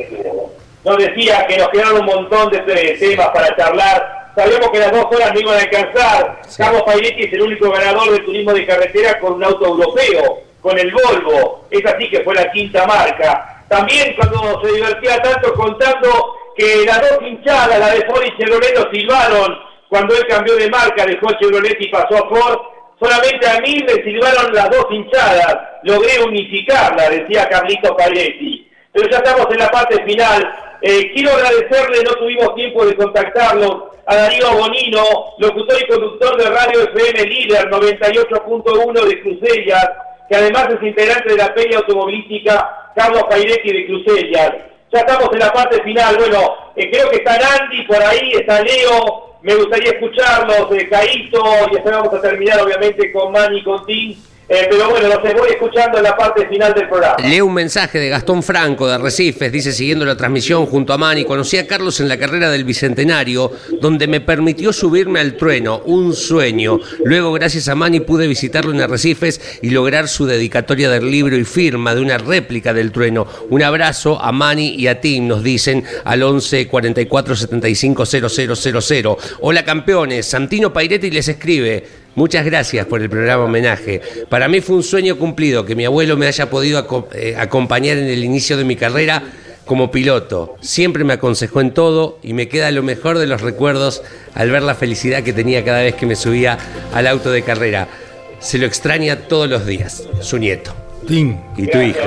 Nos decía que nos quedaron un montón de te- temas para charlar. Sabíamos que las dos horas no iban a alcanzar. Carlos Pairetti es el único ganador del turismo de carretera con un auto europeo, con el Volvo. Es así que fue la quinta marca. También cuando se divertía tanto contando que las dos hinchadas, la de Ford y Chevrolet, silbaron cuando él cambió de marca, dejó Chevrolet y pasó a Ford. Solamente a mí me silbaron las dos hinchadas. Logré unificarla, decía Carlitos Pairetti. Pero ya estamos en la parte final. Eh, quiero agradecerle, no tuvimos tiempo de contactarlo, a Darío Bonino, locutor y conductor de Radio FM Líder 98.1 de Crucellas, que además es integrante de la Peña Automovilística Carlos Pairetti de Crucellas. Ya estamos en la parte final. Bueno, eh, creo que está Andy por ahí, está Leo. Me gustaría escucharlos, eh, Caíto, y después vamos a terminar obviamente con Manny y con Tim. Eh, pero bueno, los voy escuchando en la parte final del programa. Leo un mensaje de Gastón Franco de Recifes, dice siguiendo la transmisión junto a Mani, conocí a Carlos en la carrera del Bicentenario, donde me permitió subirme al trueno, un sueño. Luego, gracias a Mani, pude visitarlo en Arrecifes y lograr su dedicatoria del libro y firma de una réplica del trueno. Un abrazo a Mani y a Tim, nos dicen al 11 44 75 0000. Hola campeones, Santino Pairetti les escribe. Muchas gracias por el programa homenaje. Para mí fue un sueño cumplido que mi abuelo me haya podido aco- eh, acompañar en el inicio de mi carrera como piloto. Siempre me aconsejó en todo y me queda lo mejor de los recuerdos al ver la felicidad que tenía cada vez que me subía al auto de carrera. Se lo extraña todos los días, su nieto. Tim. Y tu hijo.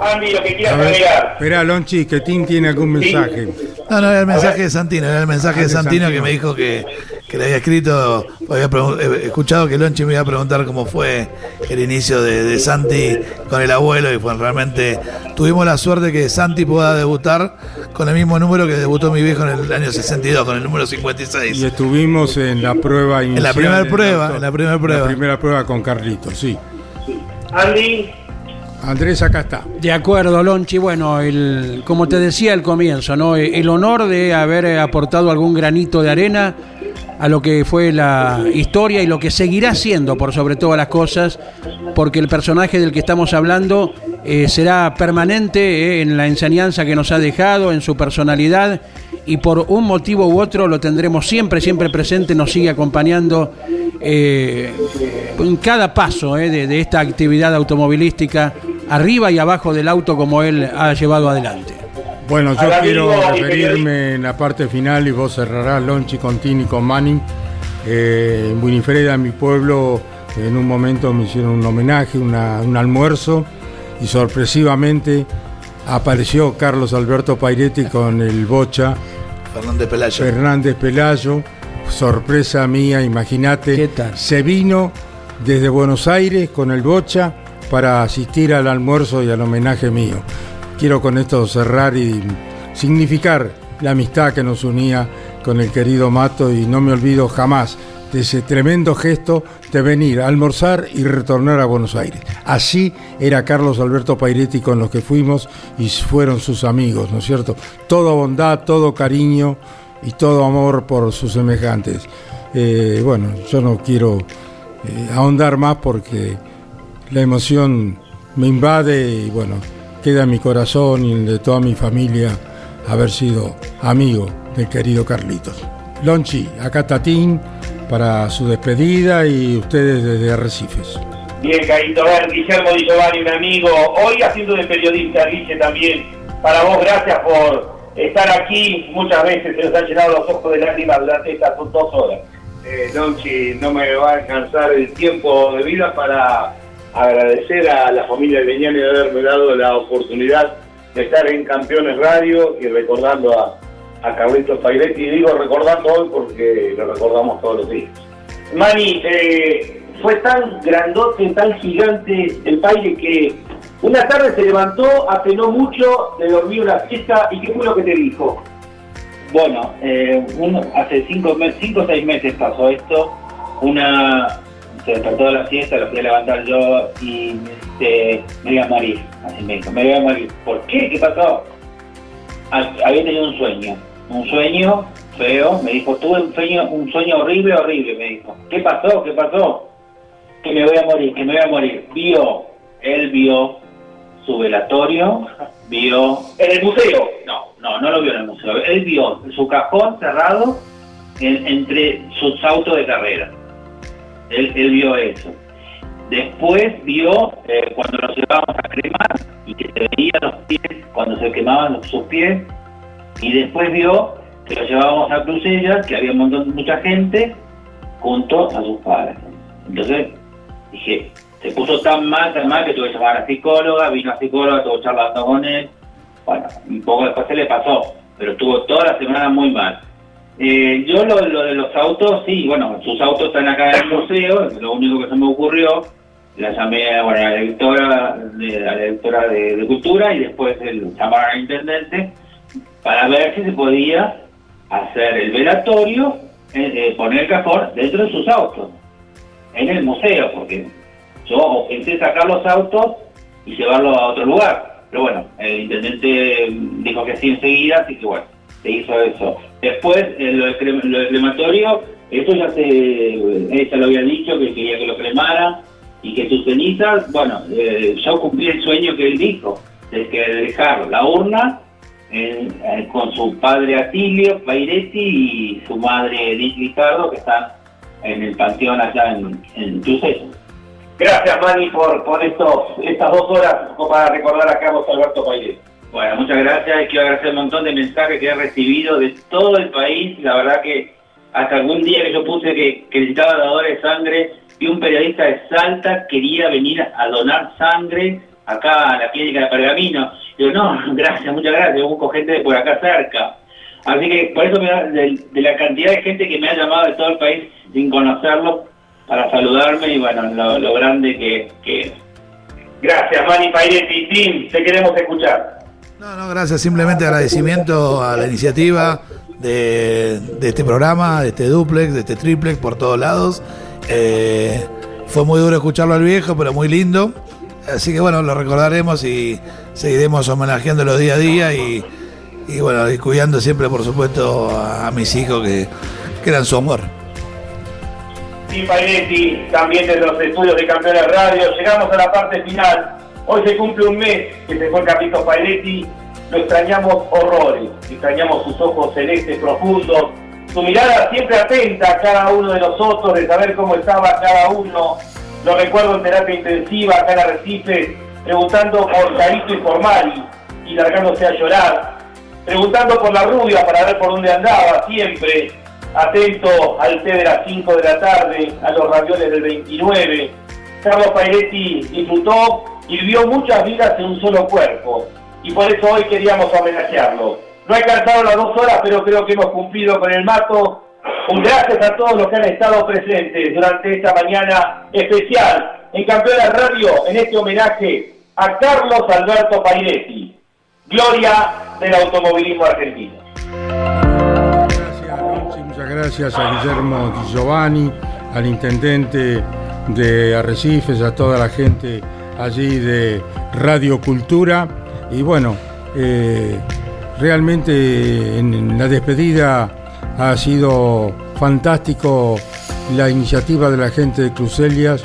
Andy, lo que quieras espera, Lonchi, que Tim tiene algún mensaje. No, no, era el mensaje de Santino, era el mensaje Ah, de Santino. que me dijo que, que le había escrito, había eh, escuchado que Lonchi me iba a preguntar cómo fue el inicio de, de Santi con el abuelo y fue realmente, tuvimos la suerte que Santi pueda debutar con el mismo número que debutó mi viejo en el año 62, con el número 56. Y estuvimos en la prueba inicial. la primera prueba, en la primera prueba. La primera prueba con Carlitos, sí. Andy. Andrés, acá está. De acuerdo, Lonchi. Bueno, el, como te decía al comienzo, ¿no? el honor de haber aportado algún granito de arena a lo que fue la historia y lo que seguirá siendo por sobre todas las cosas, porque el personaje del que estamos hablando eh, será permanente eh, en la enseñanza que nos ha dejado, en su personalidad, y por un motivo u otro lo tendremos siempre, siempre presente, nos sigue acompañando eh, en cada paso de esta actividad automovilística, arriba y abajo del auto como él ha llevado adelante. Bueno, yo quiero referirme en la parte final y vos cerrarás Lonchi con Tini y con Manning. Eh, en Winifreda, en mi pueblo, en un momento me hicieron un homenaje, una- un almuerzo y sorpresivamente apareció Carlos Alberto Pairetti con el Bocha Fernández Pelayo. Fernández Pelayo, sorpresa mía, imagínate. Se vino desde Buenos Aires con el Bocha para asistir al almuerzo y al homenaje mío. Quiero con esto cerrar y significar la amistad que nos unía con el querido Mato y no me olvido jamás de ese tremendo gesto de venir a almorzar y retornar a Buenos Aires. Así era Carlos Alberto Pairetti con los que fuimos y fueron sus amigos, ¿no es cierto? Todo bondad, todo cariño y todo amor por sus semejantes. Eh, bueno, yo no quiero eh, ahondar más porque la emoción me invade y bueno, queda en mi corazón y en el de toda mi familia haber sido amigo del querido Carlitos. Lonchi, acá Tatín para su despedida y ustedes desde Arrecifes. Bien, Caíto, a ver, Guillermo Di Giovanni, un amigo, hoy haciendo de periodista, Guille también, para vos, gracias por estar aquí, muchas veces se nos han llenado los ojos de lágrimas durante estas dos horas. Eh, Lonchi, no me va a alcanzar el tiempo de vida para agradecer a la familia Leñani de haberme dado la oportunidad de estar en Campeones Radio y recordando a, a Carlitos Pairetti. Y digo recordando hoy porque lo recordamos todos los días. Mani, eh, fue tan grandote, tan gigante el paile que una tarde se levantó, apenó mucho, le dormí una siesta y ¿qué fue lo que te dijo? Bueno, eh, hace cinco, cinco o seis meses pasó esto. Una se despertó de la siesta, lo fui a levantar yo y me dice, me voy a morir. Así me dijo, me voy a morir. ¿Por qué? ¿Qué pasó? Ha- Había tenido un sueño, un sueño feo. Me dijo, tuve un sueño, un sueño horrible, horrible. Me dijo, ¿qué pasó? ¿Qué pasó? Que me voy a morir, que me voy a morir. Vio, él vio su velatorio, vio... ¿En el museo? No, no, no lo vio en el museo. Él vio su cajón cerrado en- entre sus autos de carrera. Él, vio eso. Después vio eh, cuando los llevábamos a cremar y que se veían los pies, cuando se quemaban sus pies. Y después vio que los llevábamos a Crucellas, que había un mucha gente, junto a sus padres. Entonces dije, se puso tan mal, tan mal que tuve que llamar a la psicóloga, vino la psicóloga, estuvo charlando con él. Bueno, un poco después se le pasó, pero estuvo toda la semana muy mal. Eh, yo lo, de los autos, sí, bueno, sus autos están acá en el museo, lo único que se me ocurrió. La llamé a la directora de, cultura y después el llamar al intendente para ver si se podía hacer el velatorio, eh, eh, poner el cajón dentro de sus autos, en el museo, porque yo pensé sacar los autos y llevarlos a otro lugar. Pero bueno, el intendente dijo que sí enseguida, así que bueno, se hizo eso. Después, eh, lo, lo crematorio, eso ya se, ella lo había dicho, que quería que lo cremara y que sus cenizas, bueno, eh, yo cumplí el sueño que él dijo, de que dejar la urna eh, con su padre Atilio Pairetti y su madre Edith Ricardo, que están en el panteón allá en, en. Gracias, Mani, por, por estas dos horas para recordar a Carlos Alberto Pairetti. Bueno, muchas gracias. Quiero agradecer un montón de mensajes que he recibido de todo el país. La verdad que hasta algún día que yo puse que, que necesitaba dadores de sangre y un periodista de Salta quería venir a donar sangre acá a la clínica de Pergamino. Digo, no, gracias, muchas gracias. Busco gente por acá cerca. Así que por eso me da- de, la cantidad de gente que me ha llamado de todo el país sin conocerlo para saludarme y bueno, lo, grande que, que. Gracias, Mani Pairetti. Tim, te queremos escuchar. No, no, gracias. Simplemente agradecimiento a la iniciativa de, de este programa, de este duplex, de este triplex por todos lados. Eh, fue muy duro escucharlo al viejo, pero muy lindo. Así que bueno, lo recordaremos y seguiremos homenajeándolo día a día y, bueno, cuidando siempre, por supuesto, a, mis hijos que, eran su amor. Tim Pairetti, también desde los estudios de Campeones Radio. Llegamos a la parte final. Hoy se cumple un mes que se fue Carlitos Pairetti. Lo extrañamos horrores. Extrañamos sus ojos celestes profundos. Su mirada siempre atenta a cada uno de nosotros, de saber cómo estaba cada uno. Lo recuerdo en terapia intensiva acá en Arrecife, preguntando por Carito y por Mari y largándose a llorar. Preguntando por la rubia para ver por dónde andaba, siempre atento al té de las 5 de la tarde, a los ravioles del 29. Carlos Pairetti disfrutó y vivió muchas vidas en un solo cuerpo. Y por eso hoy queríamos homenajearlo. No alcanzaron las dos horas, pero creo que hemos cumplido con el mato. Un gracias a todos los que han estado presentes durante esta mañana especial en Campeones Radio, en este homenaje a Carlos Alberto Pairetti, gloria del automovilismo argentino. Sí, muchas gracias a Guillermo Giovanni, al intendente de Arrecifes, a toda la gente allí de Radio Cultura. Y bueno, eh, realmente en, la despedida ha sido fantástico la iniciativa de la gente de Crucelias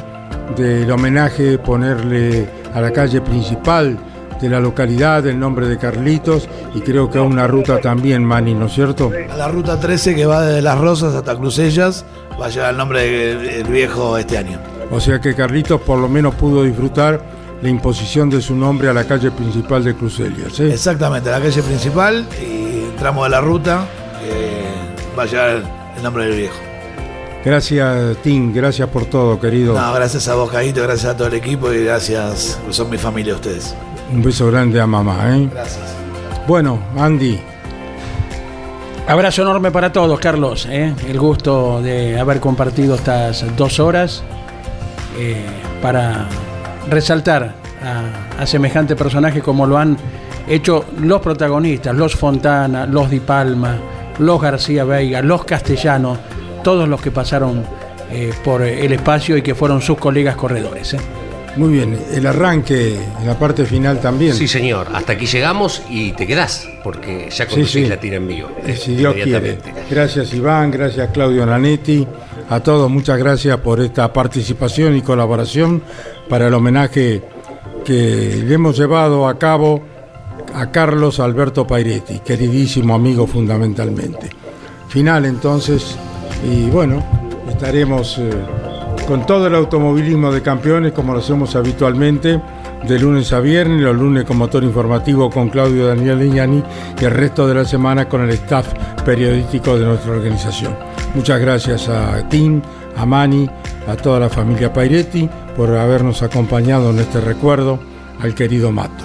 del homenaje, ponerle a la calle principal de la localidad el nombre de Carlitos y creo que a una ruta también, Mani, ¿no es cierto? A la ruta 13 que va desde Las Rosas hasta Crucellas va a llevar el nombre del viejo este año. O sea que Carlitos por lo menos pudo disfrutar la imposición de su nombre a la calle principal de Crucelias. ¿eh? Exactamente, a la calle principal y entramos de la ruta que va a llevar el nombre del viejo. Gracias, Tim, gracias por todo, querido. No, gracias a vos, Caíto, gracias a todo el equipo y gracias, son mi familia ustedes. Un beso grande a mamá. ¿eh? Gracias. Bueno, Andy, Abrazo enorme para todos, Carlos. ¿eh? El gusto de haber compartido estas dos horas eh, para resaltar a, a semejante personaje como lo han hecho los protagonistas, los Fontana, los Di Palma, los García Veiga, los Castellanos, todos los que pasaron eh, por el espacio y que fueron sus colegas corredores. ¿eh? Muy bien, el arranque en la parte final también. Sí, señor. Hasta aquí llegamos y te quedás, porque ya conducís Sí, sí. la tira en vivo. Eh, si Dios quiere. Gracias Iván, gracias Claudio Nanetti, a todos muchas gracias por esta participación y colaboración para el homenaje que le hemos llevado a cabo a Carlos Alberto Pairetti, queridísimo amigo fundamentalmente. Final entonces, y bueno, estaremos eh, con todo el automovilismo de campeones como lo hacemos habitualmente, de lunes a viernes, los lunes con motor informativo con Claudio Daniel Leñani y el resto de la semana con el staff periodístico de nuestra organización. Muchas gracias a Tim, a Mani, a toda la familia Pairetti por habernos acompañado en este recuerdo al querido Mato.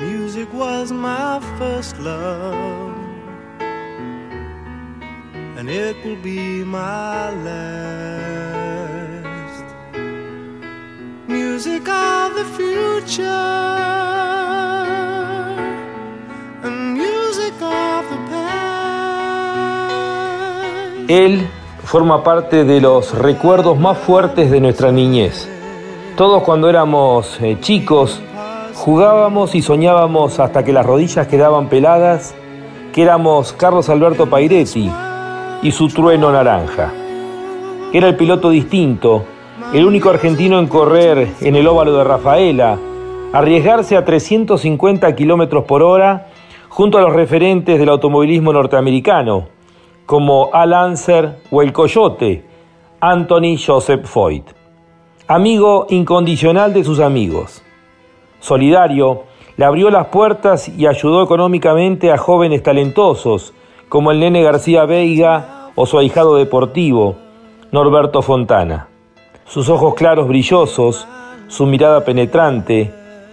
Music was my first love, and it will be my last. Music of the future, Él forma parte de los recuerdos más fuertes de nuestra niñez. Todos cuando éramos eh, chicos jugábamos y soñábamos hasta que las rodillas quedaban peladas que éramos Carlos Alberto Pairetti y su trueno naranja. Era el piloto distinto, el único argentino en correr en el óvalo de Rafaela, arriesgarse a 350 kilómetros por hora junto a los referentes del automovilismo norteamericano, como Al Anser o el Coyote, Anthony Joseph Foyt. Amigo incondicional de sus amigos. Solidario, le abrió las puertas y ayudó económicamente a jóvenes talentosos, como el nene García Veiga o su ahijado deportivo, Norberto Fontana. Sus ojos claros brillosos, su mirada penetrante,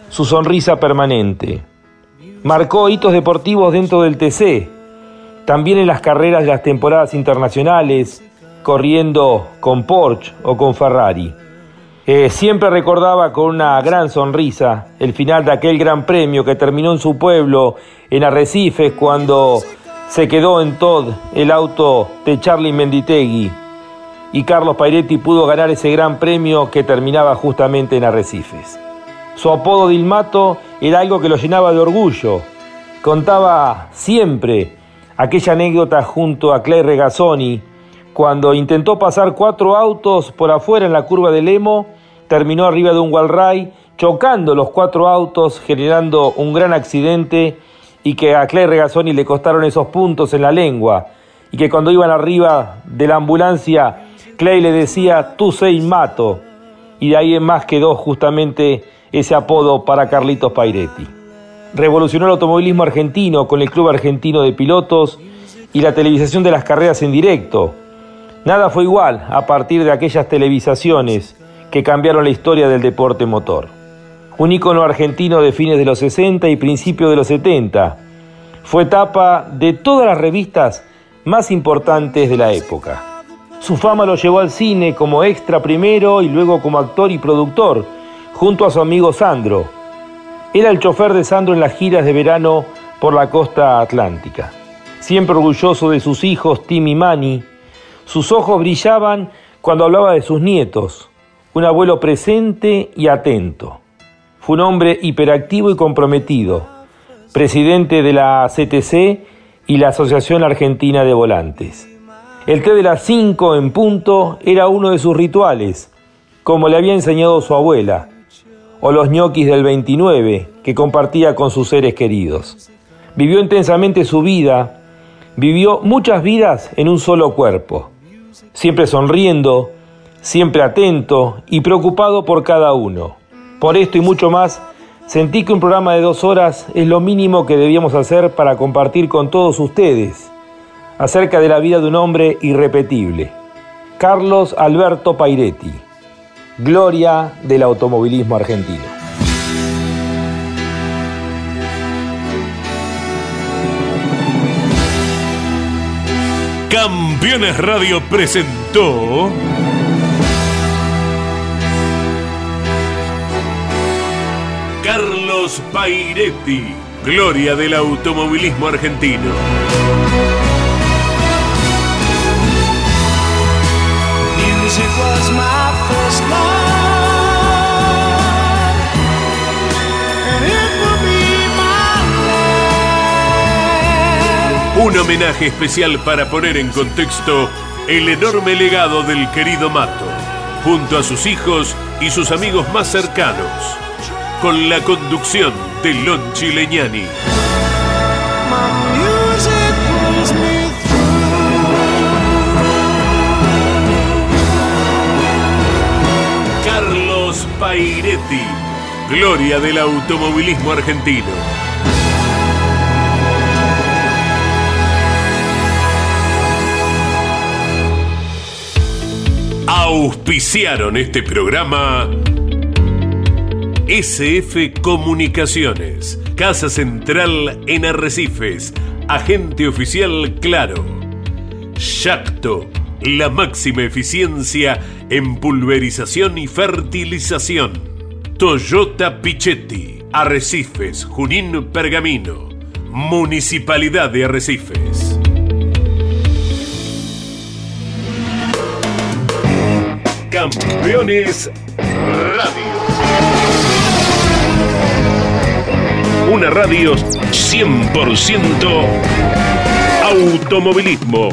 su sonrisa permanente. Marcó hitos deportivos dentro del TC, también en las carreras de las temporadas internacionales, corriendo con Porsche o con Ferrari. Eh, siempre recordaba con una gran sonrisa el final de aquel gran premio que terminó en su pueblo, en Arrecifes, cuando se quedó en Todd el auto de Charlie Menditegui y Carlos Pairetti pudo ganar ese gran premio que terminaba justamente en Arrecifes. Su apodo de Ilmato era algo que lo llenaba de orgullo. Contaba siempre aquella anécdota junto a Clay Regazzoni, cuando intentó pasar cuatro autos por afuera en la curva del Emo, terminó arriba de un Walray, chocando los cuatro autos, generando un gran accidente y que a Clay Regazzoni le costaron esos puntos en la lengua, y que cuando iban arriba de la ambulancia, Clay le decía, tú sei mato, y de ahí en más quedó justamente ese apodo para Carlitos Pairetti. Revolucionó el automovilismo argentino con el Club Argentino de Pilotos y la televisación de las carreras en directo. Nada fue igual a partir de aquellas televisaciones que cambiaron la historia del deporte motor. Un ícono argentino de fines de los 60 y principios de los 70. Fue tapa de todas las revistas más importantes de la época. Su fama lo llevó al cine como extra primero y luego como actor y productor, junto a su amigo Sandro. Era el chofer de Sandro en las giras de verano por la costa atlántica. Siempre orgulloso de sus hijos Tim y Manny, sus ojos brillaban cuando hablaba de sus nietos, un abuelo presente y atento. Fue un hombre hiperactivo y comprometido, presidente de la CTC y la Asociación Argentina de Volantes. El té de las 5 en punto era uno de sus rituales, como le había enseñado su abuela, o los ñoquis del 29 que compartía con sus seres queridos. Vivió intensamente su vida, vivió muchas vidas en un solo cuerpo, siempre sonriendo, siempre atento y preocupado por cada uno. Por esto y mucho más, sentí que un programa de dos horas es lo mínimo que debíamos hacer para compartir con todos ustedes acerca de la vida de un hombre irrepetible, Carlos Alberto Pairetti. Gloria del automovilismo argentino. Campeones Radio presentó Carlos Pairetti, gloria del automovilismo argentino. Music was my Un homenaje especial para poner en contexto el enorme legado del querido Mato, junto a sus hijos y sus amigos más cercanos, con la conducción de Lonchi Leñani. Pairetti, gloria del automovilismo argentino. Auspiciaron este programa SF Comunicaciones, Casa Central en Arrecifes, Agente Oficial Claro. Yacto, la máxima eficiencia en pulverización y fertilización. Toyota Pichetti, Arrecifes, Junín Pergamino, Municipalidad de Arrecifes. Campeones Radio. Una radio 100% automovilismo.